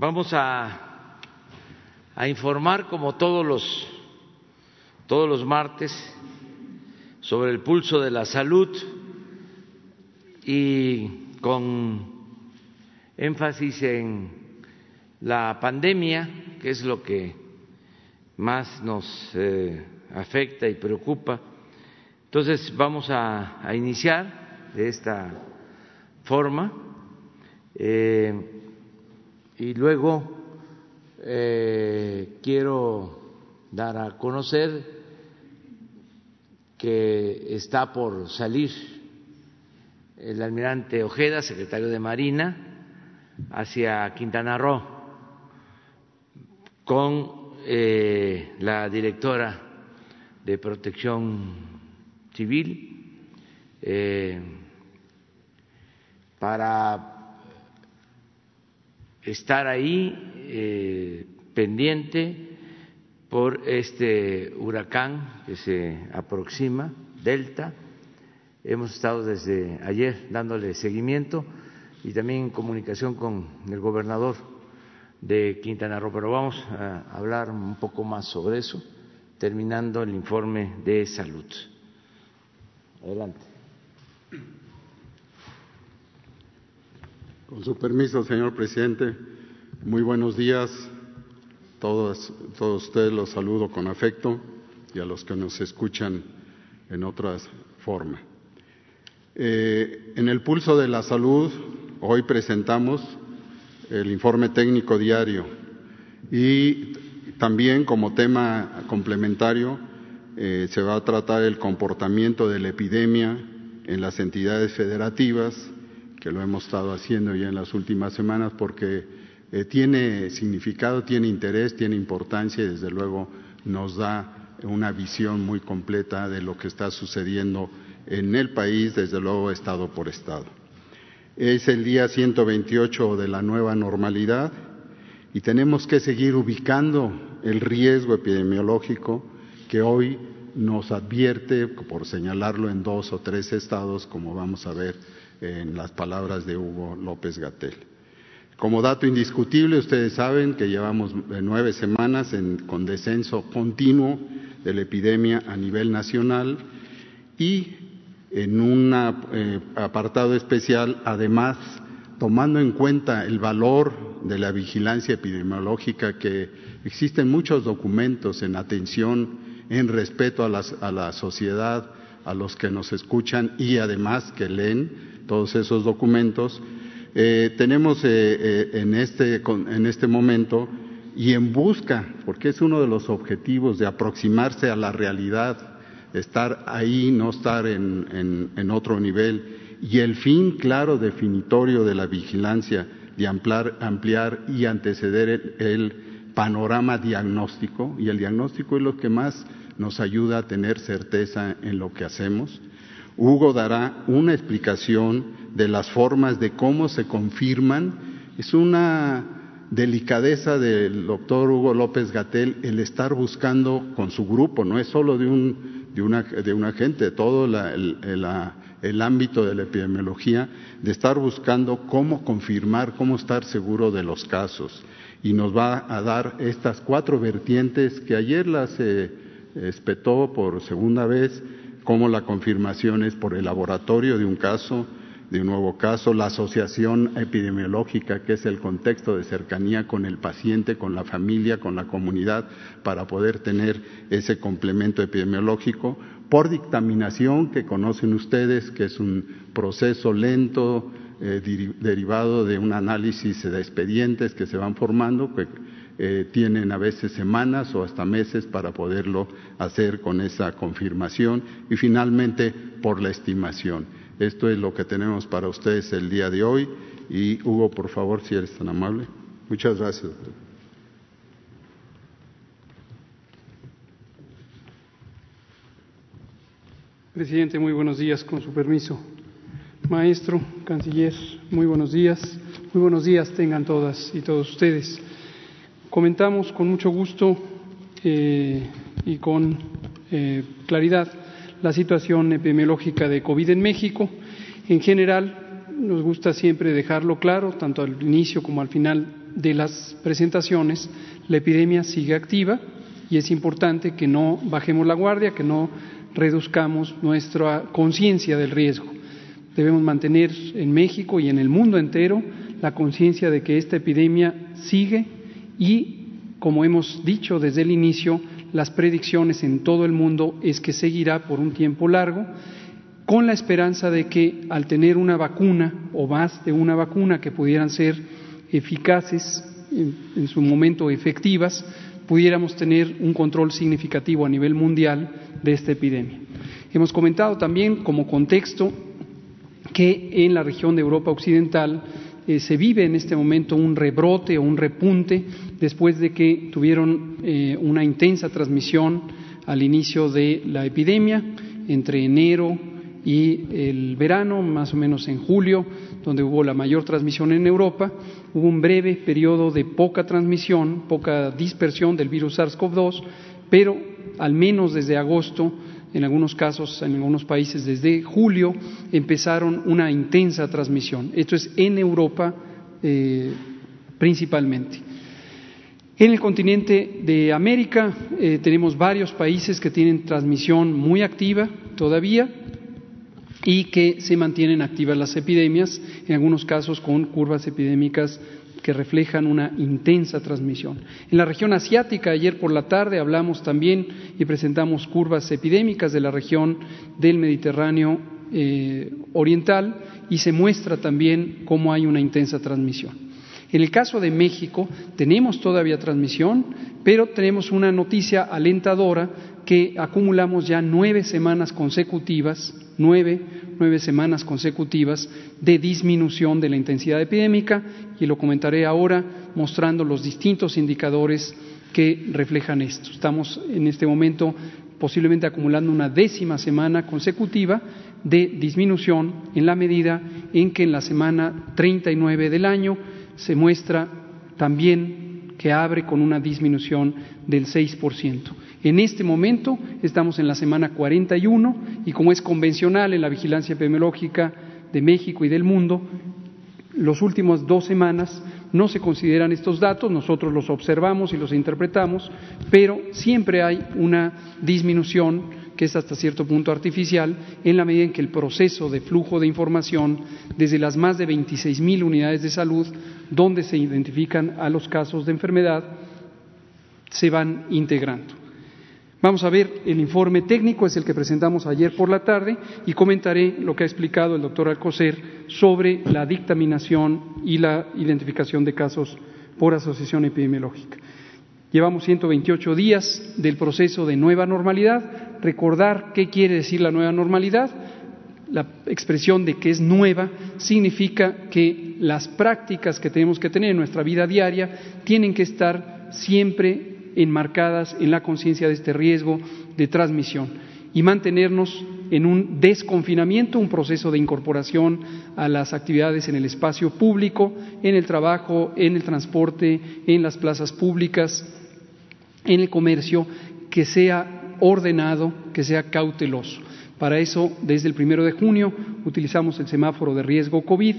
vamos a, a informar como todos los todos los martes sobre el pulso de la salud y con énfasis en la pandemia, que es lo que más nos eh, afecta y preocupa. Entonces vamos a, a iniciar de esta forma eh, y luego eh, quiero dar a conocer que está por salir el almirante Ojeda, secretario de Marina, hacia Quintana Roo con eh, la directora de Protección Civil eh, para estar ahí eh, pendiente por este huracán que se aproxima, Delta. Hemos estado desde ayer dándole seguimiento y también en comunicación con el gobernador de Quintana Roo, pero vamos a hablar un poco más sobre eso, terminando el informe de salud. Adelante. Con su permiso, señor presidente, muy buenos días todos, ustedes los saludo con afecto y a los que nos escuchan en otras formas. Eh, en el pulso de la salud, hoy presentamos el informe técnico diario y también como tema complementario eh, se va a tratar el comportamiento de la epidemia en las entidades federativas, que lo hemos estado haciendo ya en las últimas semanas porque eh, tiene significado, tiene interés, tiene importancia y desde luego nos da una visión muy completa de lo que está sucediendo en el país, desde luego estado por estado. Es el día 128 de la nueva normalidad y tenemos que seguir ubicando el riesgo epidemiológico que hoy nos advierte, por señalarlo en dos o tres estados, como vamos a ver en las palabras de Hugo López Gatel. Como dato indiscutible, ustedes saben que llevamos nueve semanas con descenso continuo de la epidemia a nivel nacional y en un eh, apartado especial, además, tomando en cuenta el valor de la vigilancia epidemiológica, que existen muchos documentos en atención, en respeto a la sociedad, a los que nos escuchan y además que leen todos esos documentos, eh, tenemos eh, eh, en, este, en este momento y en busca, porque es uno de los objetivos de aproximarse a la realidad, estar ahí, no estar en, en, otro nivel, y el fin claro definitorio de la vigilancia, de ampliar, ampliar y anteceder el, el, panorama diagnóstico, y el diagnóstico es lo que más nos ayuda a tener certeza en lo que hacemos. Hugo dará una explicación de las formas de cómo se confirman. Es una delicadeza del doctor Hugo López Gatel el estar buscando con su grupo, no es solo de un, de una, de un agente, todo el, el, ámbito de la epidemiología, de estar buscando cómo confirmar, cómo estar seguro de los casos. Y nos va a dar estas cuatro vertientes que ayer las eh, espetó por segunda vez, como la confirmación es por el laboratorio de un caso, de un nuevo caso, la asociación epidemiológica, que es el contexto de cercanía con el paciente, con la familia, con la comunidad, para poder tener ese complemento epidemiológico, por dictaminación, que conocen ustedes, que es un proceso lento, eh, derivado de un análisis de expedientes que se van formando, que eh, tienen a veces semanas o hasta meses para poderlo hacer con esa confirmación, y finalmente por la estimación. Esto es lo que tenemos para ustedes el día de hoy. Y Hugo, por favor, si eres tan amable. Muchas gracias. Presidente, muy buenos días, con su permiso. Maestro, canciller, muy buenos días. Muy buenos días tengan todas y todos ustedes. Comentamos con mucho gusto eh, y con eh, claridad la situación epidemiológica de COVID en México. En general, nos gusta siempre dejarlo claro, tanto al inicio como al final de las presentaciones, la epidemia sigue activa y es importante que no bajemos la guardia, que no reduzcamos nuestra conciencia del riesgo. Debemos mantener en México y en el mundo entero la conciencia de que esta epidemia sigue y, como hemos dicho desde el inicio, las predicciones en todo el mundo es que seguirá por un tiempo largo, con la esperanza de que al tener una vacuna o más de una vacuna que pudieran ser eficaces, en, su momento efectivas, pudiéramos tener un control significativo a nivel mundial de esta epidemia. Hemos comentado también como contexto que en la región de Europa Occidental eh, se vive en este momento un rebrote o un repunte después de que tuvieron eh, una intensa transmisión al inicio de la epidemia entre enero y el verano, más o menos en julio, donde hubo la mayor transmisión en Europa, hubo un breve periodo de poca transmisión, poca dispersión del virus SARS-CoV-2, pero al menos desde agosto en algunos casos, en algunos países desde julio, empezaron una intensa transmisión. Esto es en Europa eh, principalmente. En el continente de América eh, tenemos varios países que tienen transmisión muy activa todavía y que se mantienen activas las epidemias, en algunos casos con curvas epidémicas que reflejan una intensa transmisión. En la región asiática, ayer por la tarde hablamos también y presentamos curvas epidémicas de la región del Mediterráneo eh, oriental y se muestra también cómo hay una intensa transmisión. En el caso de México tenemos todavía transmisión, pero tenemos una noticia alentadora que acumulamos ya nueve semanas consecutivas, nueve, nueve semanas consecutivas de disminución de la intensidad epidémica y lo comentaré ahora mostrando los distintos indicadores que reflejan esto. Estamos en este momento posiblemente acumulando una décima semana consecutiva de disminución en la medida en que en la semana 39 del año se muestra también que abre con una disminución del 6%. En este momento estamos en la semana 41 y como es convencional en la vigilancia epidemiológica de México y del mundo, las últimas dos semanas no se consideran estos datos, nosotros los observamos y los interpretamos, pero siempre hay una disminución que es hasta cierto punto artificial, en la medida en que el proceso de flujo de información desde las más de 26.000 unidades de salud, donde se identifican a los casos de enfermedad, se van integrando. Vamos a ver el informe técnico, es el que presentamos ayer por la tarde, y comentaré lo que ha explicado el doctor Alcocer sobre la dictaminación y la identificación de casos por asociación epidemiológica. Llevamos 128 días del proceso de nueva normalidad. Recordar qué quiere decir la nueva normalidad. La expresión de que es nueva significa que las prácticas que tenemos que tener en nuestra vida diaria tienen que estar siempre enmarcadas en la conciencia de este riesgo de transmisión y mantenernos en un desconfinamiento, un proceso de incorporación a las actividades en el espacio público, en el trabajo, en el transporte, en las plazas públicas, en el comercio, que sea ordenado, que sea cauteloso. Para eso, desde el primero de junio, utilizamos el semáforo de riesgo COVID,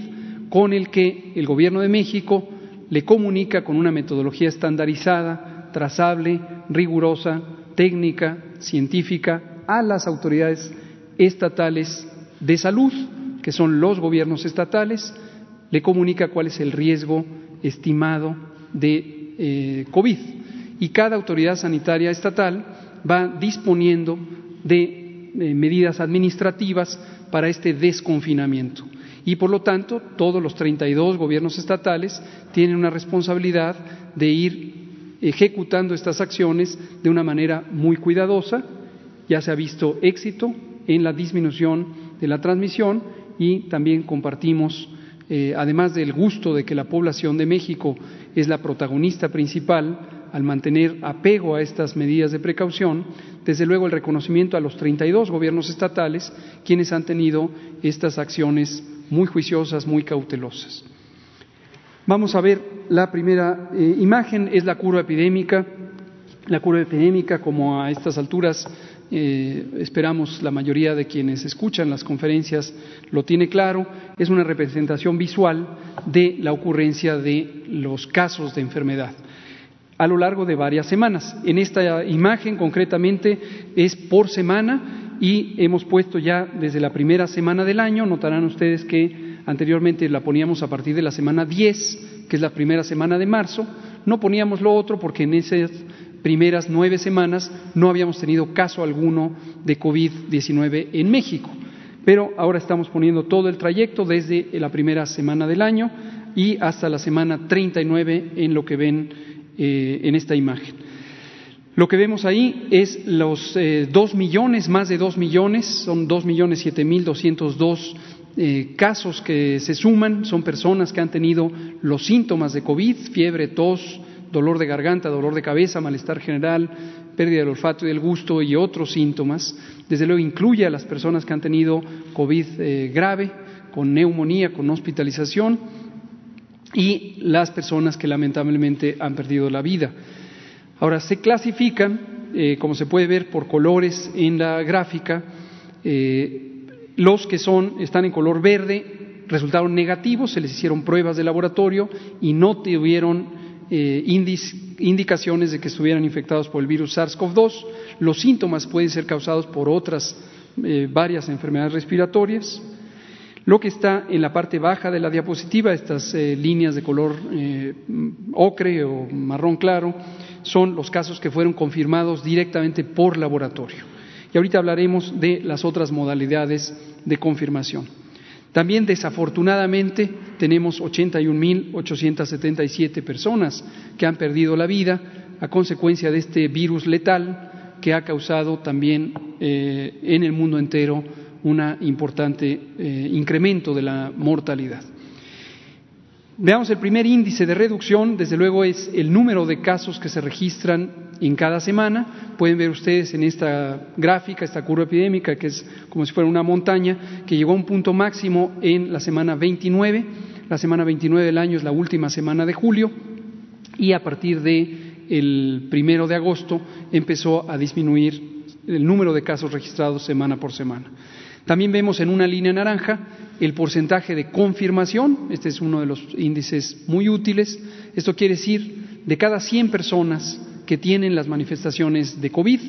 con el que el Gobierno de México le comunica con una metodología estandarizada trazable, rigurosa, técnica, científica a las autoridades estatales de salud, que son los gobiernos estatales, le comunica cuál es el riesgo estimado de eh, COVID. Y cada autoridad sanitaria estatal va disponiendo de eh, medidas administrativas para este desconfinamiento. Y por lo tanto, todos los 32 gobiernos estatales tienen una responsabilidad de ir ejecutando estas acciones de una manera muy cuidadosa. Ya se ha visto éxito en la disminución de la transmisión y también compartimos, eh, además del gusto de que la población de México es la protagonista principal al mantener apego a estas medidas de precaución, desde luego el reconocimiento a los 32 gobiernos estatales quienes han tenido estas acciones muy juiciosas, muy cautelosas. Vamos a ver la primera eh, imagen, es la curva epidémica. La curva epidémica, como a estas alturas eh, esperamos la mayoría de quienes escuchan las conferencias lo tiene claro, es una representación visual de la ocurrencia de los casos de enfermedad a lo largo de varias semanas. En esta imagen concretamente es por semana y hemos puesto ya desde la primera semana del año, notarán ustedes que anteriormente la poníamos a partir de la semana 10, que es la primera semana de marzo, no poníamos lo otro porque en esas primeras nueve semanas no habíamos tenido caso alguno de COVID-19 en México. Pero ahora estamos poniendo todo el trayecto desde la primera semana del año y hasta la semana 39 en lo que ven eh, en esta imagen. Lo que vemos ahí es los eh, dos millones, más de dos millones, son dos millones siete mil doscientos dos eh, casos que se suman, son personas que han tenido los síntomas de COVID, fiebre, tos, dolor de garganta, dolor de cabeza, malestar general, pérdida del olfato y del gusto y otros síntomas. Desde luego incluye a las personas que han tenido COVID eh, grave, con neumonía, con hospitalización y las personas que lamentablemente han perdido la vida. Ahora, se clasifican, eh, como se puede ver por colores en la gráfica, eh, los que son, están en color verde resultaron negativos, se les hicieron pruebas de laboratorio y no tuvieron eh, indicaciones de que estuvieran infectados por el virus SARS-CoV-2. Los síntomas pueden ser causados por otras varias enfermedades respiratorias. Lo que está en la parte baja de la diapositiva, estas eh, líneas de color ocre o marrón claro, son los casos que fueron confirmados directamente por laboratorio. Y ahorita hablaremos de las otras modalidades de confirmación. También, desafortunadamente, tenemos 81.877 personas que han perdido la vida a consecuencia de este virus letal que ha causado también eh, en el mundo entero un importante eh, incremento de la mortalidad. Veamos el primer índice de reducción, desde luego es el número de casos que se registran en cada semana. Pueden ver ustedes en esta gráfica, esta curva epidémica, que es como si fuera una montaña, que llegó a un punto máximo en la semana 29. La semana 29 del año es la última semana de julio y a partir de primero de agosto empezó a disminuir el número de casos registrados semana por semana. También vemos en una línea naranja el porcentaje de confirmación, este es uno de los índices muy útiles, esto quiere decir de cada 100 personas que tienen las manifestaciones de COVID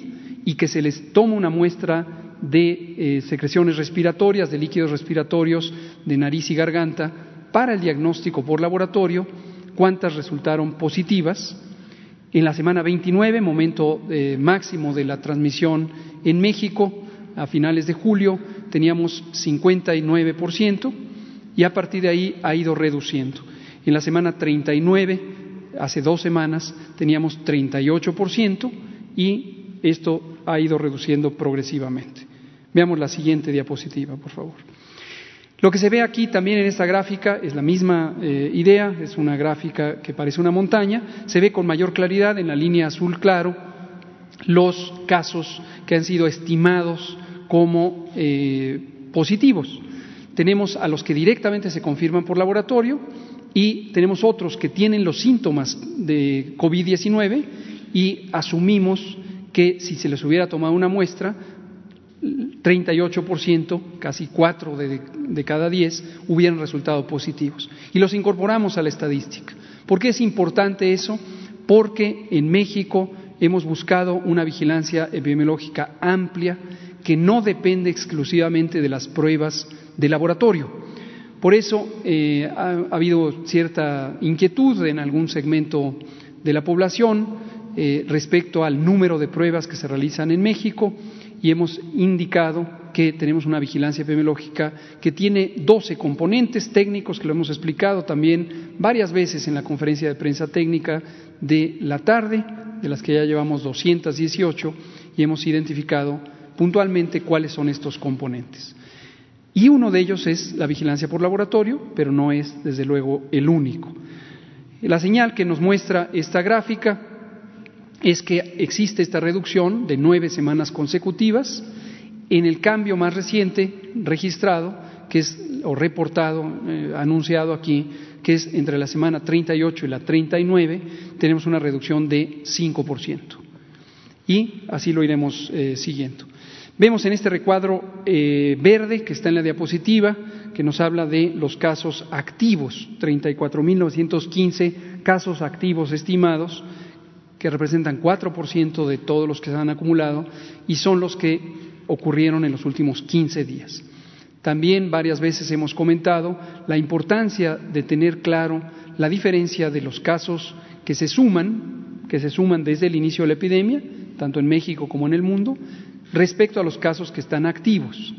y que se les toma una muestra de eh, secreciones respiratorias, de líquidos respiratorios, de nariz y garganta, para el diagnóstico por laboratorio, cuántas resultaron positivas. En la semana 29, momento eh, máximo de la transmisión en México, a finales de julio, teníamos 59% y a partir de ahí ha ido reduciendo. En la semana 39, hace dos semanas, teníamos 38% y esto ha ido reduciendo progresivamente. Veamos la siguiente diapositiva, por favor. Lo que se ve aquí también en esta gráfica es la misma eh, idea, es una gráfica que parece una montaña, se ve con mayor claridad en la línea azul claro los casos que han sido estimados como eh, positivos. Tenemos a los que directamente se confirman por laboratorio y tenemos otros que tienen los síntomas de COVID-19 y asumimos que si se les hubiera tomado una muestra, 38%, casi 4 de, de, cada 10, hubieran resultado positivos. Y los incorporamos a la estadística. ¿Por qué es importante eso? Porque en México hemos buscado una vigilancia epidemiológica amplia que no depende exclusivamente de las pruebas de laboratorio. Por eso eh, ha, habido cierta inquietud en algún segmento de la población eh, respecto al número de pruebas que se realizan en México y hemos indicado que tenemos una vigilancia epidemiológica que tiene 12 componentes técnicos que lo hemos explicado también varias veces en la conferencia de prensa técnica de la tarde, de las que ya llevamos 218 y hemos identificado puntualmente cuáles son estos componentes. Y uno de ellos es la vigilancia por laboratorio, pero no es, desde luego, el único. La señal que nos muestra esta gráfica es que existe esta reducción de nueve semanas consecutivas en el cambio más reciente registrado, que es o reportado, eh, anunciado aquí, que es entre la semana 38 y la 39, tenemos una reducción de 5%. Y así lo iremos eh, siguiendo. Vemos en este recuadro eh, verde que está en la diapositiva que nos habla de los casos activos, 34.915 casos activos estimados, que representan 4% de todos los que se han acumulado y son los que ocurrieron en los últimos 15 días. También varias veces hemos comentado la importancia de tener claro la diferencia de los casos que se suman, que se suman desde el inicio de la epidemia, tanto en México como en el mundo, respecto a los casos que están activos.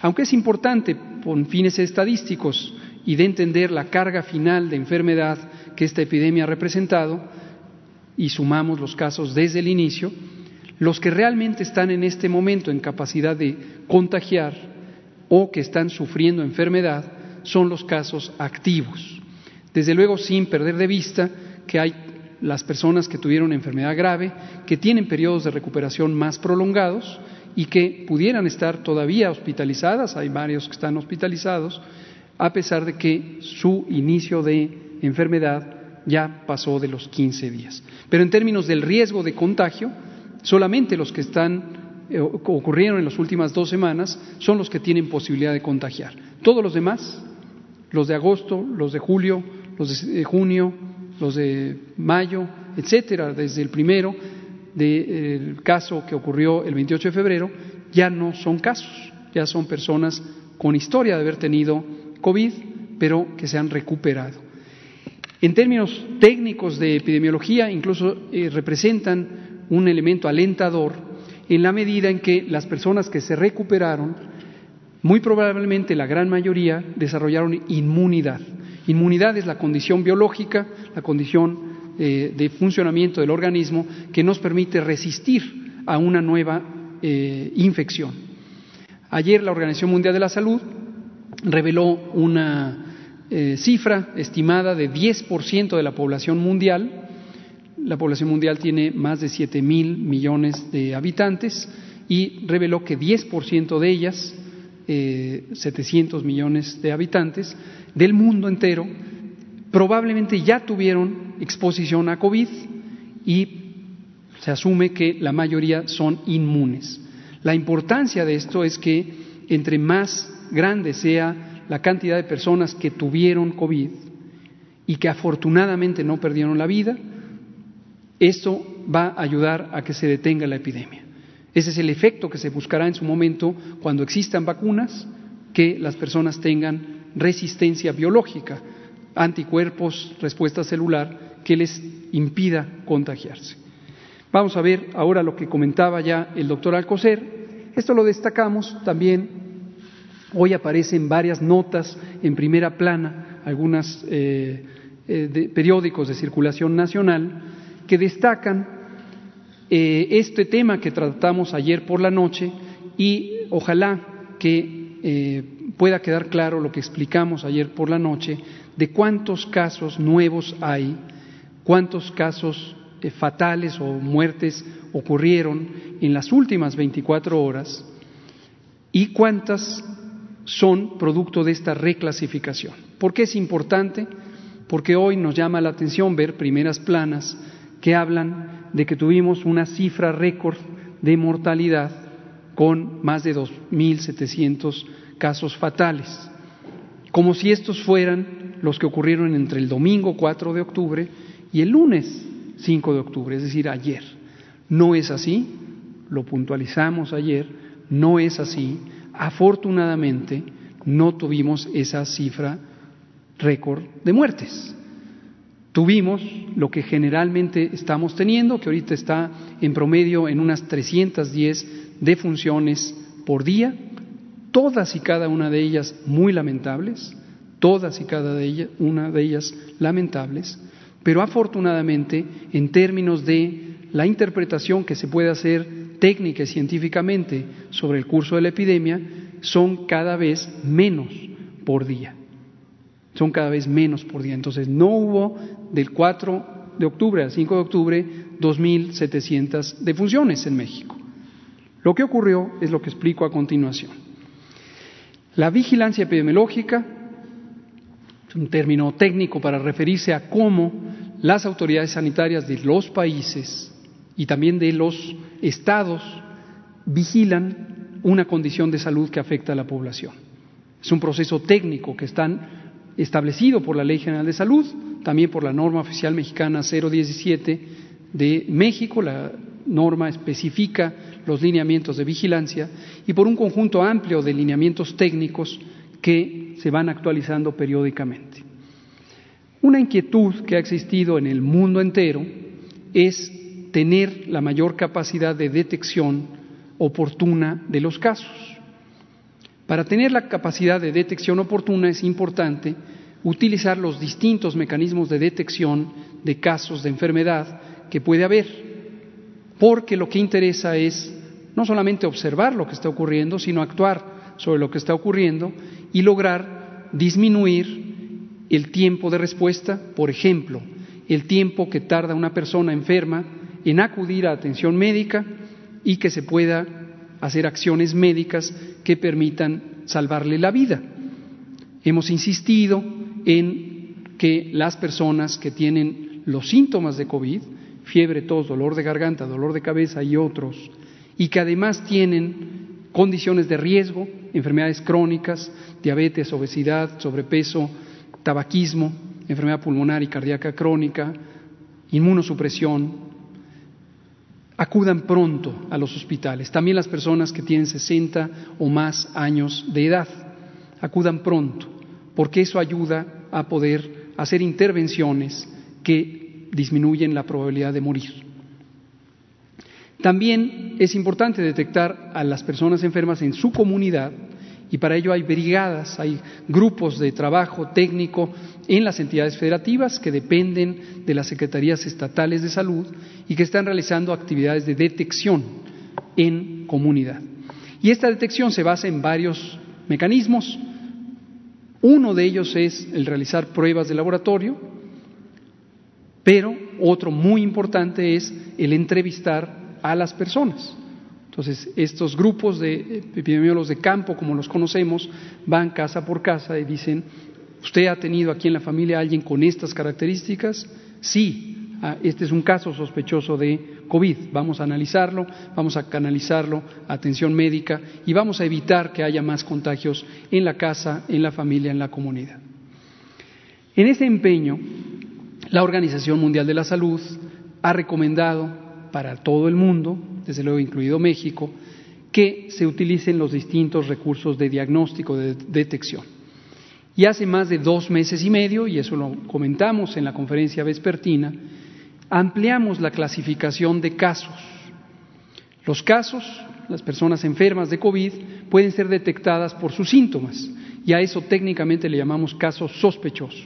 Aunque es importante, con fines estadísticos y de entender la carga final de enfermedad que esta epidemia ha representado, y sumamos los casos desde el inicio, los que realmente están en este momento en capacidad de contagiar o que están sufriendo enfermedad son los casos activos. Desde luego, sin perder de vista que hay las personas que tuvieron enfermedad grave, que tienen periodos de recuperación más prolongados y que pudieran estar todavía hospitalizadas, hay varios que están hospitalizados, a pesar de que su inicio de enfermedad ya pasó de los 15 días. Pero en términos del riesgo de contagio, solamente los que están eh, ocurrieron en las últimas dos semanas son los que tienen posibilidad de contagiar. Todos los demás, los de agosto, los de julio, los de junio, los de mayo, etcétera, desde el primero del caso que ocurrió el 28 de febrero, ya no son casos, ya son personas con historia de haber tenido COVID, pero que se han recuperado. En términos técnicos de epidemiología, incluso eh, representan un elemento alentador en la medida en que las personas que se recuperaron, muy probablemente la gran mayoría, desarrollaron inmunidad. Inmunidad es la condición biológica, la condición eh, de funcionamiento del organismo que nos permite resistir a una nueva eh, infección. Ayer la Organización Mundial de la Salud reveló una eh, cifra estimada de 10% de la población mundial. La población mundial tiene más de 7 mil millones de habitantes y reveló que 10% de ellas, 700 millones de habitantes del mundo entero, probablemente ya tuvieron exposición a COVID y se asume que la mayoría son inmunes. La importancia de esto es que entre más grande sea la cantidad de personas que tuvieron COVID y que afortunadamente no perdieron la vida, esto va a ayudar a que se detenga la epidemia. Ese es el efecto que se buscará en su momento cuando existan vacunas, que las personas tengan resistencia biológica, anticuerpos, respuesta celular, que les impida contagiarse. Vamos a ver ahora lo que comentaba ya el doctor Alcocer. Esto lo destacamos también Hoy aparecen varias notas en primera plana, algunos eh, eh, periódicos de circulación nacional, que destacan eh, este tema que tratamos ayer por la noche y ojalá que pueda quedar claro lo que explicamos ayer por la noche de cuántos casos nuevos hay, cuántos casos fatales o muertes ocurrieron en las últimas 24 horas y cuántas son producto de esta reclasificación. ¿Por qué es importante? Porque hoy nos llama la atención ver primeras planas que hablan de que tuvimos una cifra récord de mortalidad con más de 2.700 casos fatales, como si estos fueran los que ocurrieron entre el domingo 4 de octubre y el lunes 5 de octubre, es decir, ayer. No es así, lo puntualizamos ayer, no es así, Afortunadamente, no tuvimos esa cifra récord de muertes. Tuvimos lo que generalmente estamos teniendo, que ahorita está en promedio en unas 310 defunciones por día, todas y cada una de ellas muy lamentables, todas y cada una de ellas lamentables, pero afortunadamente en términos de la interpretación que se puede hacer técnica y científicamente sobre el curso de la epidemia son cada vez menos por día. Son cada vez menos por día. Entonces, no hubo del 4 de octubre al 5 de octubre 2.700 defunciones en México. Lo que ocurrió es lo que explico a continuación. La vigilancia epidemiológica es un término técnico para referirse a cómo las autoridades sanitarias de los países y también de los estados vigilan una condición de salud que afecta a la población. Es un proceso técnico que está establecido por la Ley General de Salud, también por la norma oficial mexicana 017 de México, la norma especifica los lineamientos de vigilancia y por un conjunto amplio de lineamientos técnicos que se van actualizando periódicamente. Una inquietud que ha existido en el mundo entero es tener la mayor capacidad de detección oportuna de los casos. Para tener la capacidad de detección oportuna es importante utilizar los distintos mecanismos de detección de casos de enfermedad que puede haber, porque lo que interesa es no solamente observar lo que está ocurriendo, sino actuar sobre lo que está ocurriendo y lograr disminuir el tiempo de respuesta, por ejemplo, el tiempo que tarda una persona enferma en acudir a atención médica y que se pueda hacer acciones médicas que permitan salvarle la vida. Hemos insistido en que las personas que tienen los síntomas de COVID, fiebre, tos, dolor de garganta, dolor de cabeza y otros, y que además tienen condiciones de riesgo, enfermedades crónicas, diabetes, obesidad, sobrepeso, tabaquismo, enfermedad pulmonar y cardíaca crónica, inmunosupresión, acudan pronto a los hospitales. También las personas que tienen 60 o más años de edad, acudan pronto, porque eso ayuda a poder hacer intervenciones que disminuyen la probabilidad de morir. También es importante detectar a las personas enfermas en su comunidad y para ello hay brigadas, hay grupos de trabajo técnico en las entidades federativas que dependen de las secretarías estatales de salud y que están realizando actividades de detección en comunidad. Y esta detección se basa en varios mecanismos. Uno de ellos es el realizar pruebas de laboratorio, pero otro muy importante es el entrevistar a las personas. Entonces, estos grupos de epidemiólogos de campo, como los conocemos, van casa por casa y dicen, ¿usted ha tenido aquí en la familia a alguien con estas características? Sí, ah, este es un caso sospechoso de COVID. Vamos a analizarlo, vamos a canalizarlo atención médica y vamos a evitar que haya más contagios en la casa, en la familia, en la comunidad. En ese empeño, la Organización Mundial de la Salud ha recomendado para todo el mundo, desde luego incluido México, que se utilicen los distintos recursos de diagnóstico, de detección. Y hace más de dos meses y medio, y eso lo comentamos en la conferencia vespertina, ampliamos la clasificación de casos. Los casos, las personas enfermas de COVID, pueden ser detectadas por sus síntomas, y a eso técnicamente le llamamos caso sospechoso.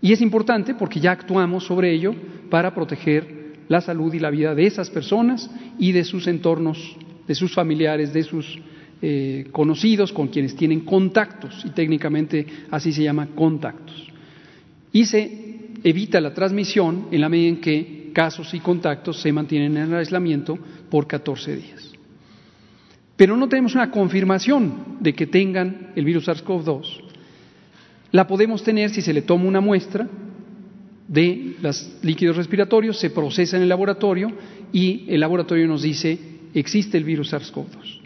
Y es importante porque ya actuamos sobre ello para proteger la salud y la vida de esas personas y de sus entornos, de sus familiares, de sus eh, conocidos con quienes tienen contactos, y técnicamente así se llama contactos. Y se evita la transmisión en la medida en que casos y contactos se mantienen en el aislamiento por 14 días. Pero no tenemos una confirmación de que tengan el virus SARS-CoV-2. La podemos tener si se le toma una muestra de los líquidos respiratorios, se procesa en el laboratorio y el laboratorio nos dice existe el virus SARS-CoV-2.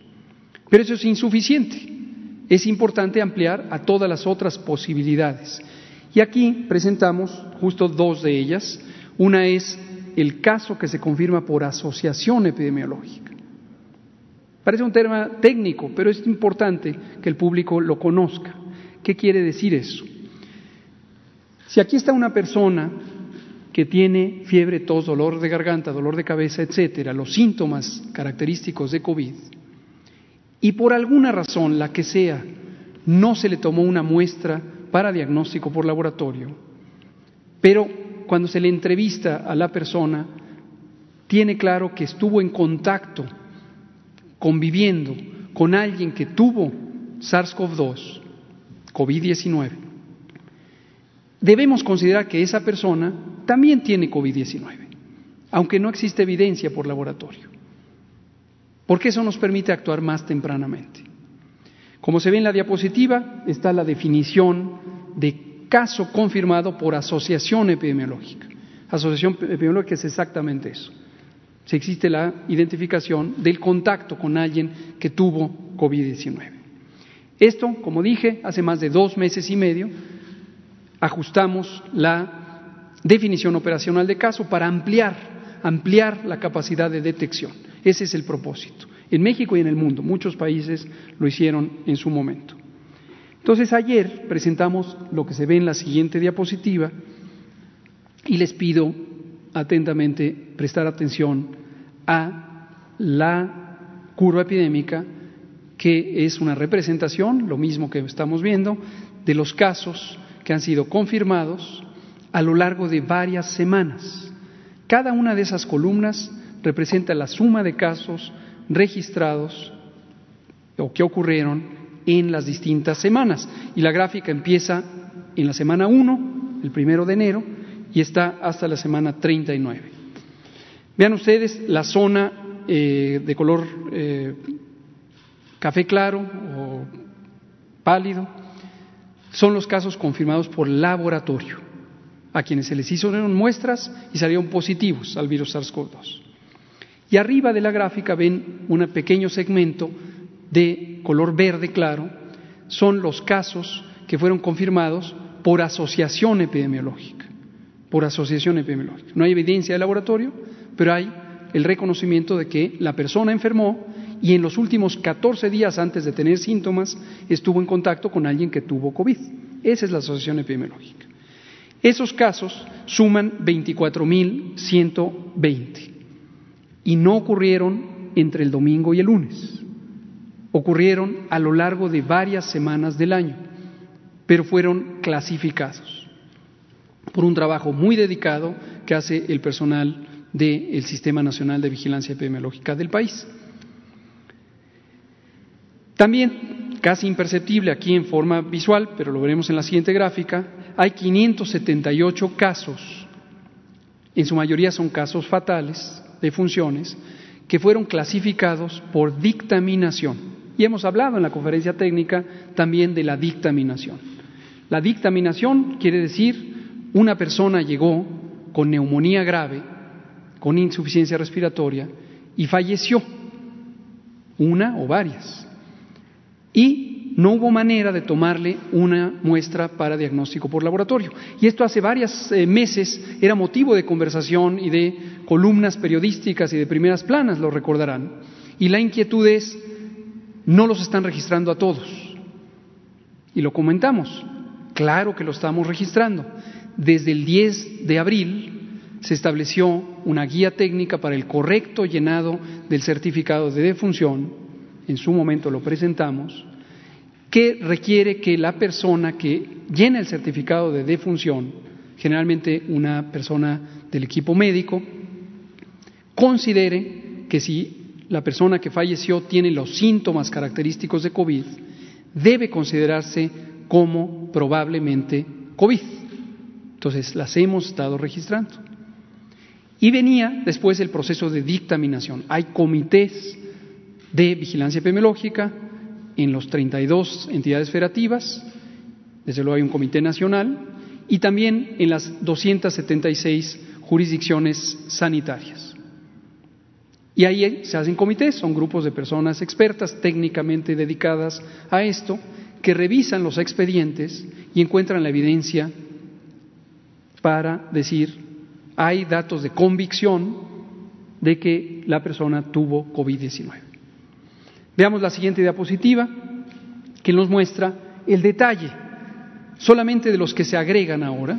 Pero eso es insuficiente. Es importante ampliar a todas las otras posibilidades. Y aquí presentamos justo dos de ellas. Una es el caso que se confirma por asociación epidemiológica. Parece un tema técnico, pero es importante que el público lo conozca. ¿Qué quiere decir eso? Si aquí está una persona que tiene fiebre, tos, dolor de garganta, dolor de cabeza, etcétera, los síntomas característicos de COVID, y por alguna razón, la que sea, no se le tomó una muestra para diagnóstico por laboratorio, pero cuando se le entrevista a la persona, tiene claro que estuvo en contacto, conviviendo con alguien que tuvo SARS-CoV-2, COVID-19, debemos considerar que esa persona también tiene COVID-19, aunque no existe evidencia por laboratorio, porque eso nos permite actuar más tempranamente. Como se ve en la diapositiva, está la definición de caso confirmado por asociación epidemiológica. Asociación epidemiológica es exactamente eso. si existe la identificación del contacto con alguien que tuvo COVID-19. Esto, como dije, hace más de dos meses y medio ajustamos la definición operacional de caso para ampliar, ampliar la capacidad de detección. Ese es el propósito. En México y en el mundo, muchos países lo hicieron en su momento. Entonces ayer presentamos lo que se ve en la siguiente diapositiva y les pido atentamente prestar atención a la curva epidémica que es una representación, lo mismo que estamos viendo, de los casos que han sido confirmados a lo largo de varias semanas. Cada una de esas columnas representa la suma de casos registrados o que ocurrieron en las distintas semanas. Y la gráfica empieza en la semana 1, el primero de enero, y está hasta la semana 39. Vean ustedes la zona eh, de color eh, café claro o pálido, son los casos confirmados por laboratorio, a quienes se les hicieron muestras y salieron positivos al virus SARS-CoV-2. Y arriba de la gráfica ven un pequeño segmento de color verde claro, son los casos que fueron confirmados por asociación epidemiológica, por asociación epidemiológica. No hay evidencia de laboratorio, pero hay el reconocimiento de que la persona enfermó y en los últimos 14 días antes de tener síntomas estuvo en contacto con alguien que tuvo COVID. Esa es la asociación epidemiológica. Esos casos suman 24.120 y no ocurrieron entre el domingo y el lunes. Ocurrieron a lo largo de varias semanas del año, pero fueron clasificados por un trabajo muy dedicado que hace el personal del Sistema Nacional de Vigilancia Epidemiológica del país. También, casi imperceptible aquí en forma visual, pero lo veremos en la siguiente gráfica, hay 578 casos, en su mayoría son casos fatales de funciones, que fueron clasificados por dictaminación. Y hemos hablado en la conferencia técnica también de la dictaminación. La dictaminación quiere decir una persona llegó con neumonía grave, con insuficiencia respiratoria, y falleció, una o varias y no hubo manera de tomarle una muestra para diagnóstico por laboratorio. Y esto hace varios eh, meses era motivo de conversación y de columnas periodísticas y de primeras planas, lo recordarán. Y la inquietud es, no los están registrando a todos. Y lo comentamos, claro que lo estamos registrando. Desde el 10 de abril se estableció una guía técnica para el correcto llenado del certificado de defunción en su momento lo presentamos, que requiere que la persona que llena el certificado de defunción, generalmente una persona del equipo médico, considere que si la persona que falleció tiene los síntomas característicos de COVID, debe considerarse como probablemente COVID. Entonces, las hemos estado registrando. Y venía después el proceso de dictaminación. Hay comités de vigilancia epidemiológica en los 32 entidades federativas, desde luego hay un comité nacional, y también en las 276 jurisdicciones sanitarias. Y ahí se hacen comités, son grupos de personas expertas técnicamente dedicadas a esto, que revisan los expedientes y encuentran la evidencia para decir, hay datos de convicción de que la persona tuvo COVID-19. Veamos la siguiente diapositiva que nos muestra el detalle solamente de los que se agregan ahora.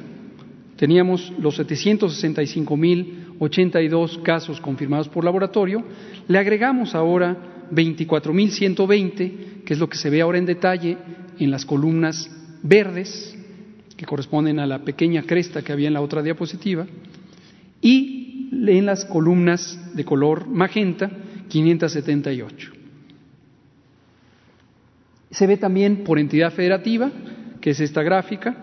Teníamos los 765.082 casos confirmados por laboratorio, le agregamos ahora 24.120, que es lo que se ve ahora en detalle en las columnas verdes, que corresponden a la pequeña cresta que había en la otra diapositiva, y en las columnas de color magenta, 578. Se ve también por entidad federativa, que es esta gráfica,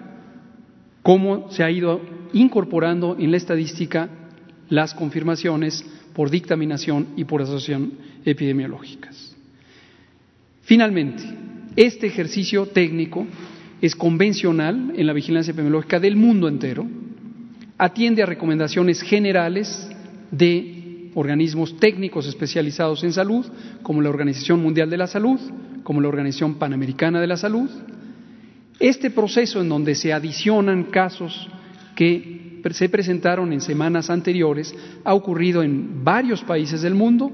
cómo se ha ido incorporando en la estadística las confirmaciones por dictaminación y por asociación epidemiológicas. Finalmente, este ejercicio técnico es convencional en la vigilancia epidemiológica del mundo entero, atiende a recomendaciones generales de organismos técnicos especializados en salud, como la Organización Mundial de la Salud, como la Organización Panamericana de la Salud. Este proceso en donde se adicionan casos que se presentaron en semanas anteriores ha ocurrido en varios países del mundo,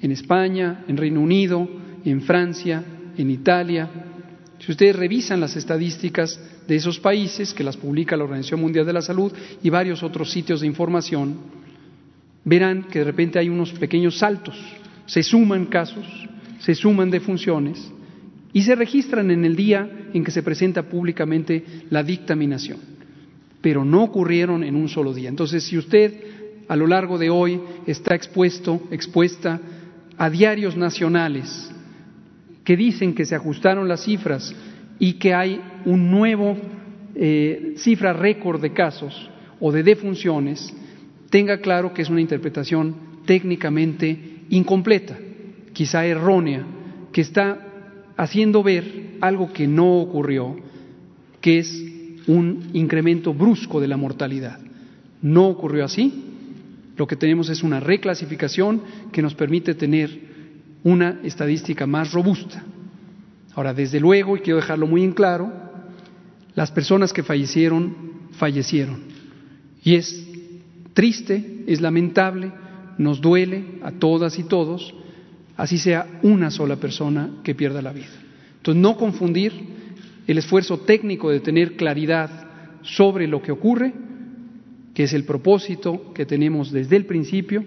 en España, en Reino Unido, en Francia, en Italia. Si ustedes revisan las estadísticas de esos países, que las publica la Organización Mundial de la Salud y varios otros sitios de información, verán que de repente hay unos pequeños saltos, se suman casos, se suman defunciones y se registran en el día en que se presenta públicamente la dictaminación, pero no ocurrieron en un solo día. Entonces, si usted a lo largo de hoy está expuesto, expuesta a diarios nacionales que dicen que se ajustaron las cifras y que hay un nuevo eh, cifra récord de casos o de defunciones, tenga claro que es una interpretación técnicamente incompleta, quizá errónea, que está haciendo ver algo que no ocurrió, que es un incremento brusco de la mortalidad. No ocurrió así. Lo que tenemos es una reclasificación que nos permite tener una estadística más robusta. Ahora, desde luego, y quiero dejarlo muy en claro, las personas que fallecieron, fallecieron. Y es triste, es lamentable, nos duele a todas y todos, así sea una sola persona que pierda la vida. Entonces, no confundir el esfuerzo técnico de tener claridad sobre lo que ocurre, que es el propósito que tenemos desde el principio,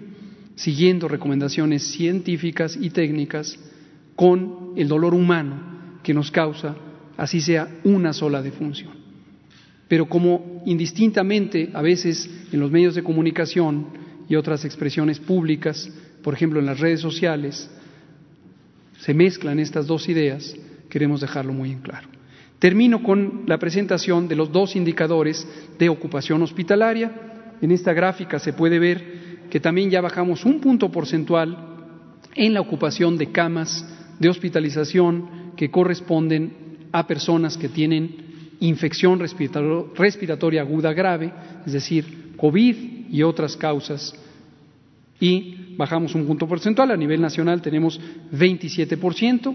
siguiendo recomendaciones científicas y técnicas, con el dolor humano que nos causa, así sea una sola defunción. Pero como indistintamente a veces en los medios de comunicación y otras expresiones públicas, por ejemplo en las redes sociales, se mezclan estas dos ideas, queremos dejarlo muy en claro. Termino con la presentación de los dos indicadores de ocupación hospitalaria. En esta gráfica se puede ver que también ya bajamos un punto porcentual en la ocupación de camas de hospitalización que corresponden a personas que tienen infección respiratoria aguda grave, es decir, COVID y otras causas, y bajamos un punto porcentual. A nivel nacional tenemos 27%.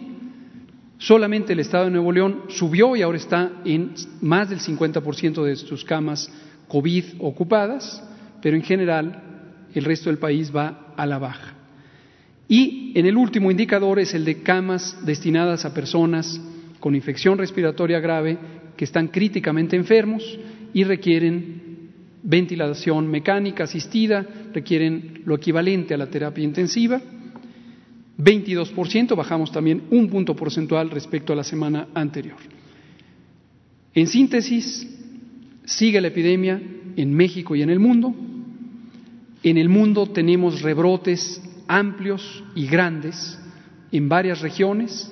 Solamente el Estado de Nuevo León subió y ahora está en más del 50% de sus camas COVID ocupadas, pero en general el resto del país va a la baja. Y en el último indicador es el de camas destinadas a personas con infección respiratoria grave que están críticamente enfermos y requieren ventilación mecánica asistida, requieren lo equivalente a la terapia intensiva. 22%, bajamos también un punto porcentual respecto a la semana anterior. En síntesis, sigue la epidemia en México y en el mundo. En el mundo tenemos rebrotes amplios y grandes en varias regiones,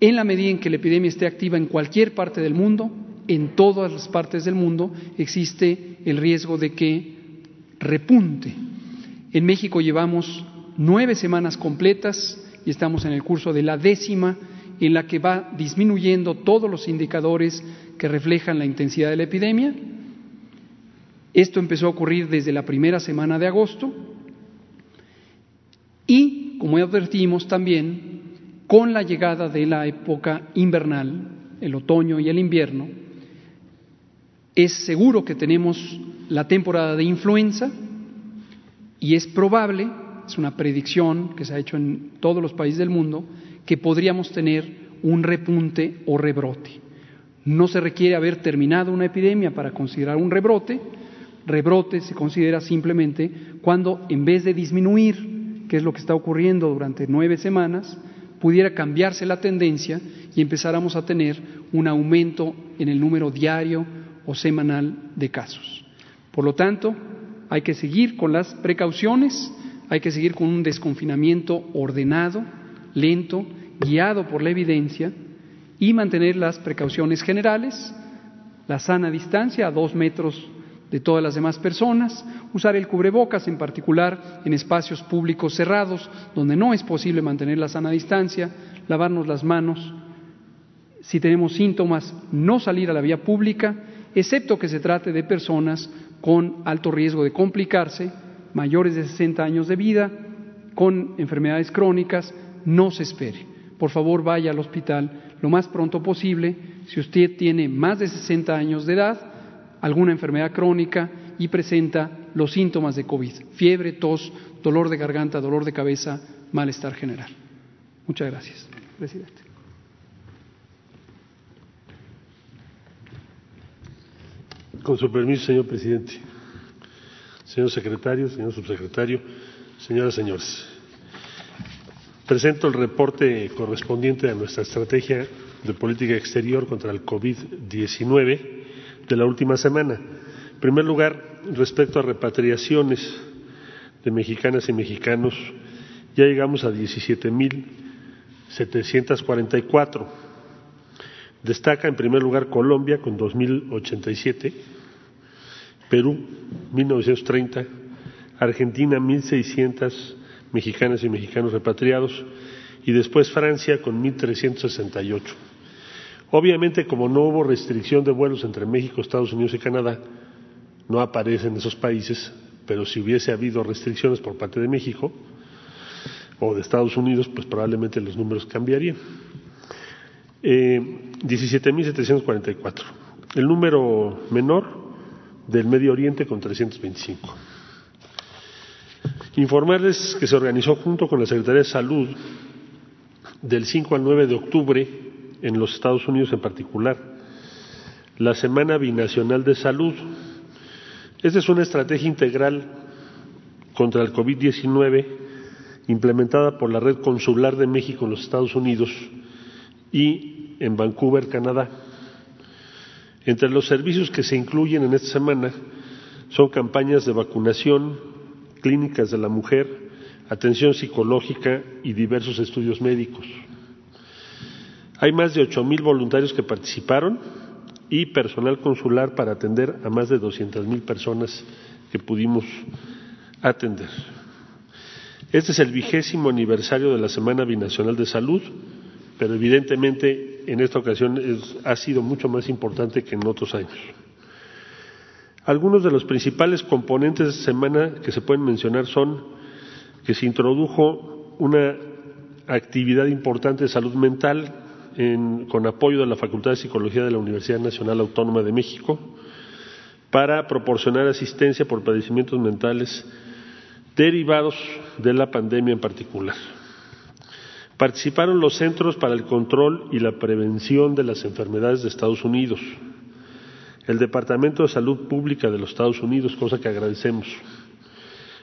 en la medida en que la epidemia esté activa en cualquier parte del mundo, en todas las partes del mundo existe el riesgo de que repunte. En México llevamos nueve semanas completas y estamos en el curso de la décima en la que va disminuyendo todos los indicadores que reflejan la intensidad de la epidemia. Esto empezó a ocurrir desde la primera semana de agosto y, como advertimos también, con la llegada de la época invernal, el otoño y el invierno, es seguro que tenemos la temporada de influenza y es probable, es una predicción que se ha hecho en todos los países del mundo, que podríamos tener un repunte o rebrote. No se requiere haber terminado una epidemia para considerar un rebrote. Rebrote se considera simplemente cuando en vez de disminuir que es lo que está ocurriendo durante nueve semanas, pudiera cambiarse la tendencia y empezáramos a tener un aumento en el número diario o semanal de casos. Por lo tanto, hay que seguir con las precauciones, hay que seguir con un desconfinamiento ordenado, lento, guiado por la evidencia y mantener las precauciones generales, la sana distancia a dos metros de todas las demás personas, usar el cubrebocas en particular en espacios públicos cerrados donde no es posible mantener la sana distancia, lavarnos las manos, si tenemos síntomas, no salir a la vía pública, excepto que se trate de personas con alto riesgo de complicarse, mayores de 60 años de vida con enfermedades crónicas, no se espere. Por favor, vaya al hospital lo más pronto posible. Si usted tiene más de 60 años de edad, alguna enfermedad crónica y presenta los síntomas de COVID, fiebre, tos, dolor de garganta, dolor de cabeza, malestar general. Muchas gracias, presidente. Con su permiso, señor presidente. Señor secretario, señor subsecretario, señoras y señores. Presento el reporte correspondiente a nuestra estrategia de política exterior contra el COVID-19 de la última semana. En primer lugar, respecto a repatriaciones de mexicanas y mexicanos, ya llegamos a 17.744. Destaca en primer lugar Colombia con 2.087, Perú 1.930, Argentina 1.600 mexicanas y mexicanos repatriados y después Francia con 1.368. Obviamente, como no hubo restricción de vuelos entre México, Estados Unidos y Canadá, no aparecen esos países, pero si hubiese habido restricciones por parte de México o de Estados Unidos, pues probablemente los números cambiarían. Eh, 17.744. El número menor del Medio Oriente con 325. Informarles que se organizó junto con la Secretaría de Salud del 5 al 9 de octubre en los Estados Unidos en particular la Semana Binacional de Salud. Esta es una estrategia integral contra el COVID-19 implementada por la Red Consular de México en los Estados Unidos y en Vancouver, Canadá. Entre los servicios que se incluyen en esta semana son campañas de vacunación, clínicas de la mujer, atención psicológica y diversos estudios médicos. Hay más de ocho mil voluntarios que participaron y personal consular para atender a más de doscientas mil personas que pudimos atender. Este es el vigésimo aniversario de la Semana Binacional de Salud, pero evidentemente en esta ocasión ha sido mucho más importante que en otros años. Algunos de los principales componentes de esta semana que se pueden mencionar son que se introdujo una actividad importante de salud mental con apoyo de la Facultad de Psicología de la Universidad Nacional Autónoma de México para proporcionar asistencia por padecimientos mentales derivados de la pandemia en particular. Participaron los Centros para el Control y la Prevención de las Enfermedades de Estados Unidos, el Departamento de Salud Pública de los Estados Unidos, cosa que agradecemos,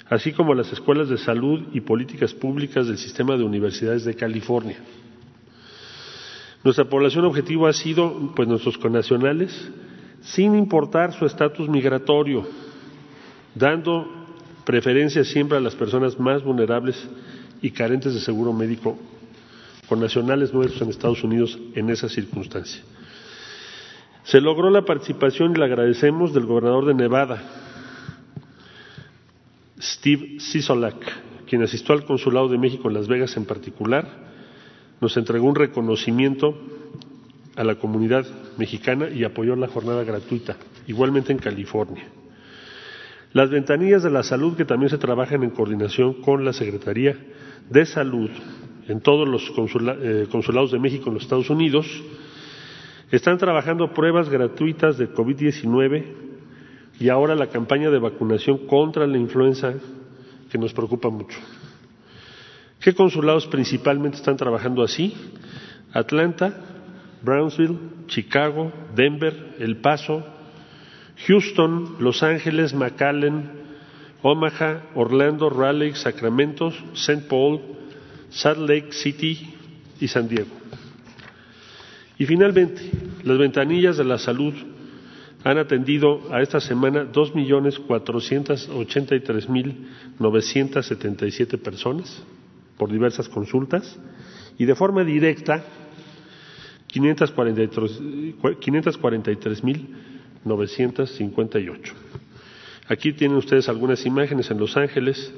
así como las escuelas de salud y políticas públicas del sistema de universidades de California. Nuestra población objetivo ha sido, pues, nuestros connacionales, sin importar su estatus migratorio, dando preferencia siempre a las personas más vulnerables y carentes de seguro médico con nacionales nuestros en Estados Unidos en esa circunstancia. Se logró la participación y le agradecemos del gobernador de Nevada, Steve Sisolak, quien asistió al Consulado de México en Las Vegas en particular, nos entregó un reconocimiento a la comunidad mexicana y apoyó la jornada gratuita, igualmente en California. Las ventanillas de la salud que también se trabajan en coordinación con la Secretaría de Salud en todos los eh, consulados de México en los Estados Unidos, están trabajando pruebas gratuitas de COVID-19 y ahora la campaña de vacunación contra la influenza que nos preocupa mucho. ¿Qué consulados principalmente están trabajando así? Atlanta, Brownsville, Chicago, Denver, El Paso, Houston, Los Ángeles, McAllen, Omaha, Orlando, Raleigh, Sacramento, St. Paul, Salt Lake City y San Diego. Y finalmente, las ventanillas de la salud han atendido a esta semana 2.483.977 personas por diversas consultas y de forma directa 543.958. Aquí tienen ustedes algunas imágenes en Los Ángeles,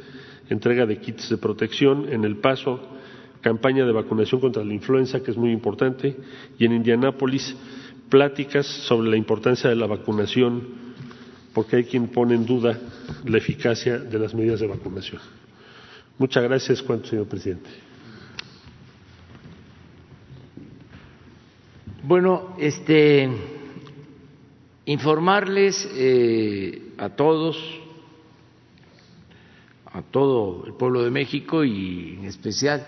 entrega de kits de protección, en El Paso, campaña de vacunación contra la influenza, que es muy importante, y en Indianápolis, pláticas sobre la importancia de la vacunación porque hay quien pone en duda la eficacia de las medidas de vacunación. Muchas gracias, cuento, señor presidente. Bueno, este, informarles eh, a todos, a todo el pueblo de México y en especial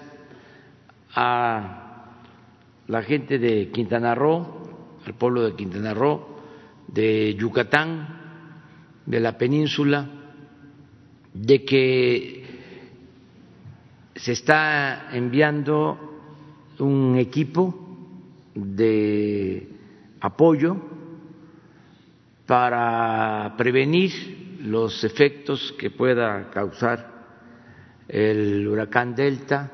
a la gente de Quintana Roo, al pueblo de Quintana Roo, de Yucatán, de la península, de que se está enviando un equipo de apoyo para prevenir los efectos que pueda causar el huracán Delta.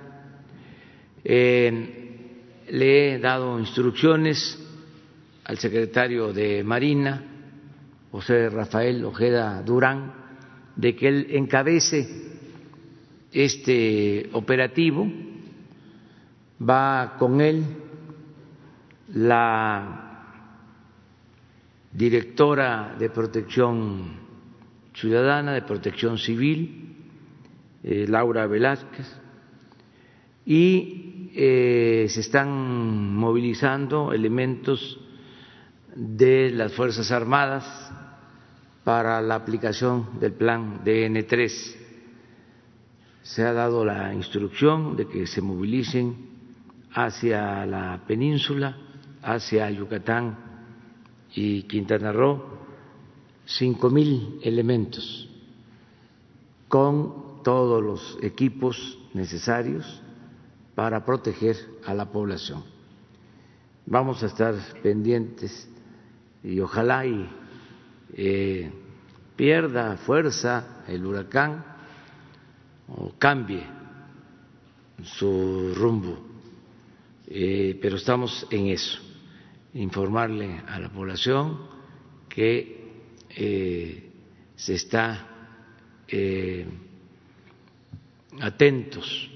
Eh, le he dado instrucciones al secretario de Marina, José Rafael Ojeda Durán, de que él encabece este operativo. Va con él la directora de protección ciudadana, de protección civil, eh, Laura Velázquez, y eh, se están movilizando elementos de las Fuerzas Armadas para la aplicación del plan DN3. Se ha dado la instrucción de que se movilicen hacia la península hacia Yucatán y Quintana Roo cinco mil elementos con todos los equipos necesarios para proteger a la población. Vamos a estar pendientes y ojalá y eh, pierda fuerza el huracán o cambie su rumbo, eh, pero estamos en eso informarle a la población que eh, se está eh, atentos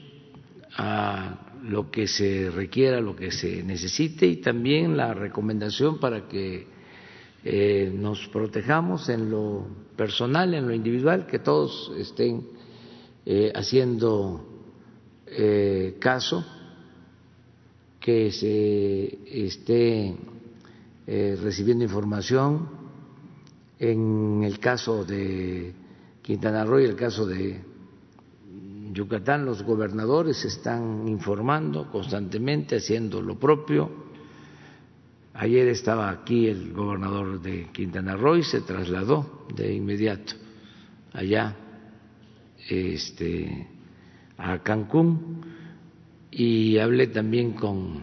a lo que se requiera, lo que se necesite y también la recomendación para que nos protejamos en lo personal, en lo individual, que todos estén haciendo caso que se esté eh, recibiendo información en el caso de Quintana Roo y el caso de Yucatán, los gobernadores están informando constantemente, haciendo lo propio. Ayer estaba aquí el gobernador de Quintana Roo y se trasladó de inmediato allá este, a Cancún y hablé también con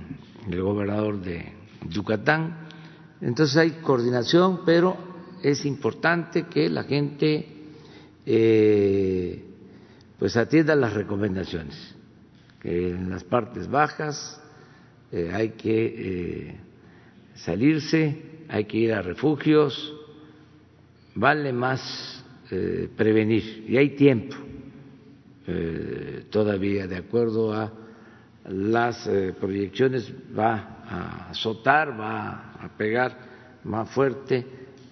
el gobernador de Yucatán. Entonces hay coordinación, pero es importante que la gente eh, pues atienda las recomendaciones, que en las partes bajas eh, hay que eh, salirse, hay que ir a refugios, vale más prevenir y hay tiempo todavía de acuerdo a las eh, proyecciones va a azotar, va a pegar más fuerte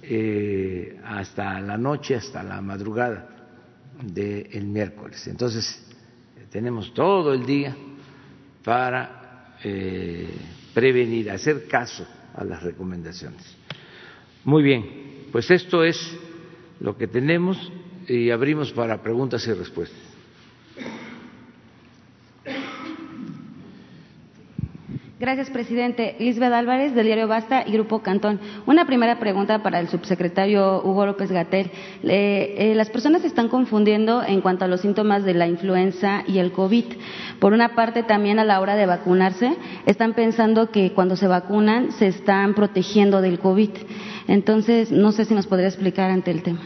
eh, hasta la noche, hasta la madrugada del miércoles. Entonces, tenemos todo el día para eh, prevenir, hacer caso a las recomendaciones. Muy bien, pues esto es lo que tenemos y abrimos para preguntas y respuestas. Gracias, presidente. Lisbeth Álvarez, del diario Basta y Grupo Cantón. Una primera pregunta para el subsecretario Hugo López Gatel. Eh, las personas se están confundiendo en cuanto a los síntomas de la influenza y el COVID. Por una parte, también a la hora de vacunarse, están pensando que cuando se vacunan se están protegiendo del COVID. Entonces, no sé si nos podría explicar ante el tema.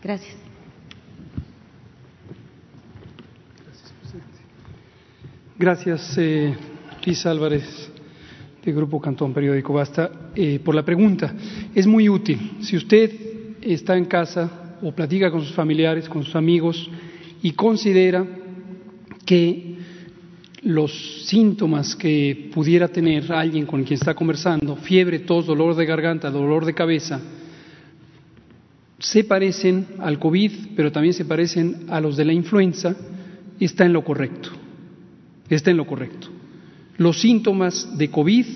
Gracias. Gracias. Eh Luis Álvarez, de Grupo Cantón Periódico Basta, eh, por la pregunta. Es muy útil. Si usted está en casa o platica con sus familiares, con sus amigos y considera que los síntomas que pudiera tener alguien con quien está conversando, fiebre, tos, dolor de garganta, dolor de cabeza, se parecen al COVID, pero también se parecen a los de la influenza, está en lo correcto. Está en lo correcto. Los síntomas de COVID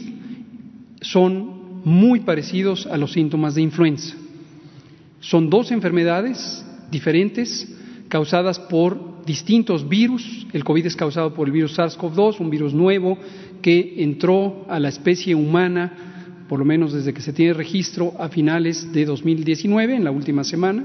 son muy parecidos a los síntomas de influenza. Son dos enfermedades diferentes causadas por distintos virus. El COVID es causado por el virus SARS-CoV-2, un virus nuevo que entró a la especie humana, por lo menos desde que se tiene registro, a finales de 2019, en la última semana,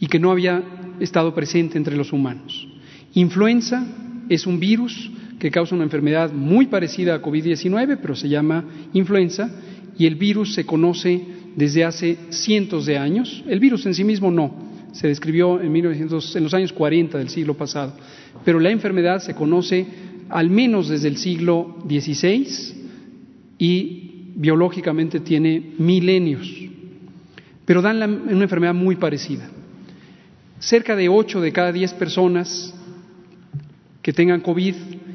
y que no había estado presente entre los humanos. Influenza es un virus que causa una enfermedad muy parecida a COVID-19, pero se llama influenza, y el virus se conoce desde hace cientos de años. El virus en sí mismo no, se describió en, 1900, en los años 40 del siglo pasado, pero la enfermedad se conoce al menos desde el siglo XVI y biológicamente tiene milenios, pero dan una enfermedad muy parecida. Cerca de 8 de cada 10 personas que tengan COVID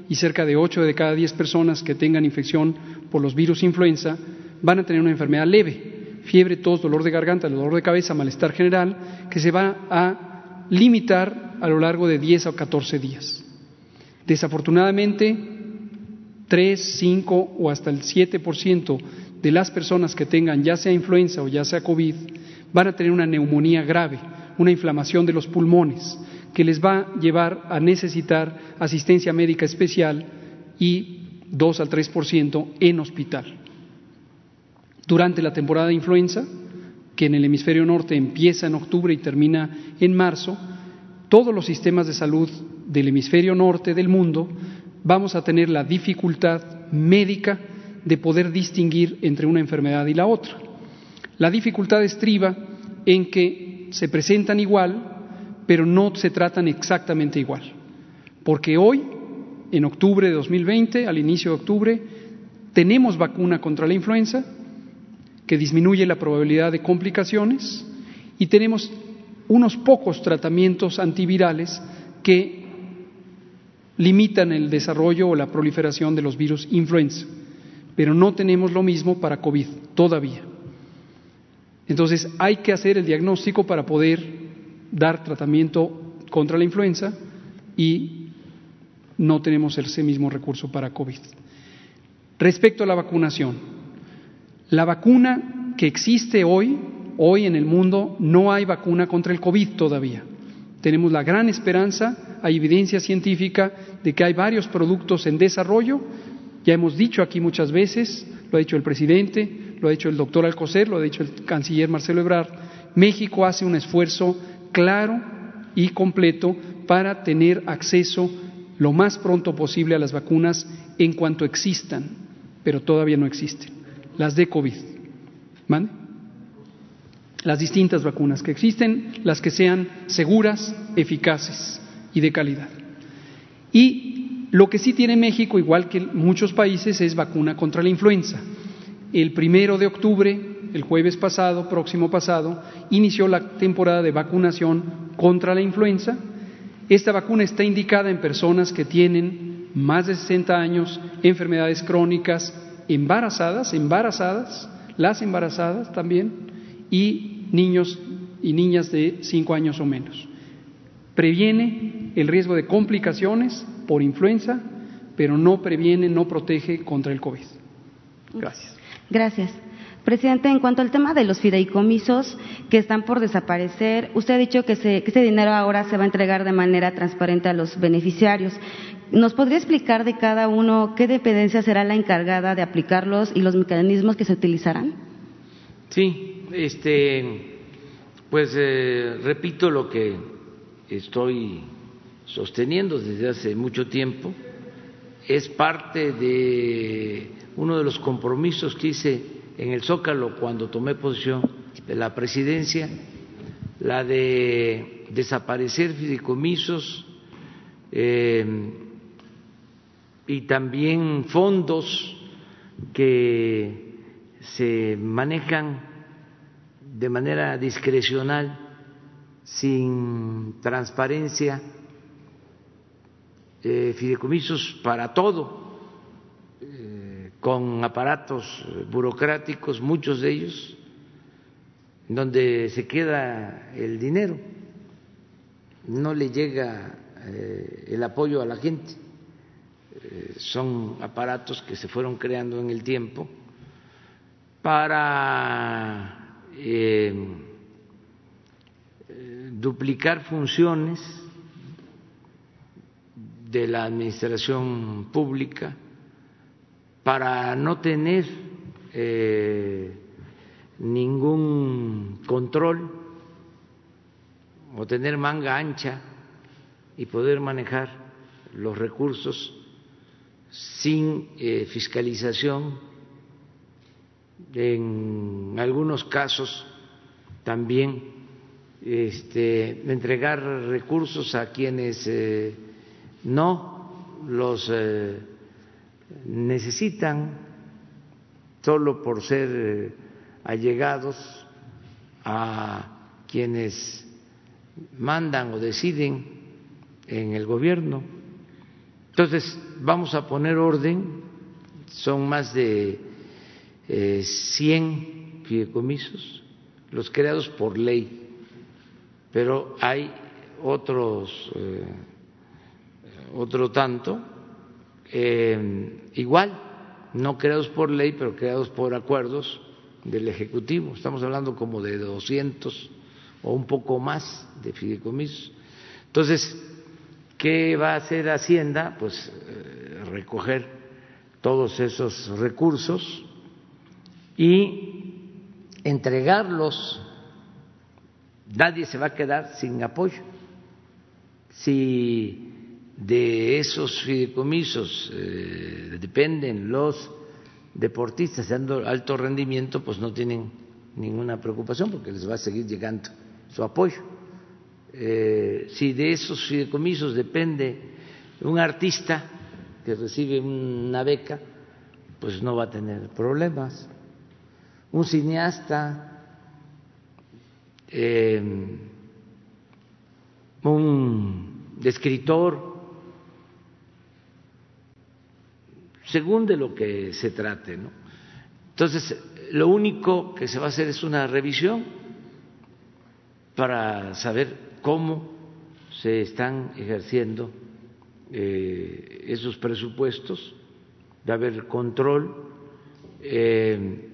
y cerca de 8 de cada 10 personas que tengan infección por los virus influenza van a tener una enfermedad leve, fiebre, tos, dolor de garganta, dolor de cabeza, malestar general, que se va a limitar a lo largo de 10 o 14 días. Desafortunadamente, 3, 5 o hasta el 7% de las personas que tengan ya sea influenza o ya sea COVID van a tener una neumonía grave, una inflamación de los pulmones, que les va a llevar a necesitar asistencia médica especial y 2 al 3% en hospital. Durante la temporada de influenza, que en el hemisferio norte empieza en octubre y termina en marzo, todos los sistemas de salud del hemisferio norte del mundo vamos a tener la dificultad médica de poder distinguir entre una enfermedad y la otra. La dificultad estriba en que se presentan igual, pero no se tratan exactamente igual. Porque hoy, en octubre de 2020, al inicio de octubre, tenemos vacuna contra la influenza que disminuye la probabilidad de complicaciones y tenemos unos pocos tratamientos antivirales que limitan el desarrollo o la proliferación de los virus influenza, pero no tenemos lo mismo para COVID todavía. Entonces hay que hacer el diagnóstico para poder dar tratamiento contra la influenza y no tenemos ese mismo recurso para COVID. Respecto a la vacunación, la vacuna que existe hoy, hoy en el mundo, no hay vacuna contra el COVID todavía. Tenemos la gran esperanza, hay evidencia científica de que hay varios productos en desarrollo. Ya hemos dicho aquí muchas veces, lo ha dicho el presidente, lo ha dicho el doctor Alcocer, lo ha dicho el canciller Marcelo Ebrard, México hace un esfuerzo claro y completo para tener acceso lo más pronto posible a las vacunas en cuanto existan, pero todavía no existen, las de COVID. Las distintas vacunas que existen, las que sean seguras, eficaces y de calidad. Y lo que sí tiene México, igual que muchos países, es vacuna contra la influenza. El primero de octubre el jueves pasado, próximo pasado, inició la temporada de vacunación contra la influenza. Esta vacuna está indicada en personas que tienen más de 60 años, enfermedades crónicas, embarazadas, embarazadas, las embarazadas también, y niños y niñas de 5 años o menos. Previene el riesgo de complicaciones por influenza, pero no previene, no protege contra el COVID. Gracias. Gracias. Presidente, en cuanto al tema de los fideicomisos que están por desaparecer, usted ha dicho que, ese dinero ahora se va a entregar de manera transparente a los beneficiarios. ¿Nos podría explicar de cada uno qué dependencia será la encargada de aplicarlos y los mecanismos que se utilizarán? Sí, este, pues eh, repito lo que estoy sosteniendo desde hace mucho tiempo. Es parte de uno de los compromisos que hice en el Zócalo cuando tomé posición de la presidencia, la de desaparecer fideicomisos eh, y también fondos que se manejan de manera discrecional, sin transparencia, eh, fideicomisos para todo, con aparatos burocráticos, muchos de ellos, donde se queda el dinero, no le llega eh, el apoyo a la gente. Eh, son aparatos que se fueron creando en el tiempo para eh, duplicar funciones de la administración pública, para no tener ningún control o tener manga ancha y poder manejar los recursos sin eh, fiscalización, en algunos casos también este, entregar recursos a quienes eh, no los eh, necesitan solo por ser allegados a quienes mandan o deciden en el gobierno. Entonces, vamos a poner orden, son más de eh, 100 fideicomisos, los creados por ley, pero hay otros, eh, otro tanto, eh, igual, no creados por ley, pero creados por acuerdos del Ejecutivo. Estamos hablando como de 200 o un poco más de fideicomisos. Entonces, ¿qué va a hacer Hacienda? Pues eh, recoger todos esos recursos y entregarlos. Nadie se va a quedar sin apoyo. Si de esos fideicomisos eh, dependen los deportistas de alto rendimiento, pues no tienen ninguna preocupación porque les va a seguir llegando su apoyo. Eh, si de esos fideicomisos depende un artista que recibe una beca, pues no va a tener problemas. Un cineasta, eh, un escritor, según de lo que se trate. ¿no? Entonces, lo único que se va a hacer es una revisión para saber cómo se están ejerciendo eh, esos presupuestos, de haber control eh,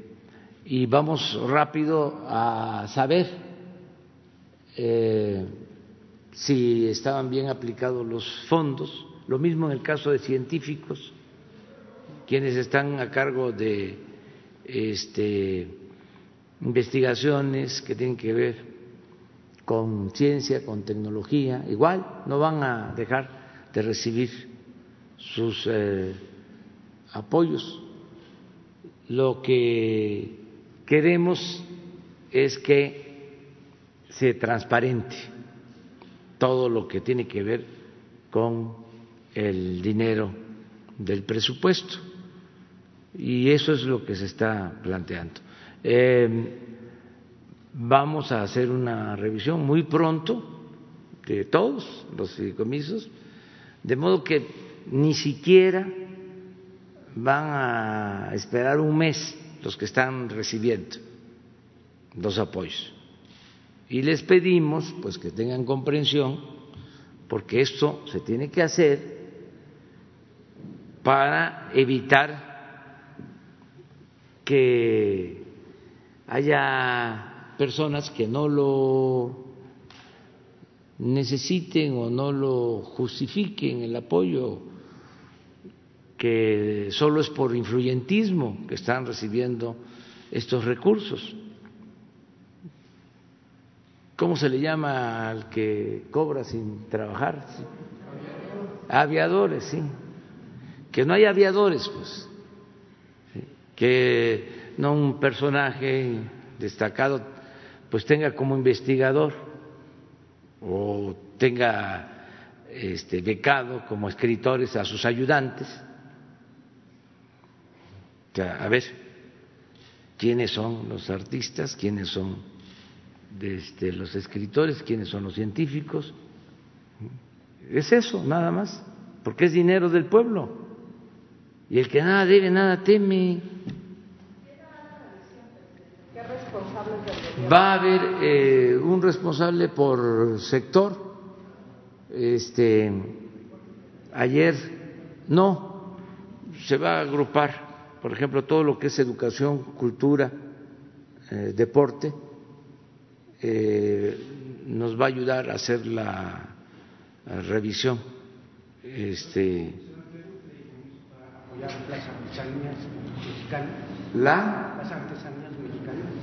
y vamos rápido a saber eh, si estaban bien aplicados los fondos. Lo mismo en el caso de científicos quienes están a cargo de este, investigaciones que tienen que ver con ciencia, con tecnología, igual no van a dejar de recibir sus eh, apoyos. Lo que queremos es que se transparente todo lo que tiene que ver con el dinero del presupuesto y eso es lo que se está planteando. Eh, vamos a hacer una revisión muy pronto de todos los fideicomisos, de modo que ni siquiera van a esperar un mes los que están recibiendo los apoyos. Y les pedimos pues que tengan comprensión porque esto se tiene que hacer para evitar que haya personas que no lo necesiten o no lo justifiquen el apoyo, que solo es por influyentismo que están recibiendo estos recursos. ¿Cómo se le llama al que cobra sin trabajar? Aviadores, sí. Que no hay aviadores, pues que no un personaje destacado pues tenga como investigador o tenga este, becado como escritores a sus ayudantes. a ver, ¿quiénes son los artistas? ¿Quiénes son este, los escritores? ¿Quiénes son los científicos? Es eso, nada más, porque es dinero del pueblo. Y el que nada debe, nada teme. Va a haber eh, un responsable por sector. Este, ayer no, se va a agrupar, por ejemplo, todo lo que es educación, cultura, eh, deporte, eh, nos va a ayudar a hacer la, la revisión. Este, la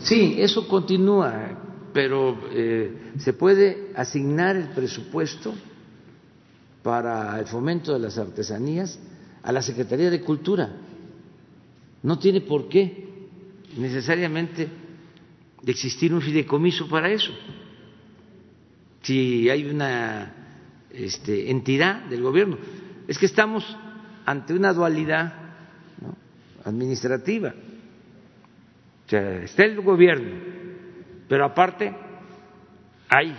Sí, eso continúa, pero eh, se puede asignar el presupuesto para el fomento de las artesanías a la Secretaría de Cultura. No tiene por qué necesariamente existir un fideicomiso para eso. Si hay una este, entidad del gobierno, es que estamos ante una dualidad administrativa está el gobierno, pero aparte hay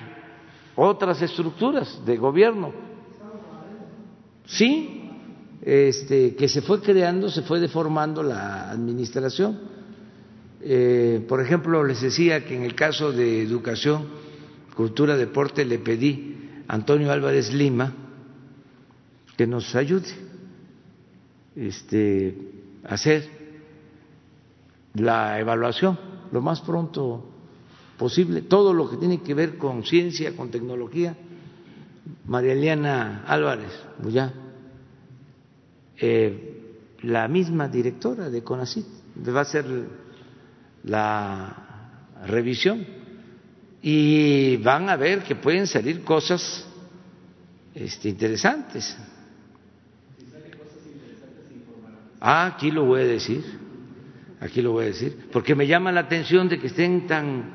otras estructuras de gobierno. Sí, este, que se fue creando, se fue deformando la administración. Eh, por ejemplo, les decía que en el caso de educación, cultura, deporte, le pedí a Antonio Álvarez Lima que nos ayude este, hacer la evaluación lo más pronto posible, todo lo que tiene que ver con ciencia, con tecnología. María Eliana Álvarez, ya eh, la misma directora de CONACIT, va a hacer la revisión y van a ver que pueden salir cosas este, interesantes. Ah, aquí lo voy a decir aquí lo voy a decir, porque me llama la atención de que estén tan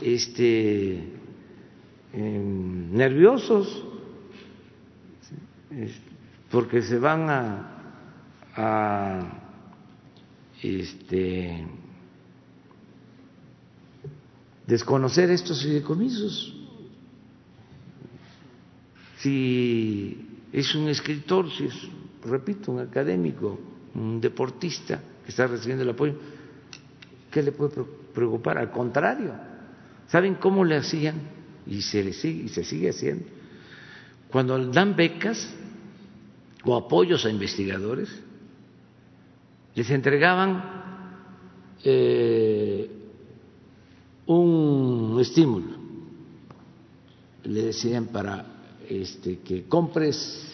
este, em, nerviosos, porque se van a, a este, desconocer estos fideicomisos. Si es un escritor, si es, repito, un académico, un deportista, está recibiendo el apoyo, ¿qué le puede preocupar? Al contrario, ¿saben cómo le hacían? Y se, le sigue, y se sigue haciendo. Cuando dan becas o apoyos a investigadores, les entregaban eh, un estímulo. Le decían para este, que compres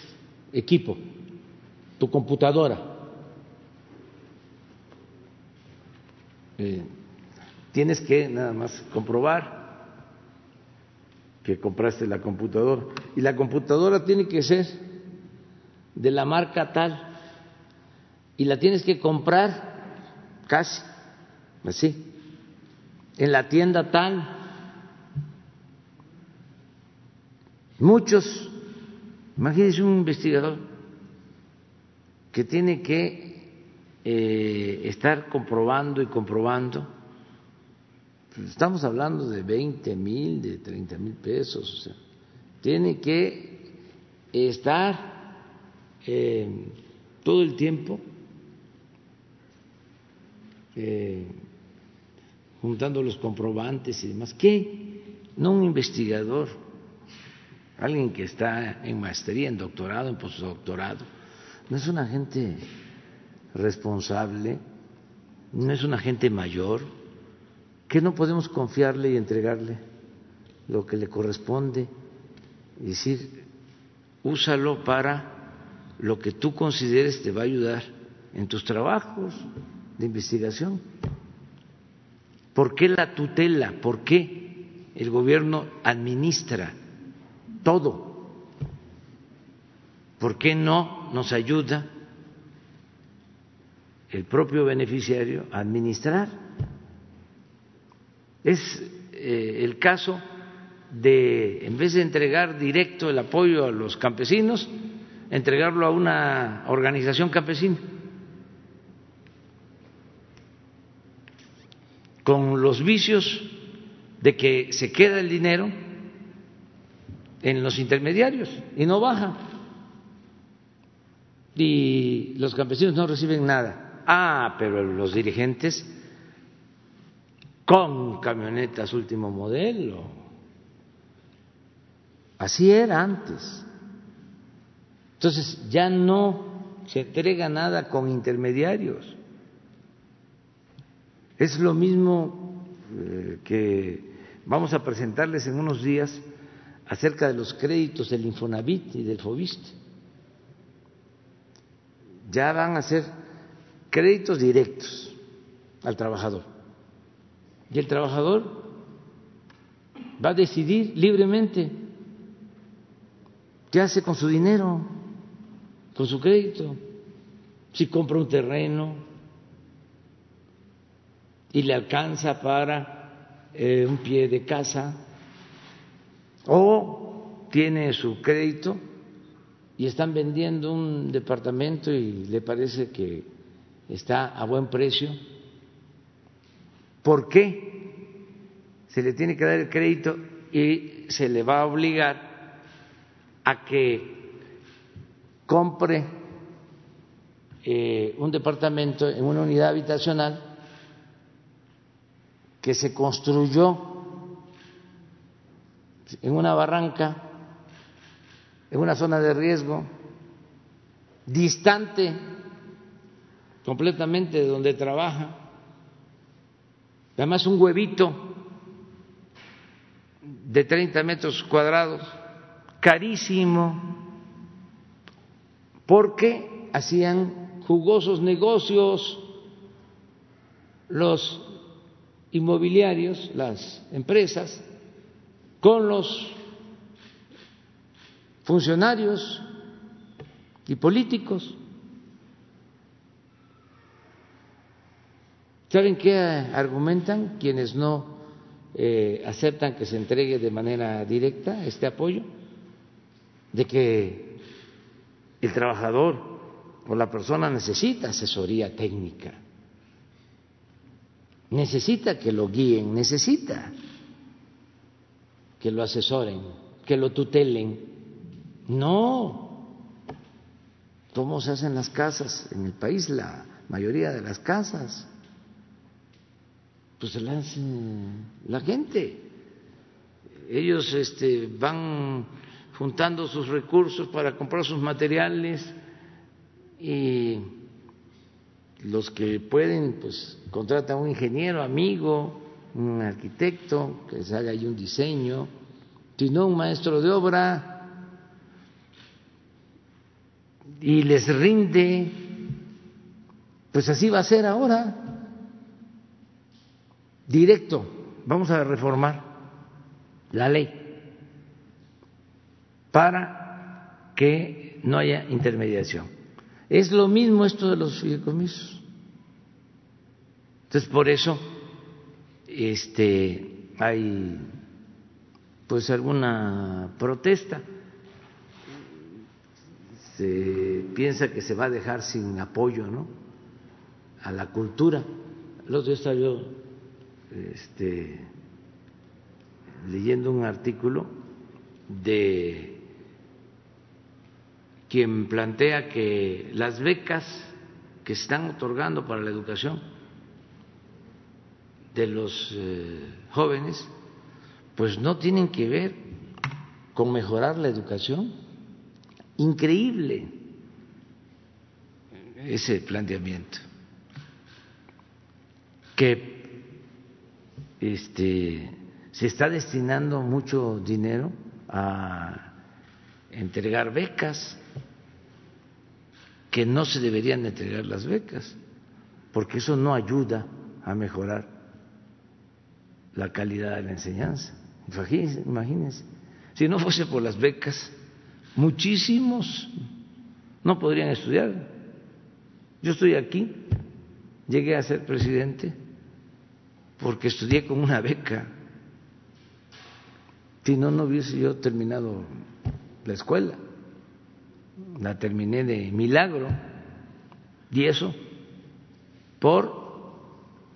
equipo, tu computadora Eh, tienes que nada más comprobar que compraste la computadora. Y la computadora tiene que ser de la marca tal. Y la tienes que comprar casi, así, en la tienda tal. Muchos, imagínense un investigador que tiene que eh, estar comprobando y comprobando. Estamos hablando de 20 mil, de 30 mil pesos. Tiene que estar eh, todo el tiempo eh, juntando los comprobantes y demás. ¿Qué? No un investigador, alguien que está en maestría, en doctorado, en postdoctorado. No es una gente responsable, no es una gente mayor, que no podemos confiarle y entregarle lo que le corresponde y decir, úsalo para lo que tú consideres te va a ayudar en tus trabajos de investigación. ¿Por qué la tutela? ¿Por qué el gobierno administra todo? ¿Por qué no nos ayuda el propio beneficiario administrar. Es eh, el caso de, en vez de entregar directo el apoyo a los campesinos, entregarlo a una organización campesina. Con los vicios de que se queda el dinero en los intermediarios y no baja. Y los campesinos no reciben nada. Ah, pero los dirigentes con camionetas último modelo. Así era antes. Entonces ya no se entrega nada con intermediarios. Es lo mismo eh, que vamos a presentarles en unos días acerca de los créditos del Infonavit y del Fobiste. Ya van a ser créditos directos al trabajador. Y el trabajador va a decidir libremente qué hace con su dinero, con su crédito, si compra un terreno y le alcanza para eh, un pie de casa, o tiene su crédito y están vendiendo un departamento y le parece que está a buen precio. ¿Por qué se le tiene que dar el crédito y se le va a obligar a que compre eh, un departamento en una unidad habitacional que se construyó en una barranca, en una zona de riesgo, distante completamente de donde trabaja, además un huevito de 30 metros cuadrados, carísimo, porque hacían jugosos negocios los inmobiliarios, las empresas, con los funcionarios y políticos. ¿Saben qué argumentan quienes no eh, aceptan que se entregue de manera directa este apoyo? De que el trabajador o la persona necesita asesoría técnica, necesita que lo guíen, necesita que lo asesoren, que lo tutelen. No. ¿Cómo se hacen las casas en el país? La mayoría de las casas. Pues se hace la gente. Ellos este, van juntando sus recursos para comprar sus materiales y los que pueden, pues contratan a un ingeniero, amigo, un arquitecto que se haga ahí un diseño, sino un maestro de obra y les rinde, pues así va a ser ahora, directo, vamos a reformar la ley para que no haya intermediación. Es lo mismo esto de los fideicomisos. Entonces, por eso este, hay pues alguna protesta. Se piensa que se va a dejar sin apoyo ¿no? a la cultura. El otro día este, leyendo un artículo de quien plantea que las becas que están otorgando para la educación de los eh, jóvenes, pues no tienen que ver con mejorar la educación. Increíble ese planteamiento. Que este, se está destinando mucho dinero a entregar becas, que no se deberían entregar las becas, porque eso no ayuda a mejorar la calidad de la enseñanza. Imagínense, si no fuese por las becas, muchísimos no podrían estudiar. Yo estoy aquí, llegué a ser presidente porque estudié con una beca. Si no, no hubiese yo terminado la escuela. La terminé de milagro. Y eso por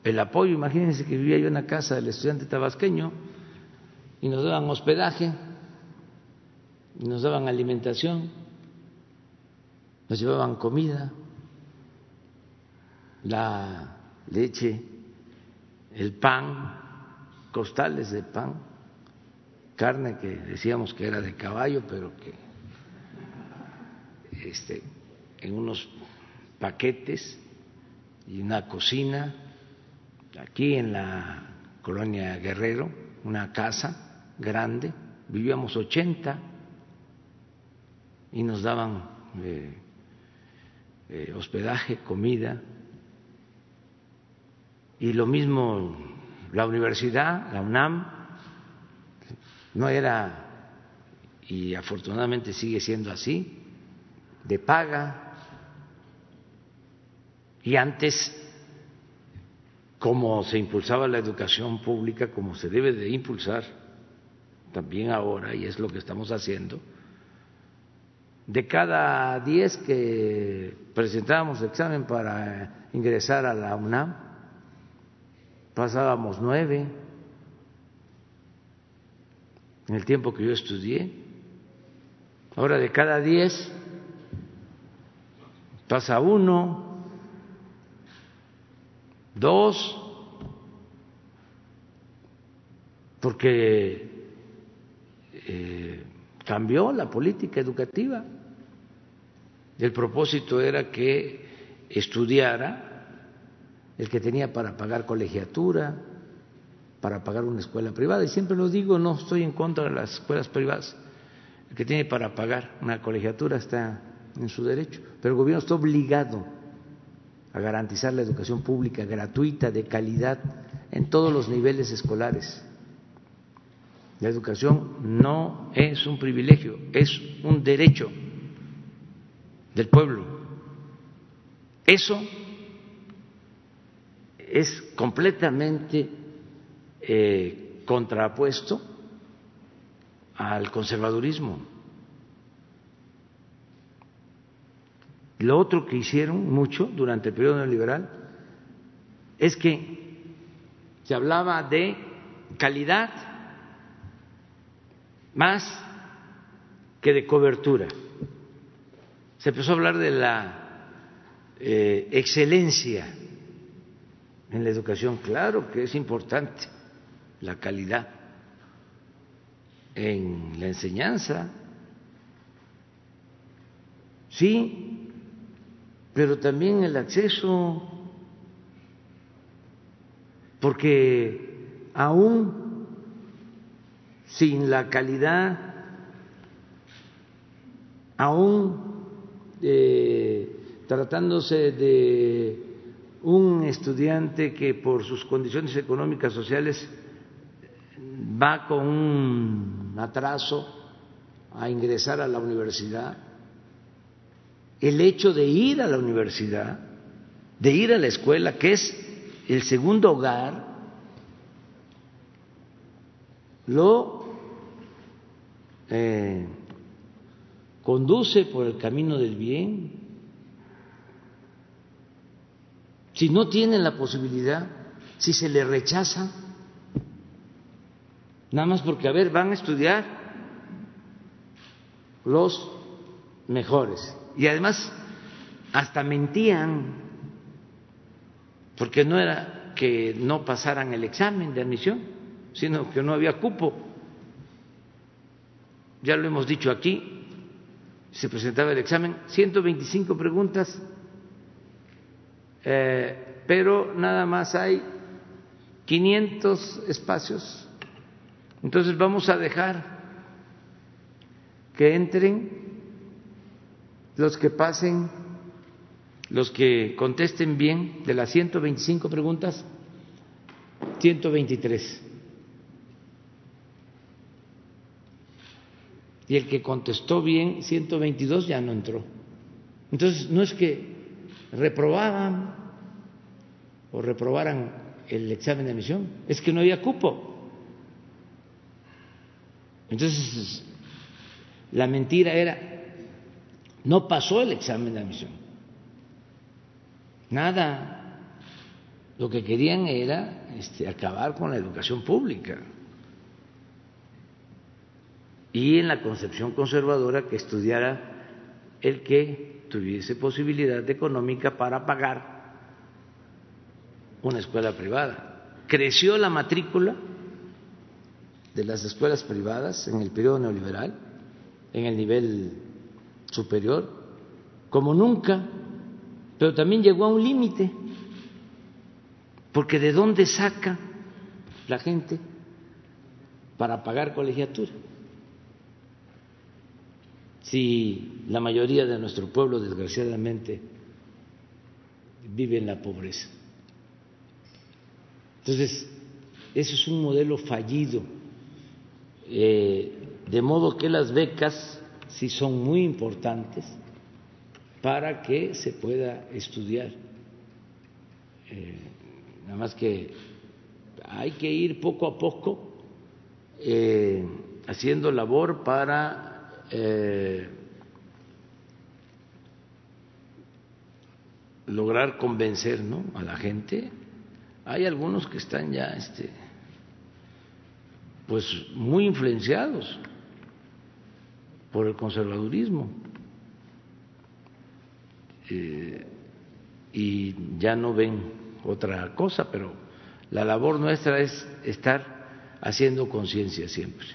el apoyo. Imagínense que vivía yo en la casa del estudiante tabasqueño y nos daban hospedaje, y nos daban alimentación, nos llevaban comida, la leche, el pan, costales de pan, carne que decíamos que era de caballo, pero que este, en unos paquetes y una cocina, aquí en la colonia Guerrero, una casa grande, vivíamos 80 y nos daban eh, eh, hospedaje, comida, y lo mismo la universidad, la UNAM, no era, y afortunadamente sigue siendo así, de paga, y antes, como se impulsaba la educación pública, como se debe de impulsar también ahora, y es lo que estamos haciendo, de cada diez que presentábamos examen para ingresar a la UNAM, pasábamos nueve en el tiempo que yo estudié. Ahora de cada diez pasa uno, dos, porque eh, cambió la política educativa. El propósito era que estudiara el que tenía para pagar colegiatura, para pagar una escuela privada. Y siempre lo digo, no estoy en contra de las escuelas privadas. El que tiene para pagar una colegiatura está en su derecho, pero el gobierno está obligado a garantizar la educación pública gratuita, de calidad, en todos los niveles escolares. La educación no es un privilegio, es un derecho del pueblo. Eso es completamente eh, contrapuesto al conservadurismo. Lo otro que hicieron mucho durante el periodo neoliberal es que se hablaba de calidad más que de cobertura. Se empezó a hablar de la eh, excelencia en la educación. Claro que es importante la calidad en la enseñanza, sí, pero también el acceso, porque aún sin la calidad, aún eh, tratándose de un estudiante que por sus condiciones económicas sociales va con un atraso a ingresar a la universidad, el hecho de ir a la universidad, de ir a la escuela, que es el segundo hogar, lo eh, conduce por el camino del bien, si no tienen la posibilidad, si se les rechaza, nada más porque, a ver, van a estudiar los mejores. Y además, hasta mentían, porque no era que no pasaran el examen de admisión, sino que no había cupo. Ya lo hemos dicho aquí, se presentaba el examen, 125 preguntas eh, pero nada más hay 500 espacios. Entonces vamos a dejar que entren los que pasen, los que contesten bien de las 125 preguntas, 123. Y el que contestó bien, 122, ya no entró. Entonces, no es que reprobaban o reprobaran el examen de admisión, es que no había cupo. Entonces, la mentira era, no pasó el examen de admisión. Nada. Lo que querían era este, acabar con la educación pública. Y en la concepción conservadora que estudiara el que tuviese posibilidad económica para pagar una escuela privada. Creció la matrícula de las escuelas privadas en el periodo neoliberal, en el nivel superior, como nunca, pero también llegó a un límite, porque ¿de dónde saca la gente para pagar colegiatura? Si la mayoría de nuestro pueblo, desgraciadamente, vive en la pobreza. Entonces, eso es un modelo fallido, eh, de modo que las becas sí son muy importantes para que se pueda estudiar. Eh, nada más que hay que ir poco a poco eh, haciendo labor para lograr convencer ¿no? a la gente. Hay algunos que están ya este, pues muy influenciados por el conservadurismo eh, y ya no ven otra cosa, pero la labor nuestra es estar haciendo conciencia siempre.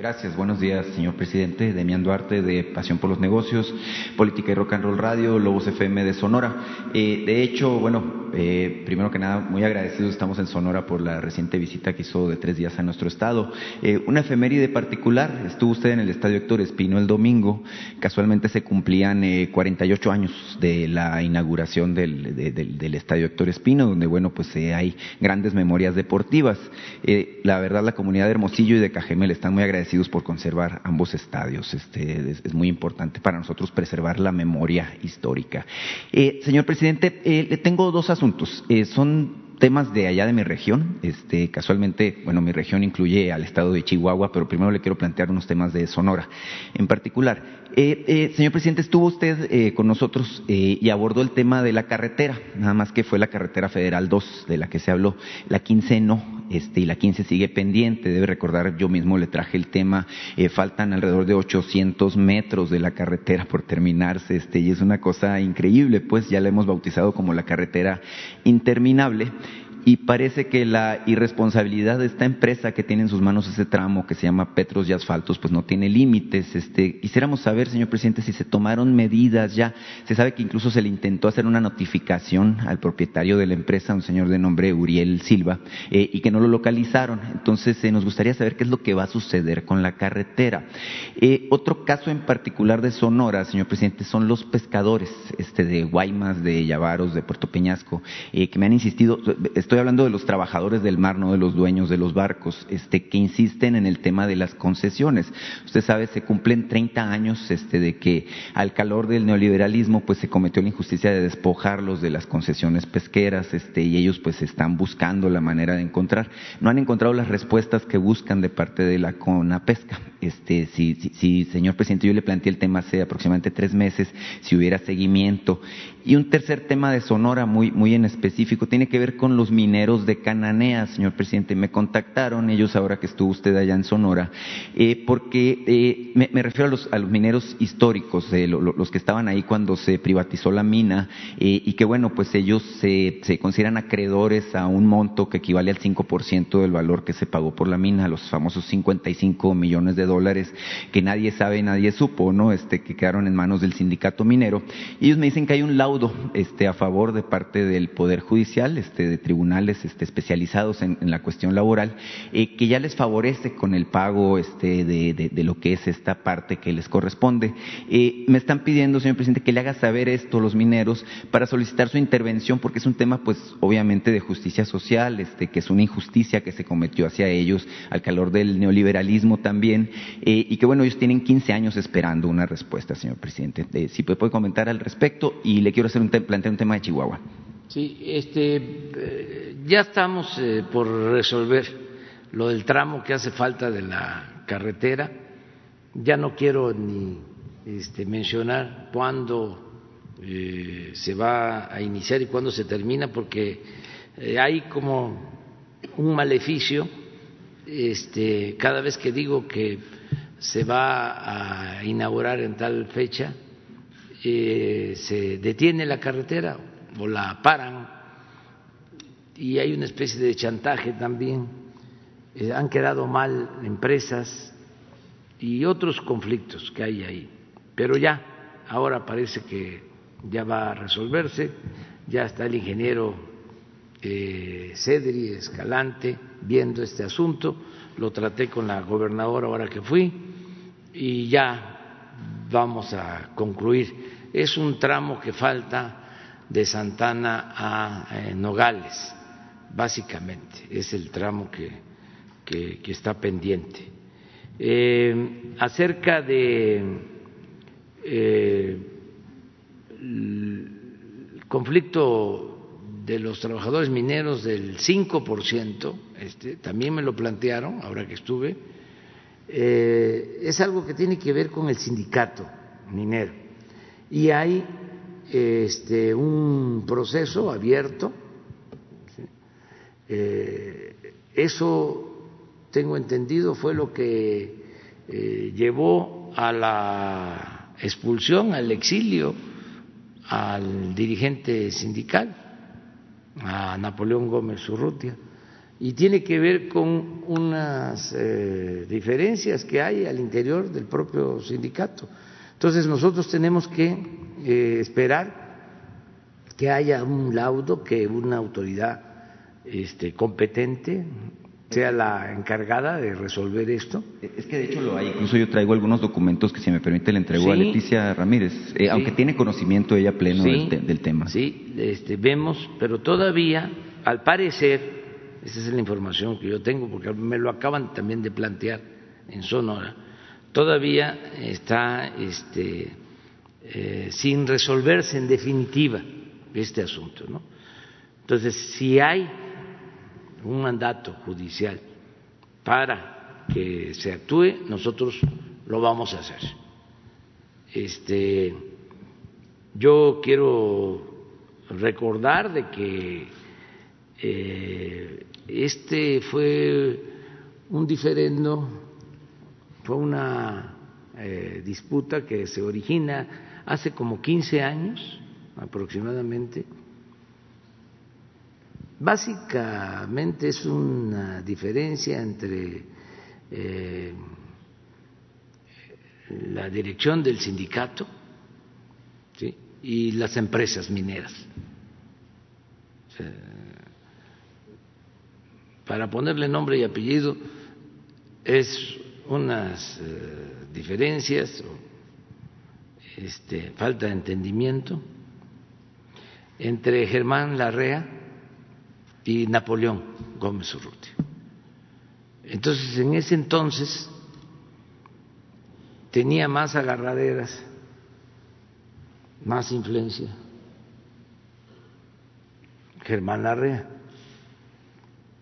Gracias, buenos días, señor presidente. Demián Duarte, de Pasión por los Negocios, Política y Rock and Roll Radio, Lobos FM de Sonora. Eh, de hecho, bueno, eh, primero que nada, muy agradecidos estamos en Sonora por la reciente visita que hizo de tres días a nuestro estado. Eh, una efeméride particular, estuvo usted en el Estadio Héctor Espino el domingo, casualmente se cumplían 48 años de la inauguración del, Estadio Héctor Espino, donde, bueno, pues hay grandes memorias deportivas. la verdad, la comunidad de Hermosillo y de Cajemel están muy agradecidos por conservar ambos estadios. Este, es, muy importante para nosotros preservar la memoria histórica. Eh, señor presidente, eh, le tengo dos asuntos. Eh, son temas de allá de mi región. Este, casualmente, bueno, mi región incluye al estado de Chihuahua, pero primero le quiero plantear unos temas de Sonora. En particular, eh, eh, señor presidente, estuvo usted eh, con nosotros y abordó el tema de la carretera, nada más que fue la carretera federal 2 de la que se habló. La 15 no, este, y la 15 sigue pendiente. Debe recordar, yo mismo le traje el tema. faltan alrededor de 800 metros de la carretera por terminarse, este, y es una cosa increíble, pues ya la hemos bautizado como la carretera interminable y parece que la irresponsabilidad de esta empresa que tiene en sus manos ese tramo que se llama Petros y Asfaltos, pues no tiene límites. Este, quisiéramos saber, señor presidente, si se tomaron medidas ya. Se sabe que incluso se le intentó hacer una notificación al propietario de la empresa, un señor de nombre Uriel Silva, eh, y que no lo localizaron. Entonces, eh, nos gustaría saber qué es lo que va a suceder con la carretera. Eh, otro caso en particular de Sonora, señor presidente, son los pescadores este, de Guaymas, de Yavaros, de Puerto Peñasco, que me han insistido estoy hablando de los trabajadores del mar, no de los dueños de los barcos, este, que insisten en el tema de las concesiones. Usted sabe, se cumplen 30 años este, de que al calor del neoliberalismo pues se cometió la injusticia de despojarlos de las concesiones pesqueras este, y ellos pues están buscando la manera de encontrar. No han encontrado las respuestas que buscan de parte de la CONAPESCA. Este, si, si, señor presidente, yo le planteé el tema hace aproximadamente tres meses, si hubiera seguimiento. Y un tercer tema de Sonora muy, muy en específico tiene que ver con los mineros de Cananea, señor presidente. Me contactaron ellos ahora que estuvo usted allá en Sonora, eh, porque eh, me, refiero a los, a los mineros históricos, eh, los que estaban ahí cuando se privatizó la mina y que bueno, pues ellos se, se, consideran acreedores a un monto que equivale al 5% del valor que se pagó por la mina, los famosos 55 millones de dólares que nadie sabe, nadie supo, ¿no? Este, que quedaron en manos del sindicato minero. Y ellos me dicen que hay un laudo este, a favor de parte del Poder Judicial, este, de tribunales este, especializados en, la cuestión laboral, eh, que ya les favorece con el pago de, lo que es esta parte que les corresponde. Eh, me están pidiendo, señor presidente, que le haga saber esto a los mineros para solicitar su intervención, porque es un tema, pues, obviamente de justicia social, que es una injusticia que se cometió hacia ellos al calor del neoliberalismo también, eh, y que bueno, ellos tienen 15 años esperando una respuesta, señor presidente. Si puede comentar al respecto y le quiero hacer un plantear un tema de Chihuahua. Sí, este, eh, ya estamos por resolver lo del tramo que hace falta de la carretera. Ya no quiero ni este, mencionar cuándo se va a iniciar y cuándo se termina, porque hay como un maleficio este, cada vez que digo que se va a inaugurar en tal fecha, eh, se detiene la carretera o la paran y hay una especie de chantaje también. Eh, han quedado mal empresas y otros conflictos que hay ahí. Pero ya, ahora parece que ya va a resolverse, ya está el ingeniero eh, Cedri Escalante viendo este asunto, lo traté con la gobernadora ahora que fui y ya vamos a concluir. Es un tramo que falta de Santana a eh, Nogales, básicamente, es el tramo que, que, está pendiente. Eh, acerca de eh, conflicto de los trabajadores mineros del 5%, este, también me lo plantearon ahora que estuve, eh, es algo que tiene que ver con el sindicato minero. Y hay este, un proceso abierto. Eh, eso, tengo entendido, fue lo que eh, llevó a la expulsión, al exilio al dirigente sindical a Napoleón Gómez Urrutia y tiene que ver con unas eh, diferencias que hay al interior del propio sindicato. Entonces nosotros tenemos que eh, esperar que haya un laudo, que una autoridad este, competente sea la encargada de resolver esto. Es que de hecho lo hay, incluso yo traigo algunos documentos que si me permite le entrego a Leticia Ramírez, eh, aunque tiene conocimiento ella pleno del, tema. Sí, este, vemos, pero todavía, al parecer, esa es la información que yo tengo, porque me lo acaban también de plantear en Sonora, todavía está este, eh, sin resolverse en definitiva este asunto. ¿no? Entonces, si hay un mandato judicial para que se actúe, nosotros lo vamos a hacer. Este, yo quiero recordar de que eh, este fue un diferendo, fue una eh, disputa que se origina hace como 15 años aproximadamente Básicamente es una diferencia entre eh, la dirección del sindicato y las empresas mineras. Para ponerle nombre y apellido es unas eh, diferencias, este, falta de entendimiento entre Germán Larrea y Napoleón Gómez Urrutia. Entonces, en ese entonces tenía más agarraderas, más influencia Germán Larrea.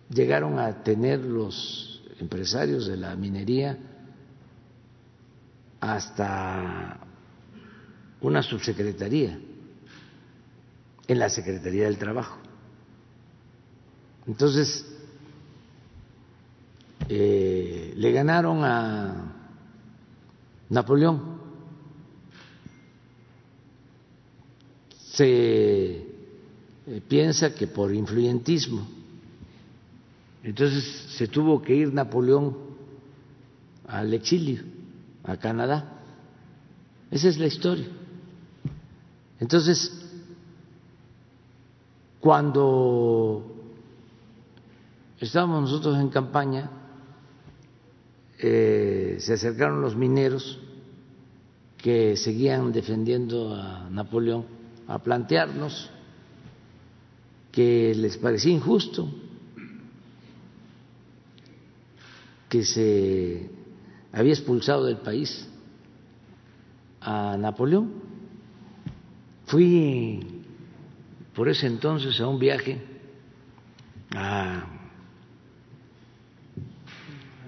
Llegaron a tener los empresarios de la minería hasta una subsecretaría en la Secretaría del Trabajo. Entonces, eh, le ganaron a Napoleón. Se eh, piensa que por influyentismo. Entonces se tuvo que ir Napoleón al exilio, a Canadá. Esa es la historia. Entonces, cuando estábamos nosotros en campaña, eh, se acercaron los mineros que seguían defendiendo a Napoleón a plantearnos que les parecía injusto que se había expulsado del país a Napoleón. Fui por ese entonces a un viaje a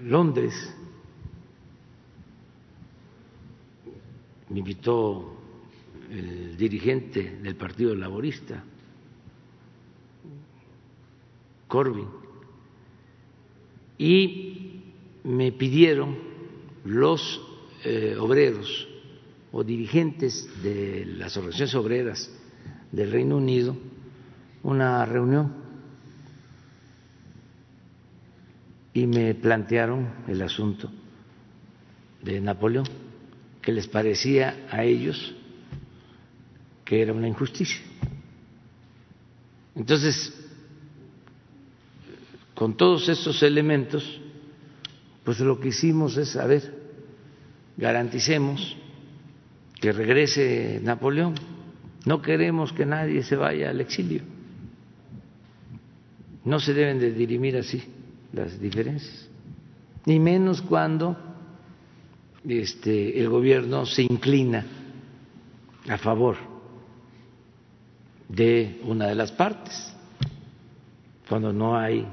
Londres, me invitó el dirigente del Partido Laborista, Corbyn, y me pidieron los eh, obreros o dirigentes de las organizaciones obreras del Reino Unido una reunión y me plantearon el asunto de Napoleón, que les parecía a ellos que era una injusticia. Entonces, con todos estos elementos, pues lo que hicimos es, a ver, garanticemos que regrese Napoleón. No queremos que nadie se vaya al exilio. No se deben de dirimir así las diferencias, ni menos cuando este, el gobierno se inclina a favor de una de las partes, cuando no hay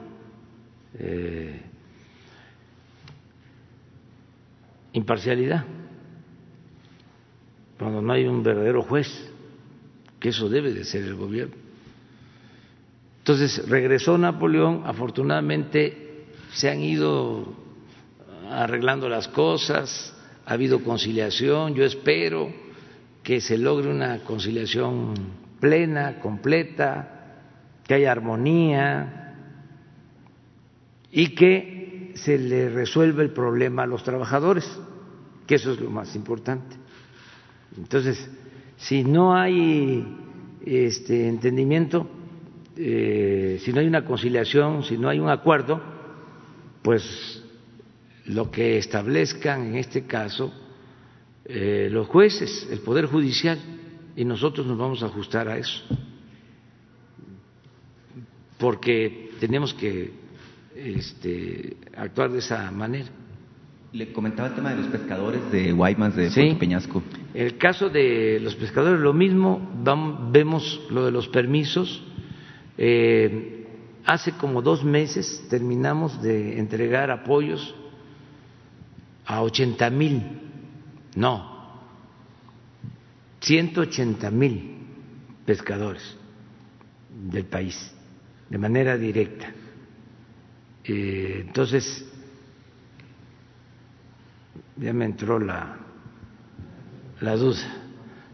eh, imparcialidad, cuando no hay un verdadero juez, que eso debe de ser el gobierno. Entonces regresó Napoleón, afortunadamente se han ido arreglando las cosas, ha habido conciliación, yo espero que se logre una conciliación plena, completa, que haya armonía y que se le resuelva el problema a los trabajadores, que eso es lo más importante. Entonces, si no hay este entendimiento, eh, si no hay una conciliación, si no hay un acuerdo, pues lo que establezcan en este caso eh, los jueces, el Poder Judicial, y nosotros nos vamos a ajustar a eso, porque tenemos que este, actuar de esa manera. Le comentaba el tema de los pescadores de Guaymas, de Puerto Peñasco. El caso de los pescadores, lo mismo, vemos lo de los permisos. Eh, hace como dos meses terminamos de entregar apoyos a 80 mil, no, 180 mil pescadores del país, de manera directa. Eh, entonces, ya me entró la, la duda,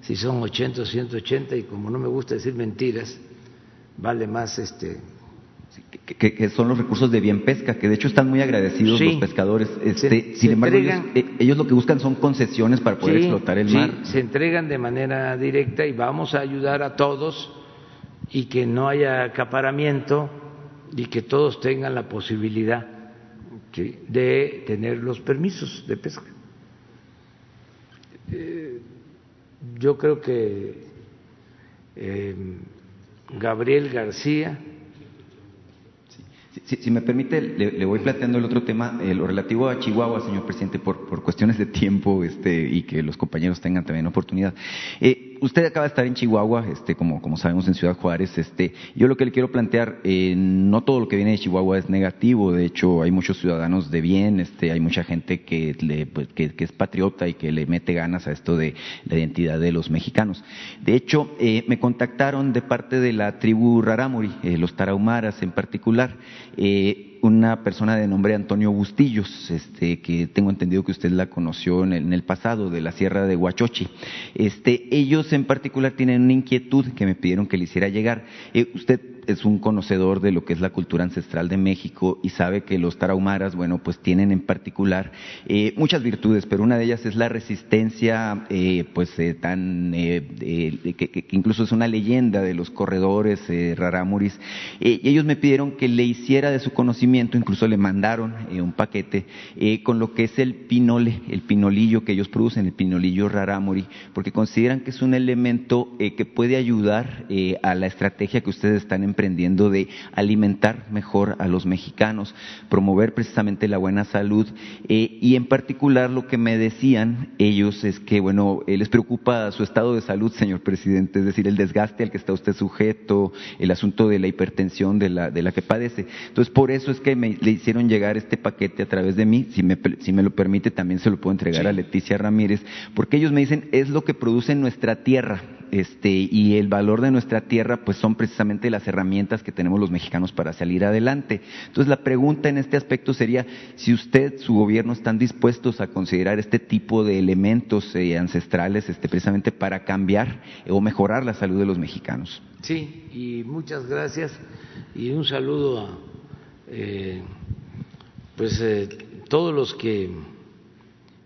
si son 80 o 180, y como no me gusta decir mentiras, vale más este que, son los recursos de bien pesca, que de hecho están muy agradecidos los pescadores. Este, sin embargo, eh, ellos, lo que buscan son concesiones para poder explotar el mar. Se entregan de manera directa y vamos a ayudar a todos y que no haya acaparamiento y que todos tengan la posibilidad de tener los permisos de pesca. Eh, yo creo que eh, Gabriel García si, me permite, le, voy planteando el otro tema, eh, lo relativo a Chihuahua, señor presidente, por, por cuestiones de tiempo este, y que los compañeros tengan también oportunidad. Eh, usted acaba de estar en Chihuahua, este, como, como sabemos en Ciudad Juárez. Este, yo lo que le quiero plantear, eh, no todo lo que viene de Chihuahua es negativo. De hecho, hay muchos ciudadanos de bien, este, hay mucha gente que, le, pues, que, es patriota y que le mete ganas a esto de la identidad de los mexicanos. De hecho, eh, me contactaron de parte de la tribu Rarámuri, eh, los tarahumaras en particular. Eh, una persona de nombre Antonio Bustillos, este, que tengo entendido que usted la conoció en el, pasado, de la Sierra de Huachochi. Este, ellos en particular tienen una inquietud que me pidieron que le hiciera llegar. Eh, usted es un conocedor de lo que es la cultura ancestral de México y sabe que los tarahumaras, bueno, pues tienen en particular eh, muchas virtudes, pero una de ellas es la resistencia, eh, pues eh, tan, que, que, incluso es una leyenda de los corredores rarámuris. y ellos me pidieron que le hiciera de su conocimiento, incluso le mandaron un paquete con lo que es el pinole, el pinolillo que ellos producen, el pinolillo rarámuri, porque consideran que es un elemento que puede ayudar a la estrategia que ustedes están emprendiendo de alimentar mejor a los mexicanos, promover precisamente la buena salud eh, y en particular lo que me decían ellos es que, bueno, eh, les preocupa su estado de salud, señor presidente, es decir, el desgaste al que está usted sujeto, el asunto de la hipertensión de la, de la que padece. Entonces, por eso es que me, le hicieron llegar este paquete a través de mí, si me, si me lo permite, también se lo puedo entregar a Leticia Ramírez, porque ellos me dicen, es lo que produce nuestra tierra, este, y el valor de nuestra tierra, pues son precisamente las herramientas que tenemos los mexicanos para salir adelante. Entonces, la pregunta en este aspecto sería si usted, su gobierno, están dispuestos a considerar este tipo de elementos eh, ancestrales, este, precisamente para cambiar o mejorar la salud de los mexicanos. Sí, y muchas gracias y un saludo a eh, pues eh, todos los que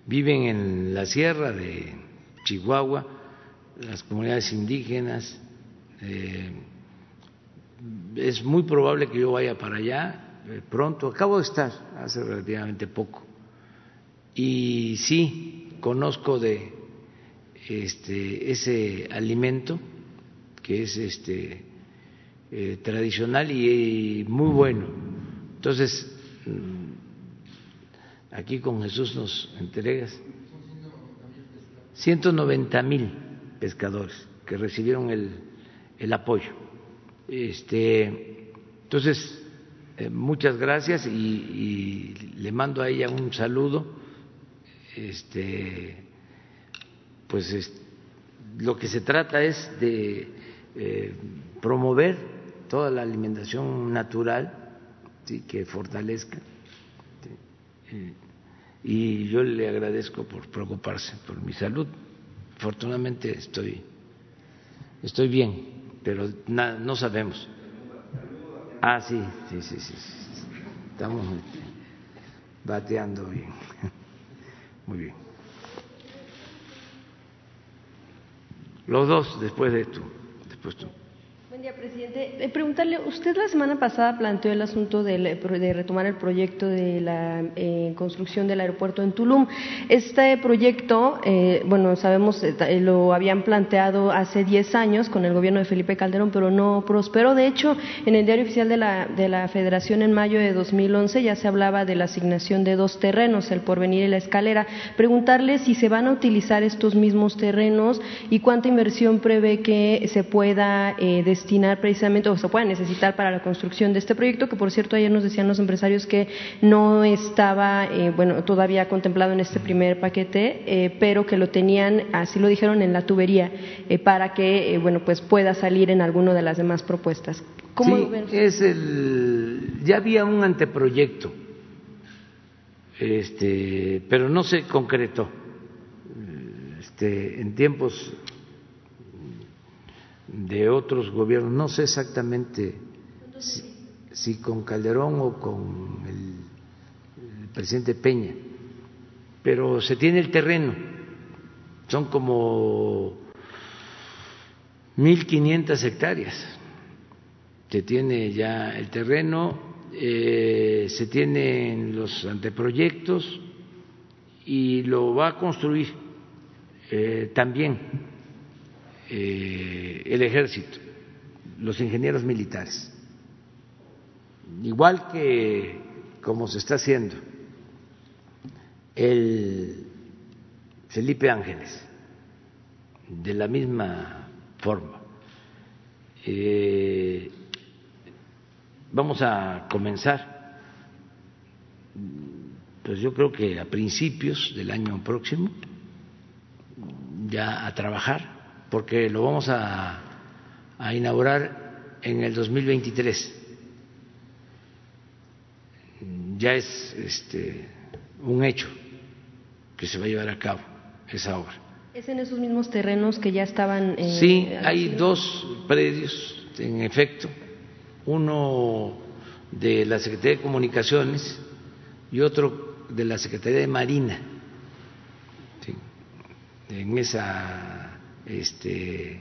viven en la sierra de Chihuahua, las comunidades indígenas, eh, es muy probable que yo vaya para allá eh, pronto. Acabo de estar hace relativamente poco y sí conozco de este, ese alimento que es este eh, tradicional y, muy bueno. Entonces mm, aquí con Jesús nos entregas 190 mil pescadores que recibieron el, el apoyo. Este, entonces, eh, muchas gracias y, le mando a ella un saludo. Este, pues es, lo que se trata es de eh, promover toda la alimentación natural ¿sí? que fortalezca. y yo le agradezco por preocuparse por mi salud. Afortunadamente estoy, estoy bien, pero no sabemos. Ah, sí, sí, sí, sí. Estamos bateando bien. Muy bien. Los dos después de esto, después tú. Buen día, presidente. Eh, preguntarle, usted la semana pasada planteó el asunto de, de retomar el proyecto de la eh, construcción del aeropuerto en Tulum. Este proyecto, eh, bueno, sabemos, eh, lo habían planteado hace 10 años con el gobierno de Felipe Calderón, pero no prosperó. De hecho, en el diario oficial de la, de la Federación en mayo de 2011 ya se hablaba de la asignación de dos terrenos, el porvenir y la escalera. Preguntarle si se van a utilizar estos mismos terrenos y cuánta inversión prevé que se pueda eh, destinar precisamente o se pueda necesitar para la construcción de este proyecto, que por cierto ayer nos decían los empresarios que no estaba, eh, bueno, todavía contemplado en este primer paquete, eh, pero que lo tenían, así lo dijeron, en la tubería, eh, para que, bueno, pues pueda salir en alguna de las demás propuestas. ¿Cómo sí, es el, ya había un anteproyecto, este, pero no se concretó. Este, en tiempos de otros gobiernos, no sé exactamente si, con Calderón o con el, el, presidente Peña, pero se tiene el terreno, son como 1.500 hectáreas, se tiene ya el terreno, eh, se tienen los anteproyectos y lo va a construir eh, también eh, el ejército, los ingenieros militares, igual que como se está haciendo el Felipe Ángeles, de la misma forma. Eh, vamos a comenzar, pues yo creo que a principios del año próximo, ya a trabajar porque lo vamos a, a inaugurar en el 2023. Ya es este, un hecho que se va a llevar a cabo esa obra. ¿Es en esos mismos terrenos que ya estaban? Eh, sí, hay dos predios, en efecto, uno de la Secretaría de Comunicaciones y otro de la Secretaría de Marina, sí, en esa este,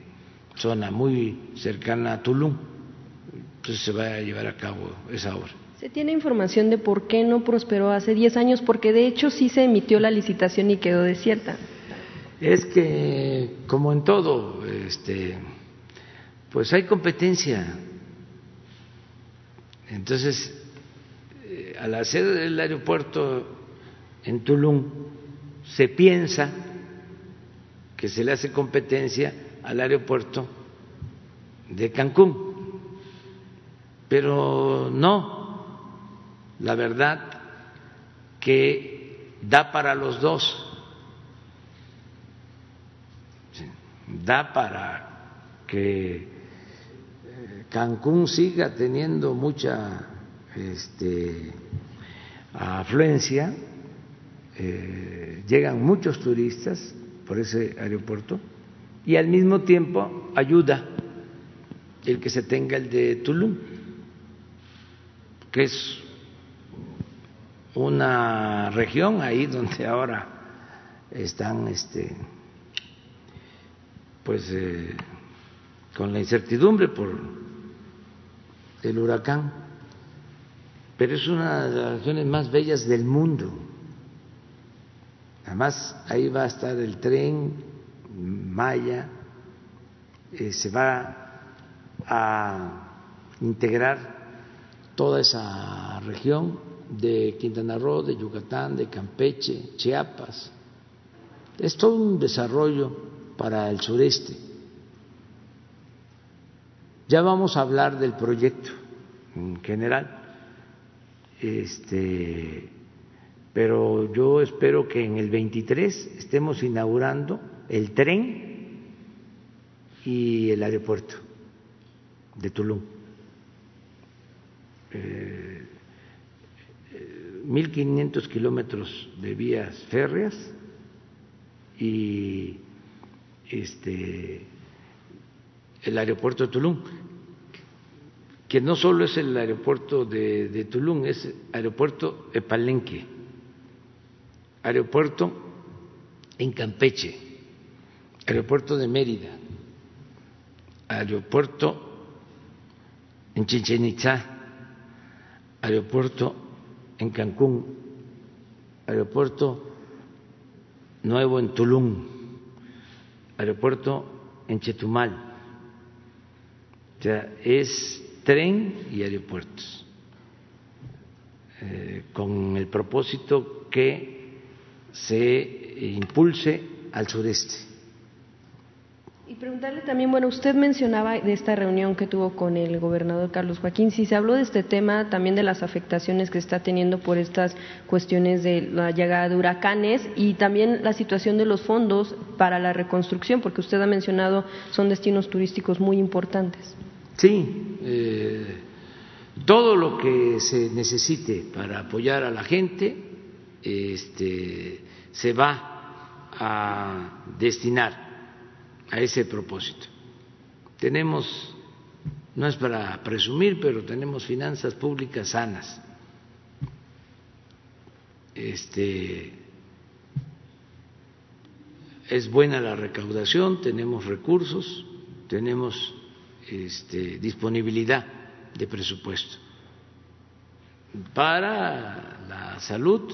zona muy cercana a Tulum. Entonces se va a llevar a cabo esa obra. ¿Se tiene información de por qué no prosperó hace 10 años? Porque de hecho sí se emitió la licitación y quedó desierta. Es que, como en todo, este, pues hay competencia. Entonces, eh, al hacer el aeropuerto en Tulum, se piensa que se le hace competencia al aeropuerto de Cancún. Pero no, la verdad que da para los dos, da para que Cancún siga teniendo mucha este, afluencia, eh, llegan muchos turistas, por ese aeropuerto y al mismo tiempo ayuda el que se tenga el de Tulum, que es una región ahí donde ahora están este pues eh, con la incertidumbre por el huracán. Pero es una de las regiones más bellas del mundo además ahí va a estar el tren Maya eh, se va a integrar toda esa región de Quintana Roo, de Yucatán, de Campeche, Chiapas. Es todo un desarrollo para el sureste. Ya vamos a hablar del proyecto en general, este, pero yo espero que en el 23 estemos inaugurando el tren y el aeropuerto de Tulum. Eh, 1.500 kilómetros de vías férreas y este, el aeropuerto de Tulum, que no solo es el aeropuerto de, de Tulum, es aeropuerto de Palenque, aeropuerto en Campeche, aeropuerto de Mérida, aeropuerto en Chichen Itzá, aeropuerto en Cancún, aeropuerto nuevo en Tulum, aeropuerto en Chetumal. O sea, es tren y aeropuertos, eh, con el propósito que se impulse al sureste y preguntarle también, bueno, usted mencionaba de esta reunión que tuvo con el gobernador Carlos Joaquín, si se habló de este tema, también de las afectaciones que está teniendo por estas cuestiones de la llegada de huracanes y también la situación de los fondos para la reconstrucción, porque usted ha mencionado son destinos turísticos muy importantes. Sí, eh, todo lo que se necesite para apoyar a la gente este, se va a destinar a ese propósito. Tenemos, no es para presumir, pero tenemos finanzas públicas sanas. Este, es buena la recaudación, tenemos recursos, tenemos este, disponibilidad de presupuesto. Para la salud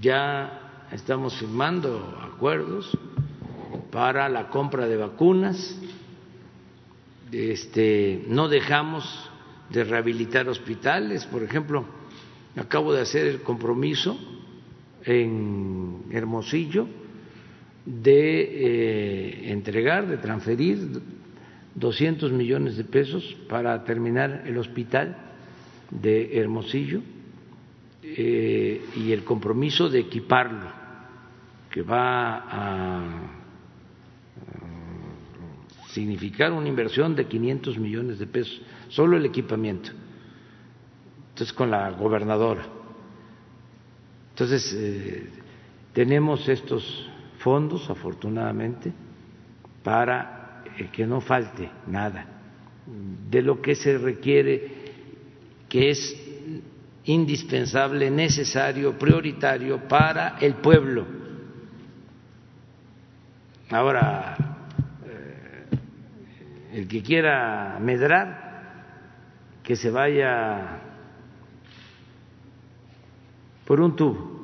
ya estamos firmando acuerdos para la compra de vacunas, este, no dejamos de rehabilitar hospitales, por ejemplo, acabo de hacer el compromiso en Hermosillo de eh, entregar, de transferir 200 millones de pesos para terminar el hospital de Hermosillo eh, y el compromiso de equiparlo, que va a significar una inversión de 500 millones de pesos, solo el equipamiento. Entonces, con la gobernadora. Entonces, eh, tenemos estos fondos, afortunadamente, para eh, que no falte nada de lo que se requiere, que es indispensable, necesario, prioritario para el pueblo. Ahora, el que quiera medrar, que se vaya por un tubo.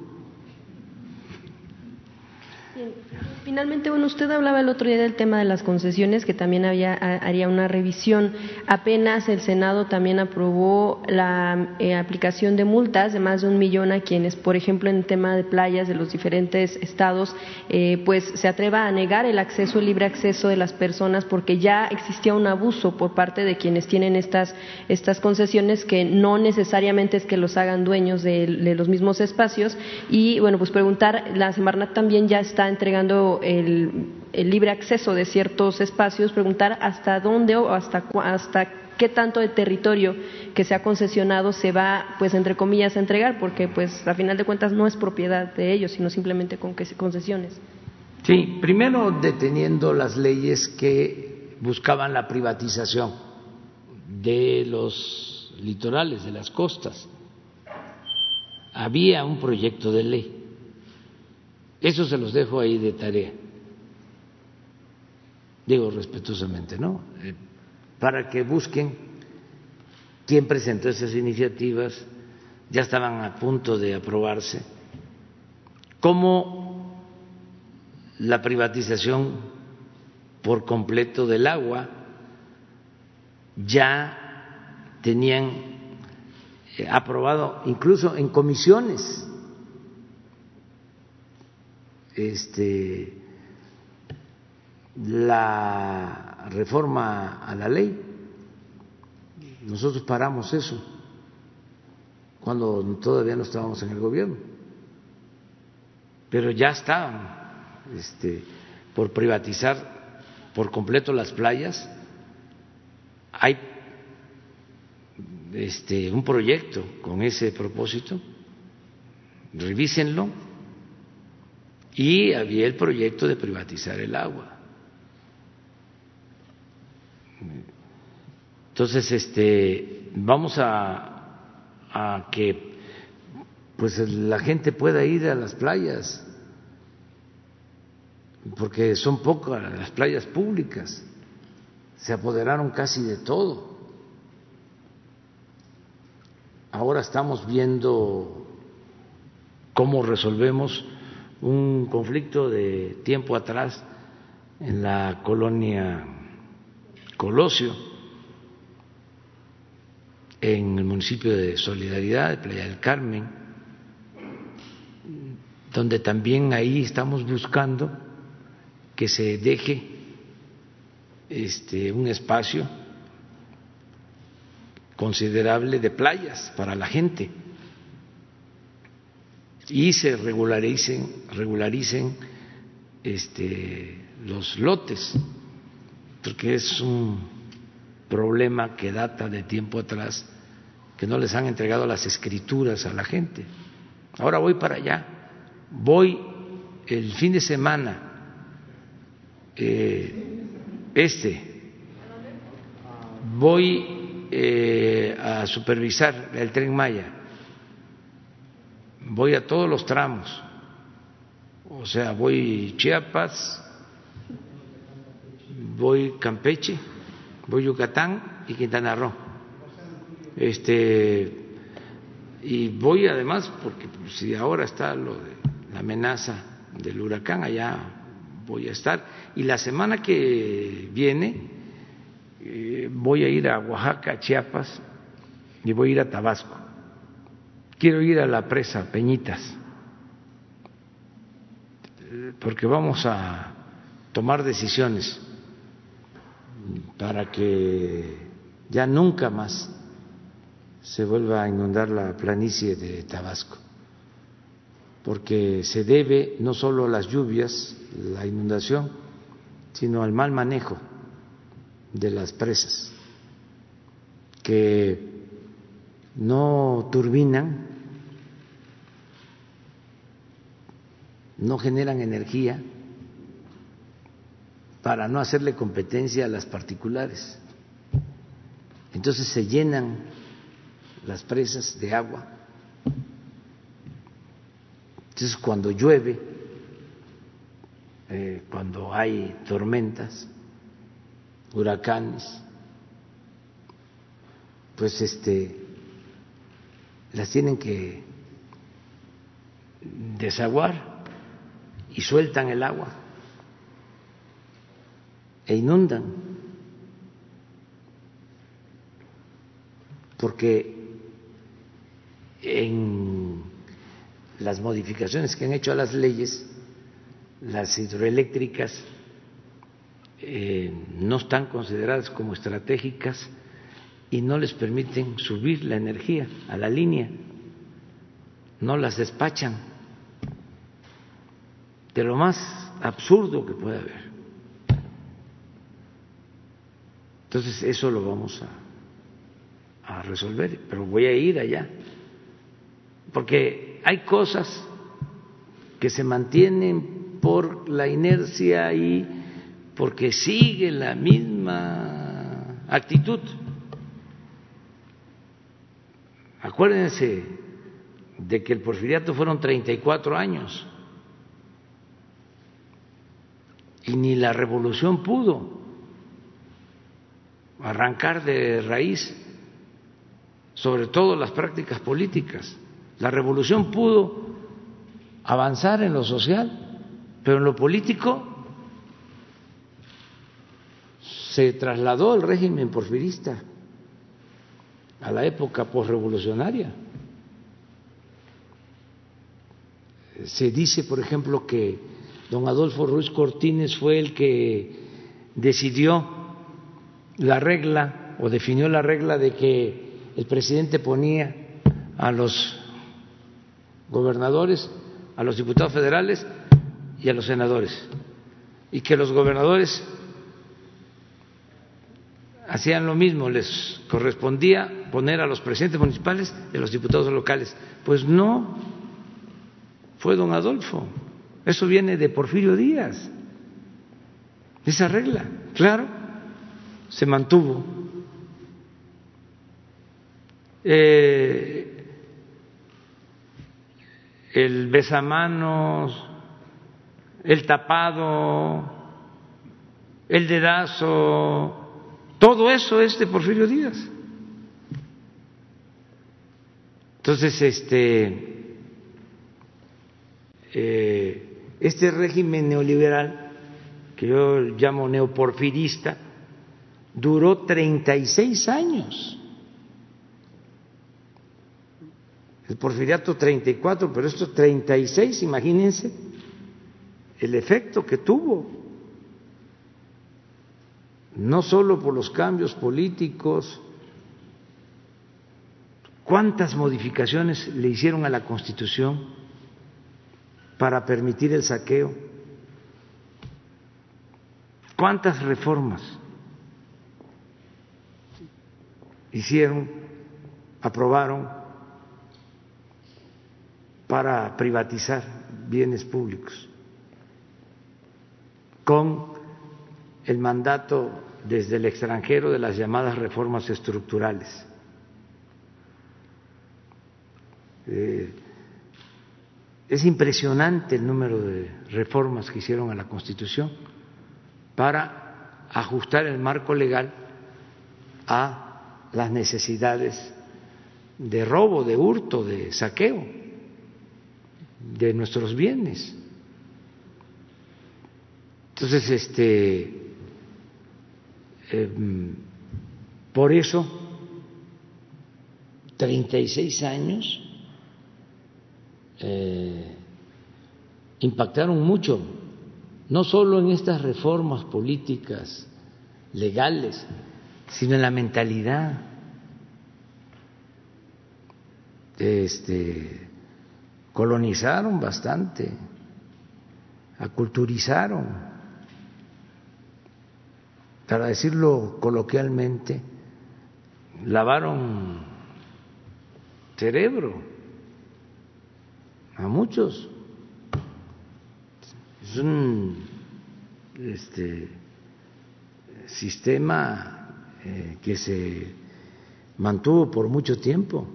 Finalmente, bueno, usted hablaba el otro día del tema de las concesiones, que también había, haría una revisión. Apenas el Senado también aprobó la eh, aplicación de multas de más de un millón a quienes, por ejemplo, en el tema de playas de los diferentes estados, eh, pues se atreva a negar el acceso, el libre acceso de las personas, porque ya existía un abuso por parte de quienes tienen estas, estas concesiones, que no necesariamente es que los hagan dueños de, los mismos espacios. Y, bueno, pues preguntar, la Semarnat también ya está entregando el, libre acceso de ciertos espacios, preguntar hasta dónde o hasta, hasta qué tanto de territorio que se ha concesionado se va, pues entre comillas, a entregar, porque pues a final de cuentas no es propiedad de ellos, sino simplemente con concesiones. Sí, primero deteniendo las leyes que buscaban la privatización de los litorales, de las costas. había un proyecto de ley. Eso se los dejo ahí de tarea. Digo respetuosamente, ¿no? Eh, para que busquen quién presentó esas iniciativas, ya estaban a punto de aprobarse, cómo la privatización por completo del agua ya tenían eh, aprobado incluso en comisiones este la reforma a la ley nosotros paramos eso cuando todavía no estábamos en el gobierno, pero ya estaban este, por privatizar por completo las playas. Hay este, un proyecto con ese propósito, revísenlo, y había el proyecto de privatizar el agua. Entonces, este, vamos a, a que pues la gente pueda ir a las playas, porque son pocas las playas públicas, se apoderaron casi de todo. Ahora estamos viendo cómo resolvemos un conflicto de tiempo atrás en la colonia Colosio en el municipio de Solidaridad, de Playa del Carmen, donde también ahí estamos buscando que se deje este, un espacio considerable de playas para la gente y se regularicen, regularicen este, los lotes, porque es un problema que data de tiempo atrás, que no les han entregado las escrituras a la gente. Ahora voy para allá, voy el fin de semana, eh, este, voy eh, a supervisar el tren Maya, voy a todos los tramos, o sea, voy Chiapas, voy Campeche, voy Yucatán y Quintana Roo. Este, y voy además, porque si ahora está lo de la amenaza del huracán, allá voy a estar. Y la semana que viene eh, voy a ir a Oaxaca, Chiapas, y voy a ir a Tabasco. Quiero ir a la presa Peñitas, porque vamos a tomar decisiones para que ya nunca más se vuelva a inundar la planicie de Tabasco, porque se debe no solo a las lluvias, la inundación, sino al mal manejo de las presas, que no turbinan, no generan energía para no hacerle competencia a las particulares. Entonces se llenan las presas de agua. Entonces cuando llueve, eh, cuando hay tormentas, huracanes, pues este las tienen que desaguar y sueltan el agua e inundan, porque en las modificaciones que han hecho a las leyes, las hidroeléctricas eh, no están consideradas como estratégicas y no les permiten subir la energía a la línea, no las despachan, de lo más absurdo que puede haber. Entonces eso lo vamos a, resolver, pero voy a ir allá, porque hay cosas que se mantienen por la inercia y porque sigue la misma actitud. Acuérdense de que el porfiriato fueron 34 años y ni la revolución pudo arrancar de raíz, sobre todo las prácticas políticas. La revolución pudo avanzar en lo social, pero en lo político se trasladó el régimen porfirista a la época posrevolucionaria. Se dice, por ejemplo, que don Adolfo Ruiz Cortines fue el que decidió la regla o definió la regla de que el presidente ponía a los gobernadores, a los diputados federales y a los senadores, y que los gobernadores hacían lo mismo, les correspondía poner a los presidentes municipales y a los diputados locales. Pues no, fue don Adolfo. Eso viene de Porfirio Díaz. Esa regla, claro, se mantuvo. Eh, el besamanos, el tapado, el dedazo, todo eso es de Porfirio Díaz. Entonces, este, eh, este régimen neoliberal, que yo llamo neoporfirista, duró 36 años. El porfiriato 34, pero esto 36, imagínense el efecto que tuvo no solo por los cambios políticos, ¿cuántas modificaciones le hicieron a la Constitución para permitir el saqueo? ¿Cuántas reformas hicieron, aprobaron para privatizar bienes públicos con el mandato desde el extranjero de las llamadas reformas estructurales. Eh, es impresionante el número de reformas que hicieron a la Constitución para ajustar el marco legal a las necesidades de robo, de hurto, de saqueo de nuestros bienes. Entonces, este Em, por eso, 36 años eh, impactaron mucho, no solo en estas reformas políticas, legales, sino en la mentalidad. Este, colonizaron bastante, aculturizaron para decirlo coloquialmente, lavaron cerebro a muchos. Es un este, sistema eh, que se mantuvo por mucho tiempo.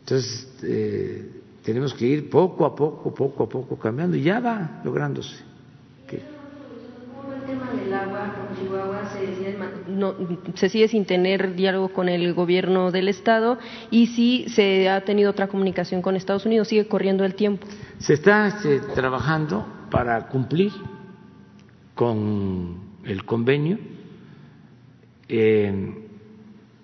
Entonces, eh, tenemos que ir poco a poco, poco a poco cambiando y ya va lográndose. Se sigue sin tener diálogo con el gobierno del Estado y si se ha tenido otra comunicación con Estados Unidos, sigue corriendo el tiempo. Se está este, trabajando para cumplir con el convenio. Eh,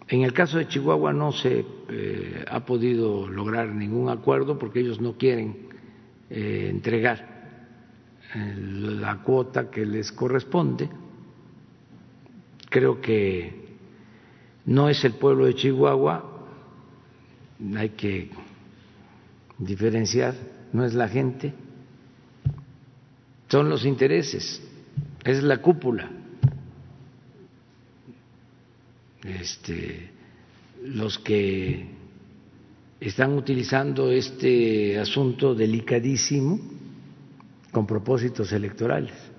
en el caso de Chihuahua no se eh, ha podido lograr ningún acuerdo porque ellos no quieren eh, entregar la cuota que les corresponde Creo que no es el pueblo de Chihuahua, hay que diferenciar, no es la gente, son los intereses, es la cúpula. Este, los que están utilizando este asunto delicadísimo con propósitos electorales.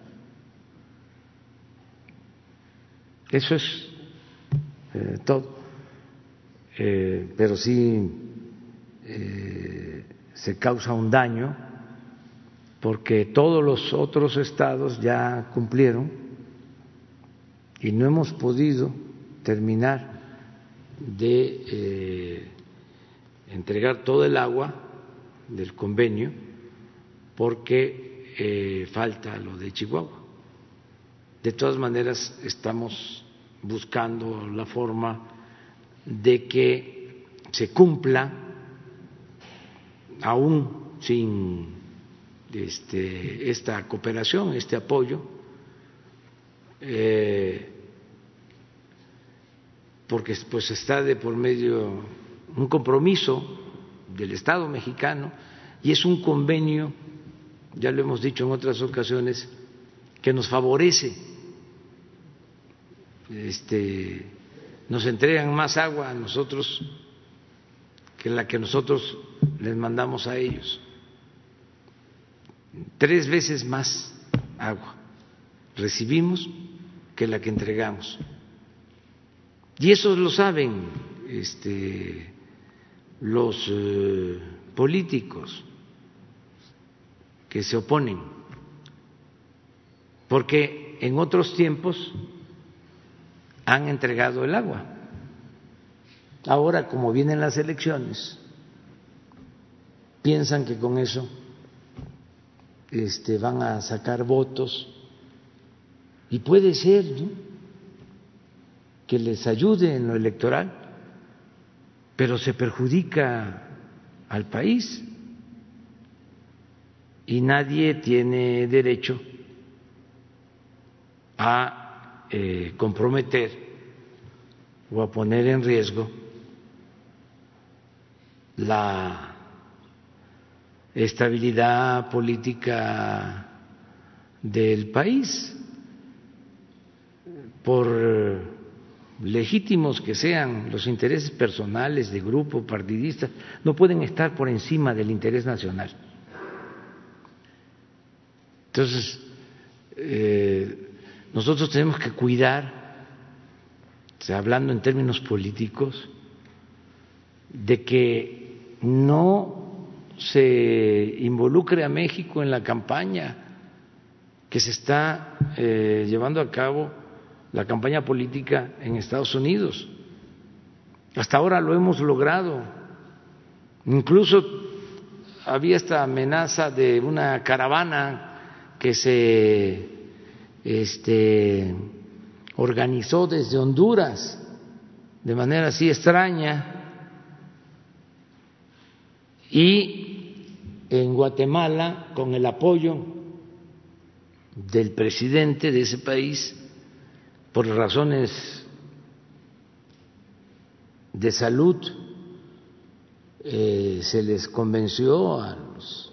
Eso es eh, todo. Eh, pero sí eh, se causa un daño porque todos los otros estados ya cumplieron y no hemos podido terminar de entregar todo el agua del convenio porque falta lo de Chihuahua. De todas maneras, estamos buscando la forma de que se cumpla, aún sin este, esta cooperación, este apoyo, eh, porque pues está de por medio un compromiso del Estado mexicano y es un convenio, ya lo hemos dicho en otras ocasiones, que nos favorece, este, nos entregan más agua a nosotros que la que nosotros les mandamos a ellos, tres veces más agua recibimos que la que entregamos. Y eso lo saben este, los eh, políticos que se oponen, porque en otros tiempos han entregado el agua. Ahora, como vienen las elecciones, piensan que con eso este, van a sacar votos. Y puede ser que les ayude en lo electoral, pero se perjudica al país. Y nadie tiene derecho a eh, comprometer o a poner en riesgo la estabilidad política del país por legítimos que sean los intereses personales de grupo partidista, no pueden estar por encima del interés nacional. Entonces, eh, nosotros tenemos que cuidar, hablando en términos políticos, de que no se involucre a México en la campaña que se está eh, llevando a cabo la campaña política en Estados Unidos. Hasta ahora lo hemos logrado. Incluso había esta amenaza de una caravana que se este, organizó desde Honduras de manera así extraña y en Guatemala con el apoyo del presidente de ese país por razones de salud eh, se les convenció a los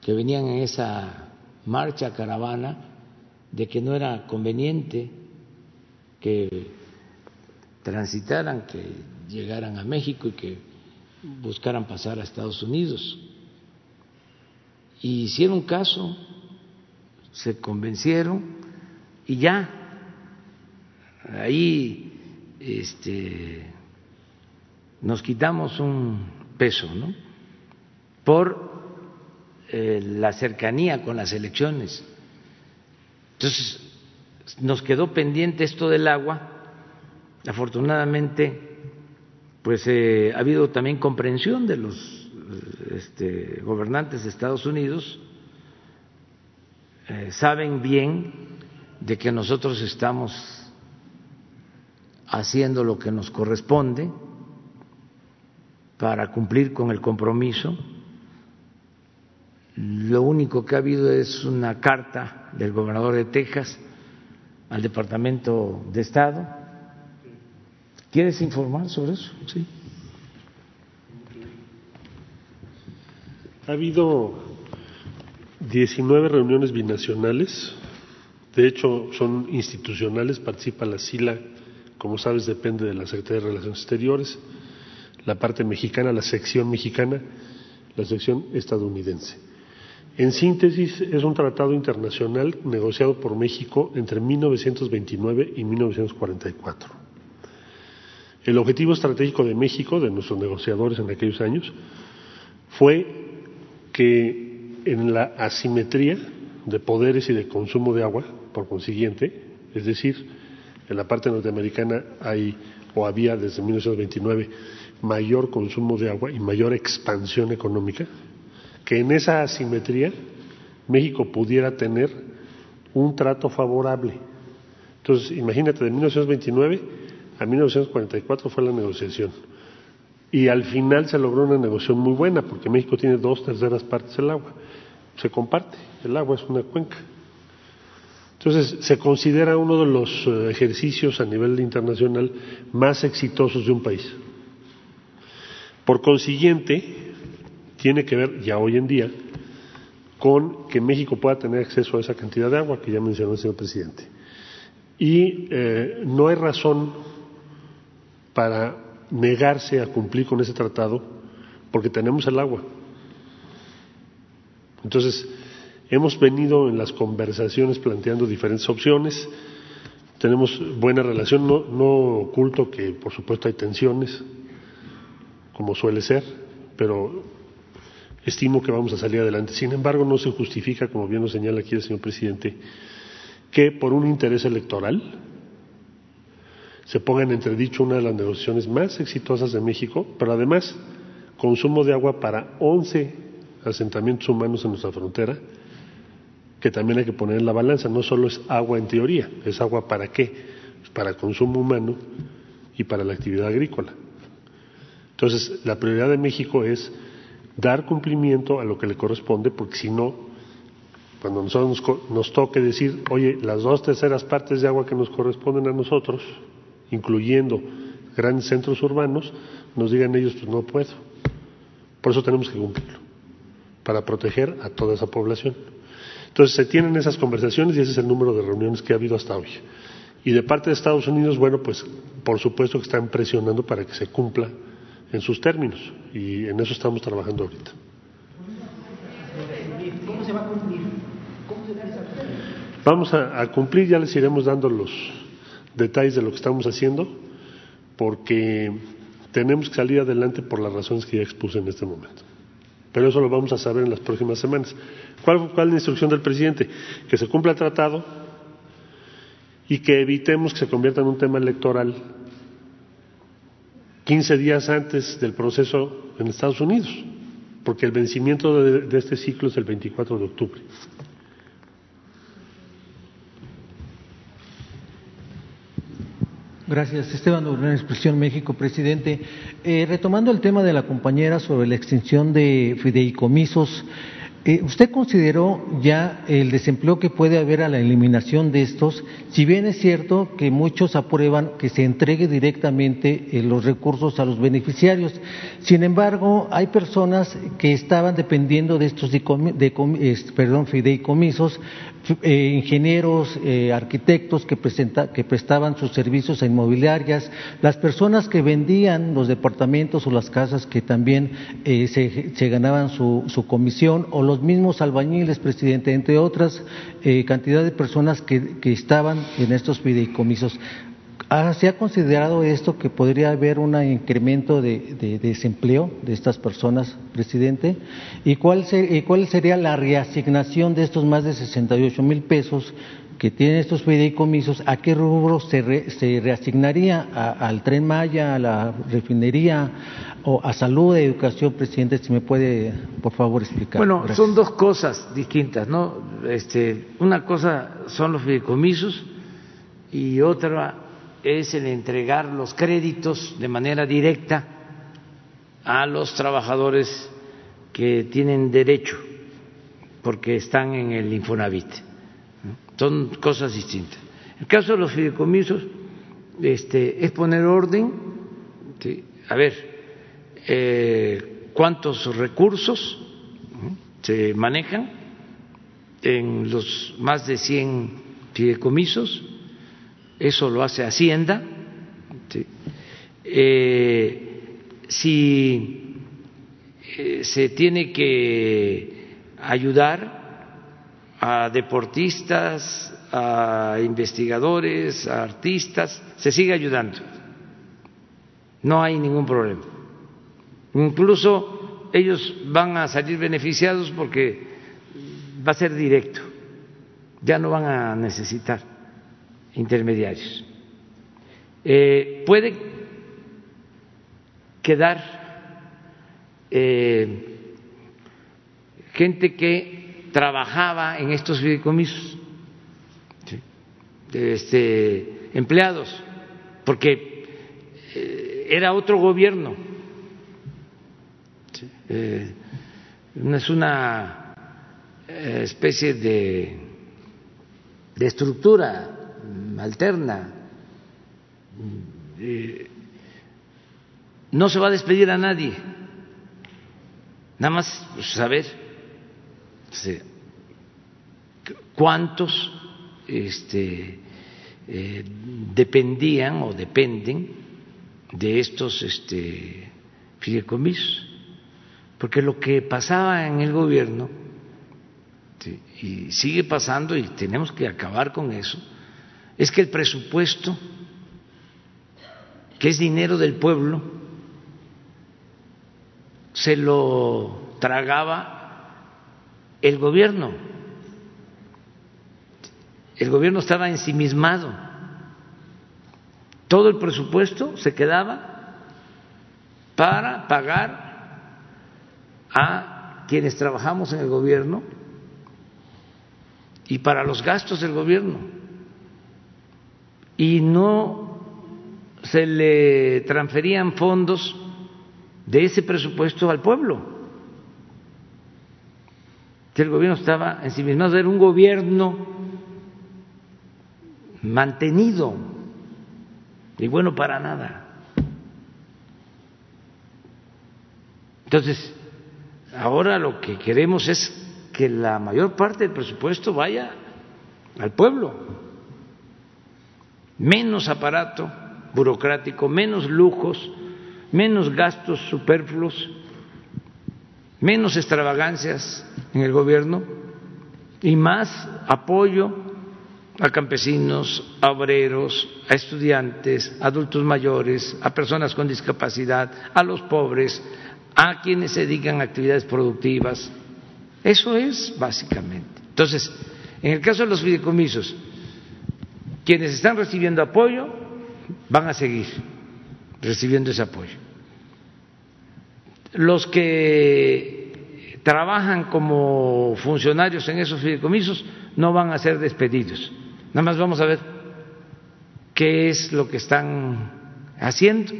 que venían en esa marcha caravana de que no era conveniente que transitaran, que llegaran a México y que buscaran pasar a Estados Unidos. Y hicieron caso, se convencieron y ya ahí este, nos quitamos un peso, ¿no? Por eh, la cercanía con las elecciones. Entonces, nos quedó pendiente esto del agua. Afortunadamente, pues eh, ha habido también comprensión de los este, gobernantes de Estados Unidos. Eh, saben bien de que nosotros estamos haciendo lo que nos corresponde para cumplir con el compromiso. Lo único que ha habido es una carta del gobernador de Texas al Departamento de Estado. ¿Quieres informar sobre eso? Sí. Ha habido 19 reuniones binacionales de hecho, son institucionales, participa la SILA, como sabes, depende de la Secretaría de Relaciones Exteriores, la parte mexicana, la sección mexicana, la sección estadounidense. En síntesis, es un tratado internacional negociado por México entre 1929 y 1944. El objetivo estratégico de México, de nuestros negociadores en aquellos años, fue que en la asimetría de poderes y de consumo de agua, por consiguiente, es decir, en la parte norteamericana hay o había desde 1929 mayor consumo de agua y mayor expansión económica, que en esa asimetría México pudiera tener un trato favorable. Entonces, imagínate, de 1929 a 1944 fue la negociación. Y al final se logró una negociación muy buena, porque México tiene dos terceras partes del agua. Se comparte, el agua es una cuenca. Entonces, se considera uno de los eh, ejercicios a nivel internacional más exitosos de un país. Por consiguiente, tiene que ver ya hoy en día con que México pueda tener acceso a esa cantidad de agua que ya mencionó el señor presidente. Y eh, no hay razón para negarse a cumplir con ese tratado porque tenemos el agua. Entonces, hemos venido en las conversaciones planteando diferentes opciones, tenemos buena relación, no, no oculto que por supuesto hay tensiones, como suele ser, pero estimo que vamos a salir adelante. Sin embargo, no se justifica, como bien lo señala aquí el señor presidente, que por un interés electoral se ponga en entredicho una de las negociaciones más exitosas de México, pero además consumo de agua para 11 asentamientos humanos en nuestra frontera, que también hay que poner en la balanza. No solo es agua en teoría, es agua para qué? Para consumo humano y para la actividad agrícola. Entonces, la prioridad de México es dar cumplimiento a lo que le corresponde, porque si no, cuando nosotros nos, nos toque decir, oye, las dos terceras partes de agua que nos corresponden a nosotros, incluyendo grandes centros urbanos, nos digan ellos, pues no puedo. Por eso tenemos que cumplirlo, para proteger a toda esa población. Entonces se tienen esas conversaciones y ese es el número de reuniones que ha habido hasta hoy. Y de parte de Estados Unidos, bueno, pues por supuesto que están presionando para que se cumpla en sus términos y en eso estamos trabajando ahorita. ¿Cómo se va a cumplir? Vamos a, a, cumplir, ya les iremos dando los detalles de lo que estamos haciendo, porque tenemos que salir adelante por las razones que ya expuse en este momento. Pero eso lo vamos a saber en las próximas semanas. ¿Cuál, cuál es la instrucción del presidente? Que se cumpla el tratado y que evitemos que se convierta en un tema electoral 15 días antes del proceso en Estados Unidos, porque el vencimiento de, este ciclo es el 24 de octubre. Gracias. Esteban Durán, Expresión México, presidente. Eh, retomando el tema de la compañera sobre la extinción de fideicomisos, eh, ¿Usted consideró ya el desempleo que puede haber a la eliminación de estos? Si bien es cierto que muchos aprueban que se entregue directamente eh, los recursos a los beneficiarios, sin embargo, hay personas que estaban dependiendo de estos perdón, fideicomisos, eh, ingenieros, eh, arquitectos que, presenta, que prestaban sus servicios a inmobiliarias, las personas que vendían los departamentos o las casas que también eh, se, ganaban su, comisión, o los mismos albañiles, presidente, entre otras eh, cantidad de personas que, que estaban en estos fideicomisos. Ah, ¿Se ha considerado esto que podría haber un incremento de, de, de desempleo de estas personas, presidente? ¿Y cuál, ser, y cuál, sería la reasignación de estos más de 68 mil pesos que tienen estos fideicomisos? ¿A qué rubro se, re, se reasignaría? ¿A, ¿Al tren Maya, a la refinería o a salud, educación, presidente? Si me puede, por favor, explicar. Bueno, Gracias. son dos cosas distintas, ¿no? Este, una cosa son los fideicomisos y otra es el entregar los créditos de manera directa a los trabajadores que tienen derecho porque están en el Infonavit. Son cosas distintas. El caso de los fideicomisos este, es poner orden, a ver, eh, cuántos recursos se manejan en los más de 100 fideicomisos, eso lo hace Hacienda. ¿sí? Eh, si eh, se tiene que ayudar a deportistas, a investigadores, a artistas, se sigue ayudando. no hay ningún problema. Incluso ellos van a salir beneficiados porque va a ser directo, ya no van a necesitar intermediarios. Eh, puede quedar eh, gente que trabajaba en estos fideicomisos, este, empleados, porque eh, era otro gobierno. no es una especie de, de estructura alterna. Eh, no se va a despedir a nadie, nada más saber cuántos este, eh, dependían o dependen de estos este, fideicomisos, porque lo que pasaba en el gobierno y sigue pasando y tenemos que acabar con eso, es que el presupuesto que es dinero del pueblo, se lo tragaba el gobierno. El gobierno estaba ensimismado. Todo el presupuesto se quedaba para pagar a quienes trabajamos en el gobierno y para los gastos del gobierno. Y no se le transferían fondos de ese presupuesto al pueblo. El gobierno estaba en sí mismo, era un gobierno mantenido y bueno para nada. Entonces, ahora lo que queremos es que la mayor parte del presupuesto vaya al pueblo, menos aparato burocrático, menos lujos, menos gastos superfluos, menos extravagancias en el gobierno y más apoyo a campesinos, a obreros, a estudiantes, a adultos mayores, a personas con discapacidad, a los pobres, a quienes se dedican a actividades productivas. Eso es básicamente. Entonces, en el caso de los fideicomisos, quienes están recibiendo apoyo van a seguir recibiendo ese apoyo. Los que trabajan como funcionarios en esos fideicomisos no van a ser despedidos. Nada más vamos a ver qué es lo que están haciendo.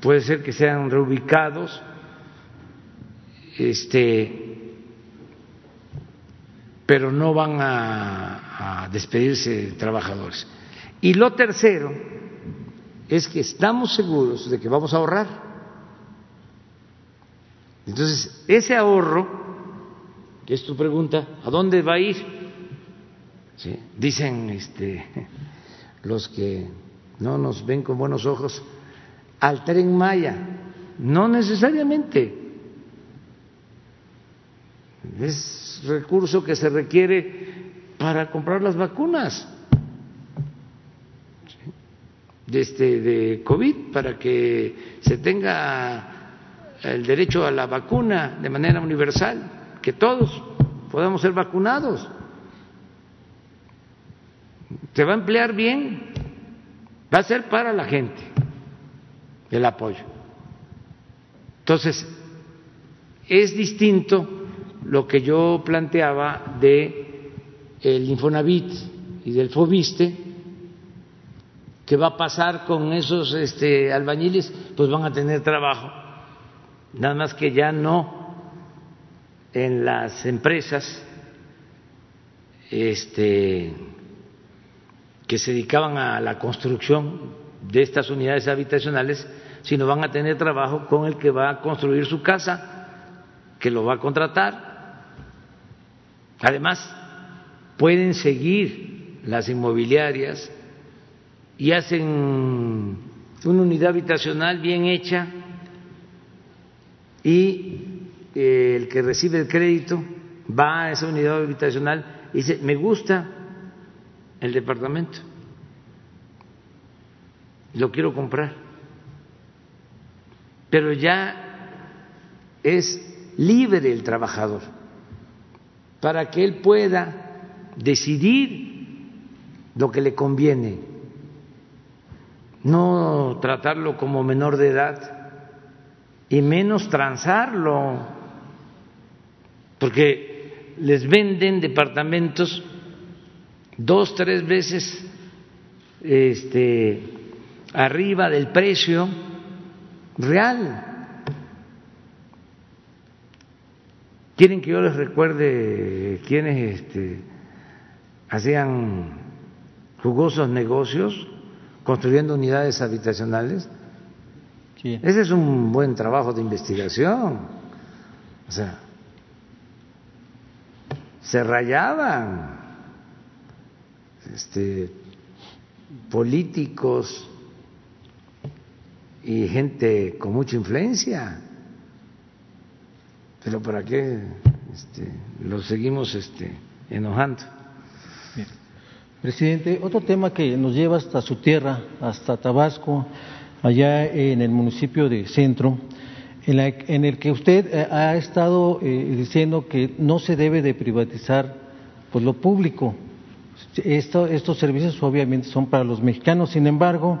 Puede ser que sean reubicados, este, pero no van a, despedirse trabajadores. Y lo tercero es que estamos seguros de que vamos a ahorrar. Entonces, ese ahorro, que es tu pregunta, ¿a dónde va a ir? Dicen este, los que no nos ven con buenos ojos, al tren Maya. No necesariamente. Es recurso que se requiere para comprar las vacunas este, de COVID para que se tenga el derecho a la vacuna de manera universal, que todos podamos ser vacunados. Se va a emplear bien, va a ser para la gente el apoyo. Entonces, es distinto lo que yo planteaba de el Infonavit y del Fobiste, ¿Qué va a pasar con esos este, albañiles? Pues van a tener trabajo, nada más que ya no en las empresas este, que se dedicaban a la construcción de estas unidades habitacionales, sino van a tener trabajo con el que va a construir su casa, que lo va a contratar. Además, pueden seguir las inmobiliarias y hacen una unidad habitacional bien hecha y eh, el que recibe el crédito va a esa unidad habitacional y dice, me gusta el departamento, lo quiero comprar. pero ya es libre el trabajador para que él pueda decidir lo que le conviene, no tratarlo como menor de edad y menos transarlo, porque les venden departamentos dos, tres veces este, arriba del precio real. ¿Quieren que yo les recuerde quiénes este, hacían jugosos negocios construyendo unidades habitacionales? Ese es un buen trabajo de investigación. O sea, se rayaban este, políticos y gente con mucha influencia. Pero ¿para qué este, lo seguimos este, enojando? Presidente, otro tema que nos lleva hasta su tierra, hasta Tabasco, allá en el municipio de Centro, en, el que usted eh, ha estado eh, diciendo que no se debe de privatizar pues, lo público. estos servicios obviamente son para los mexicanos, sin embargo,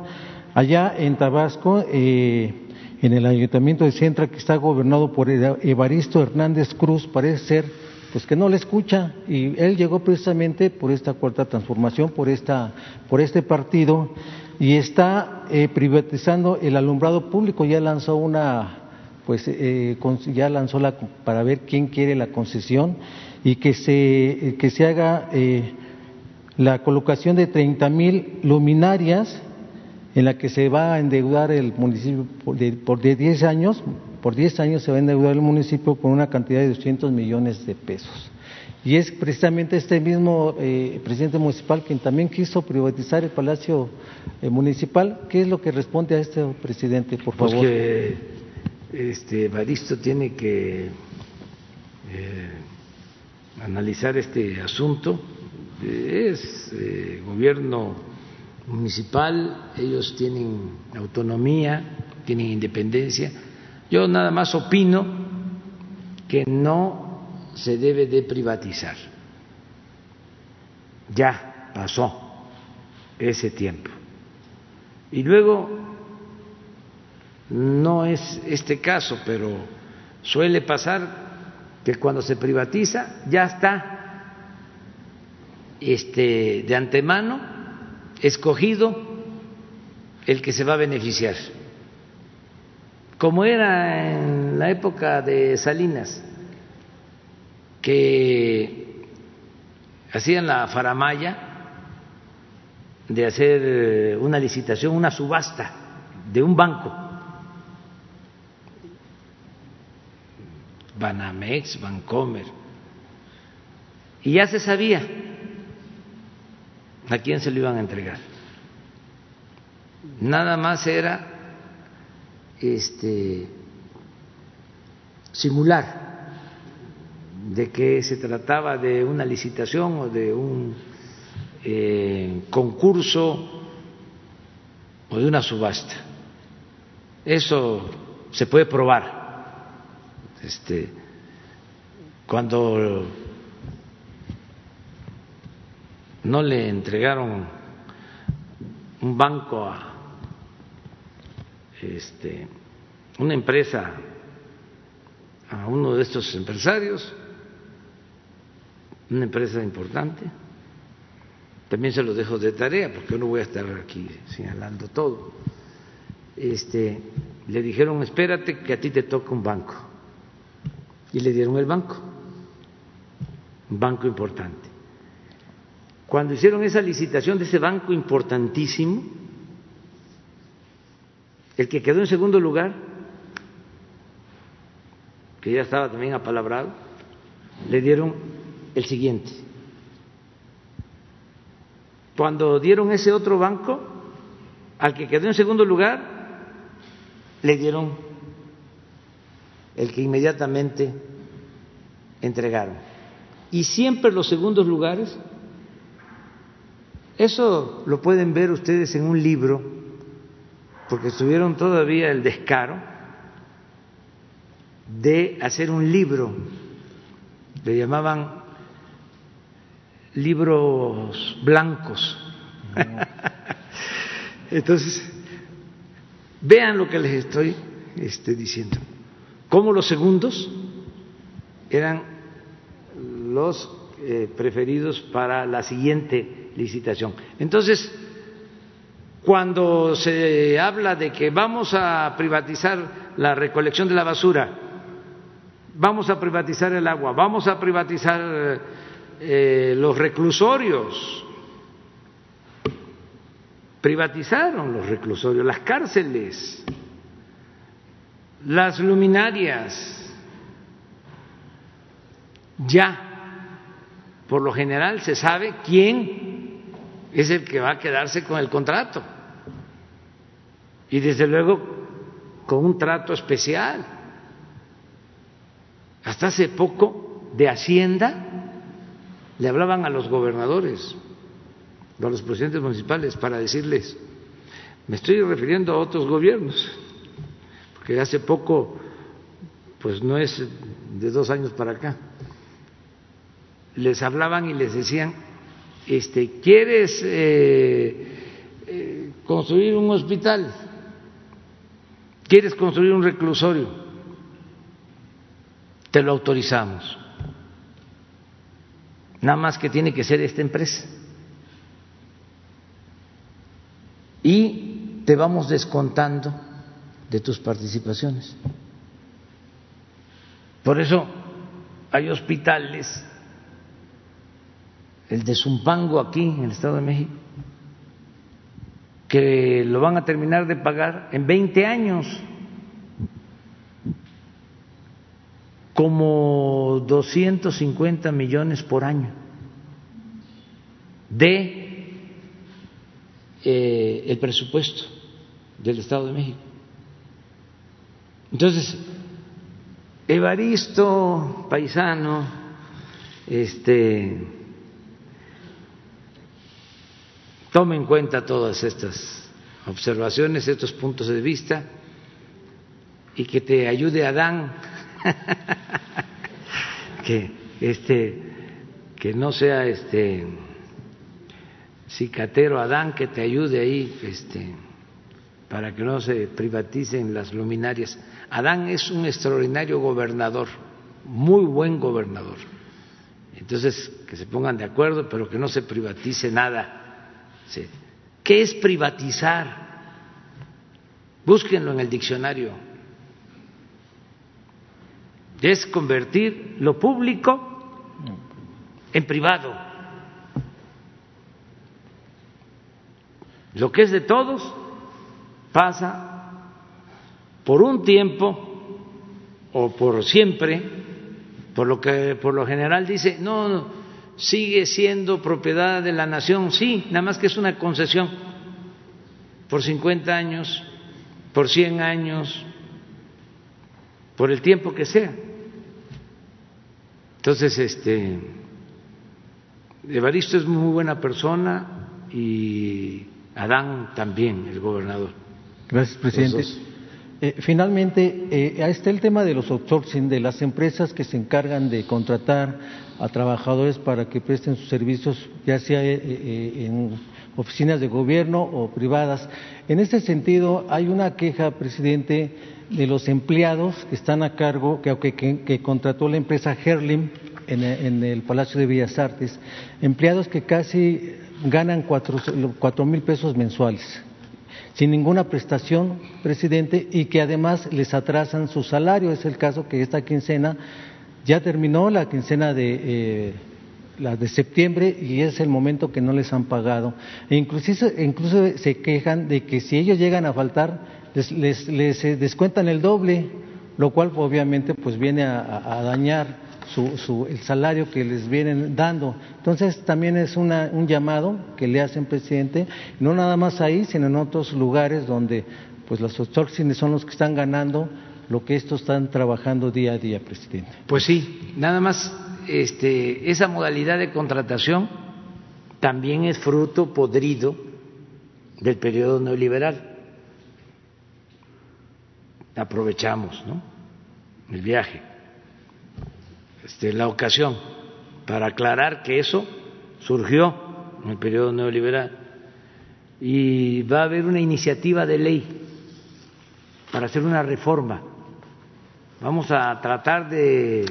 allá en Tabasco, eh, en el ayuntamiento de Centro, que está gobernado por Evaristo Hernández Cruz, parece ser pues que no le escucha y él llegó precisamente por esta cuarta transformación, por esta, por este partido y está eh, privatizando el alumbrado público. Ya lanzó una, pues eh, ya lanzó la para ver quién quiere la concesión y que se que se haga eh, la colocación de 30 mil luminarias en la que se va a endeudar el municipio por de, por 10 años, por 10 años se va a endeudar el municipio con una cantidad de 200 millones de pesos. Y es precisamente este mismo eh, presidente municipal quien también quiso privatizar el Palacio eh, Municipal. ¿Qué es lo que responde a este presidente, por pues favor? que este, Baristo tiene que eh, analizar este asunto. Es gobierno municipal, ellos tienen autonomía, tienen independencia. Yo nada más opino que no se debe de privatizar. Ya pasó ese tiempo. Y luego, no es este caso, pero suele pasar que cuando se privatiza ya está este, de antemano escogido el que se va a beneficiar. Como era en la época de Salinas, que hacían la faramaya de hacer eh, una licitación, una subasta de un banco, Banamex, Bancomer, y ya se sabía a quién se lo iban a entregar. Nada más era este simular de que se trataba de una licitación o de un eh, concurso o de una subasta. Eso se puede probar. Este, cuando no le entregaron un banco a este, una empresa a uno de estos empresarios, una empresa importante. También se lo dejo de tarea porque no voy a estar aquí señalando todo. Este, le dijeron, espérate que a ti te toca un banco. Y le dieron el banco, un banco importante. Cuando hicieron esa licitación de ese banco importantísimo, el que quedó en segundo lugar, que ya estaba también apalabrado, le dieron el siguiente. Cuando dieron ese otro banco, al que quedó en segundo lugar, le dieron el que inmediatamente entregaron. Y siempre los segundos lugares, eso lo pueden ver ustedes en un libro, porque tuvieron todavía el descaro de hacer un libro, le llamaban libros blancos. Entonces, vean lo que les estoy este, diciendo. Como los segundos eran los eh, preferidos para la siguiente licitación. Entonces, cuando se habla de que vamos a privatizar la recolección de la basura, vamos a privatizar el agua, vamos a privatizar eh, los reclusorios, privatizaron los reclusorios, las cárceles, las luminarias, ya por lo general se sabe quién es el que va a quedarse con el contrato y desde luego con un trato especial. Hasta hace poco de Hacienda le hablaban a los gobernadores, a los presidentes municipales para decirles, me estoy refiriendo a otros gobiernos, porque hace poco, pues no es de dos años para acá, les hablaban y les decían, este, ¿quieres eh, eh, construir un hospital? ¿Quieres construir un reclusorio? Te lo autorizamos. Nada más que tiene que ser esta empresa. Y te vamos descontando de tus participaciones. Por eso hay hospitales, el de Zumpango aquí en el Estado de México, que lo van a terminar de pagar en 20 años, como 250 millones por año de eh, el presupuesto del Estado de México. Entonces, Evaristo, paisano, este Tome en cuenta todas estas observaciones, estos puntos de vista y que te ayude Adán, que este que no sea este cicatero Adán que te ayude ahí este para que no se privaticen las luminarias. Adán es un extraordinario gobernador, muy buen gobernador. Entonces, que se pongan de acuerdo, pero que no se privatice nada ¿Qué es privatizar? Búsquenlo en el diccionario. Es convertir lo público en privado. Lo que es de todos pasa por un tiempo o por siempre, por lo que por lo general dice, no, no sigue siendo propiedad de la nación, sí, nada más que es una concesión por 50 años, por 100 años, por el tiempo que sea. Entonces, este, Evaristo es muy buena persona y Adán también, el gobernador. Gracias, presidente. Eh, finalmente, eh, está el tema de los outsourcing, de las empresas que se encargan de contratar a trabajadores para que presten sus servicios, ya sea eh, eh, en oficinas de gobierno o privadas. En este sentido, hay una queja, presidente, de los empleados que están a cargo, que, que, contrató la empresa Herlim en, en, el Palacio de Bellas Artes, empleados que casi ganan cuatro, cuatro mil pesos mensuales sin ninguna prestación, presidente, y que además les atrasan su salario. Es el caso que esta quincena ya terminó la quincena de eh, la de septiembre y es el momento que no les han pagado. E incluso, incluso se quejan de que si ellos llegan a faltar, les, les, eh, descuentan el doble, lo cual obviamente pues viene a, dañar su, su, el salario que les vienen dando. Entonces también es una, un llamado que le hacen presidente, no nada más ahí, sino en otros lugares donde pues los outsourcing son los que están ganando lo que estos están trabajando día a día, presidente. Pues sí, nada más este, esa modalidad de contratación también es fruto podrido del periodo neoliberal. Aprovechamos, ¿no? el viaje, este, la ocasión, para aclarar que eso surgió en el periodo neoliberal y va a haber una iniciativa de ley para hacer una reforma. Vamos a tratar de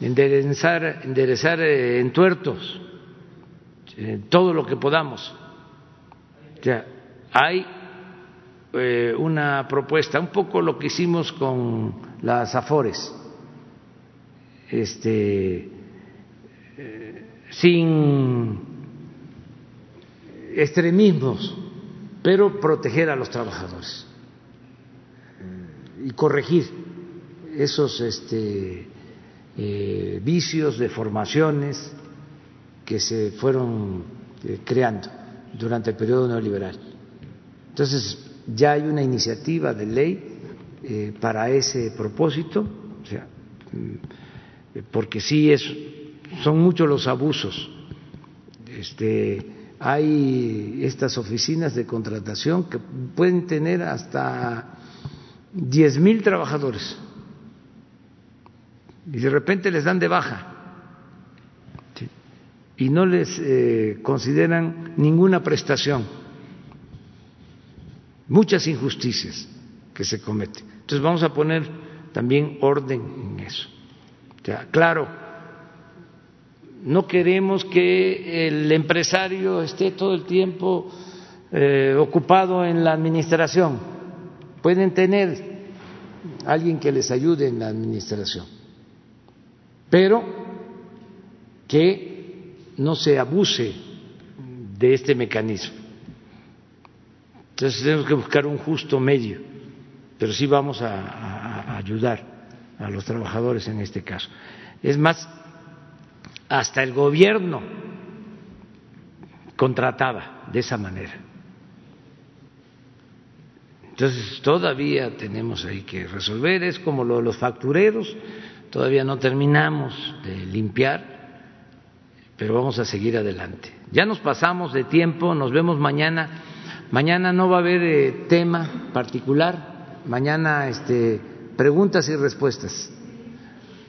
enderezar, enderezar eh, en tuertos eh, todo lo que podamos. O hay eh, una propuesta, un poco lo que hicimos con las AFORES, este, sin extremismos, pero proteger a los trabajadores y corregir esos este, eh, vicios de formaciones que se fueron eh, creando durante el periodo neoliberal. Entonces, ya hay una iniciativa de ley eh, para ese propósito, porque sí es, son muchos los abusos. Este, hay estas oficinas de contratación que pueden tener hasta diez mil trabajadores y de repente les dan de baja y no les eh, consideran ninguna prestación. Muchas injusticias que se cometen. Entonces vamos a poner también orden en eso. Claro, no queremos que el empresario esté todo el tiempo eh, ocupado en la administración. Pueden tener alguien que les ayude en la administración pero que no se abuse de este mecanismo. Entonces tenemos que buscar un justo medio, pero sí vamos a, ayudar a los trabajadores en este caso. Es más, hasta el gobierno contrataba de esa manera. Entonces todavía tenemos ahí que resolver, es como lo de los factureros, Todavía no terminamos de limpiar, pero vamos a seguir adelante. Ya nos pasamos de tiempo, nos vemos mañana. Mañana no va a haber eh, tema particular, mañana este, preguntas y respuestas.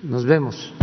Nos vemos.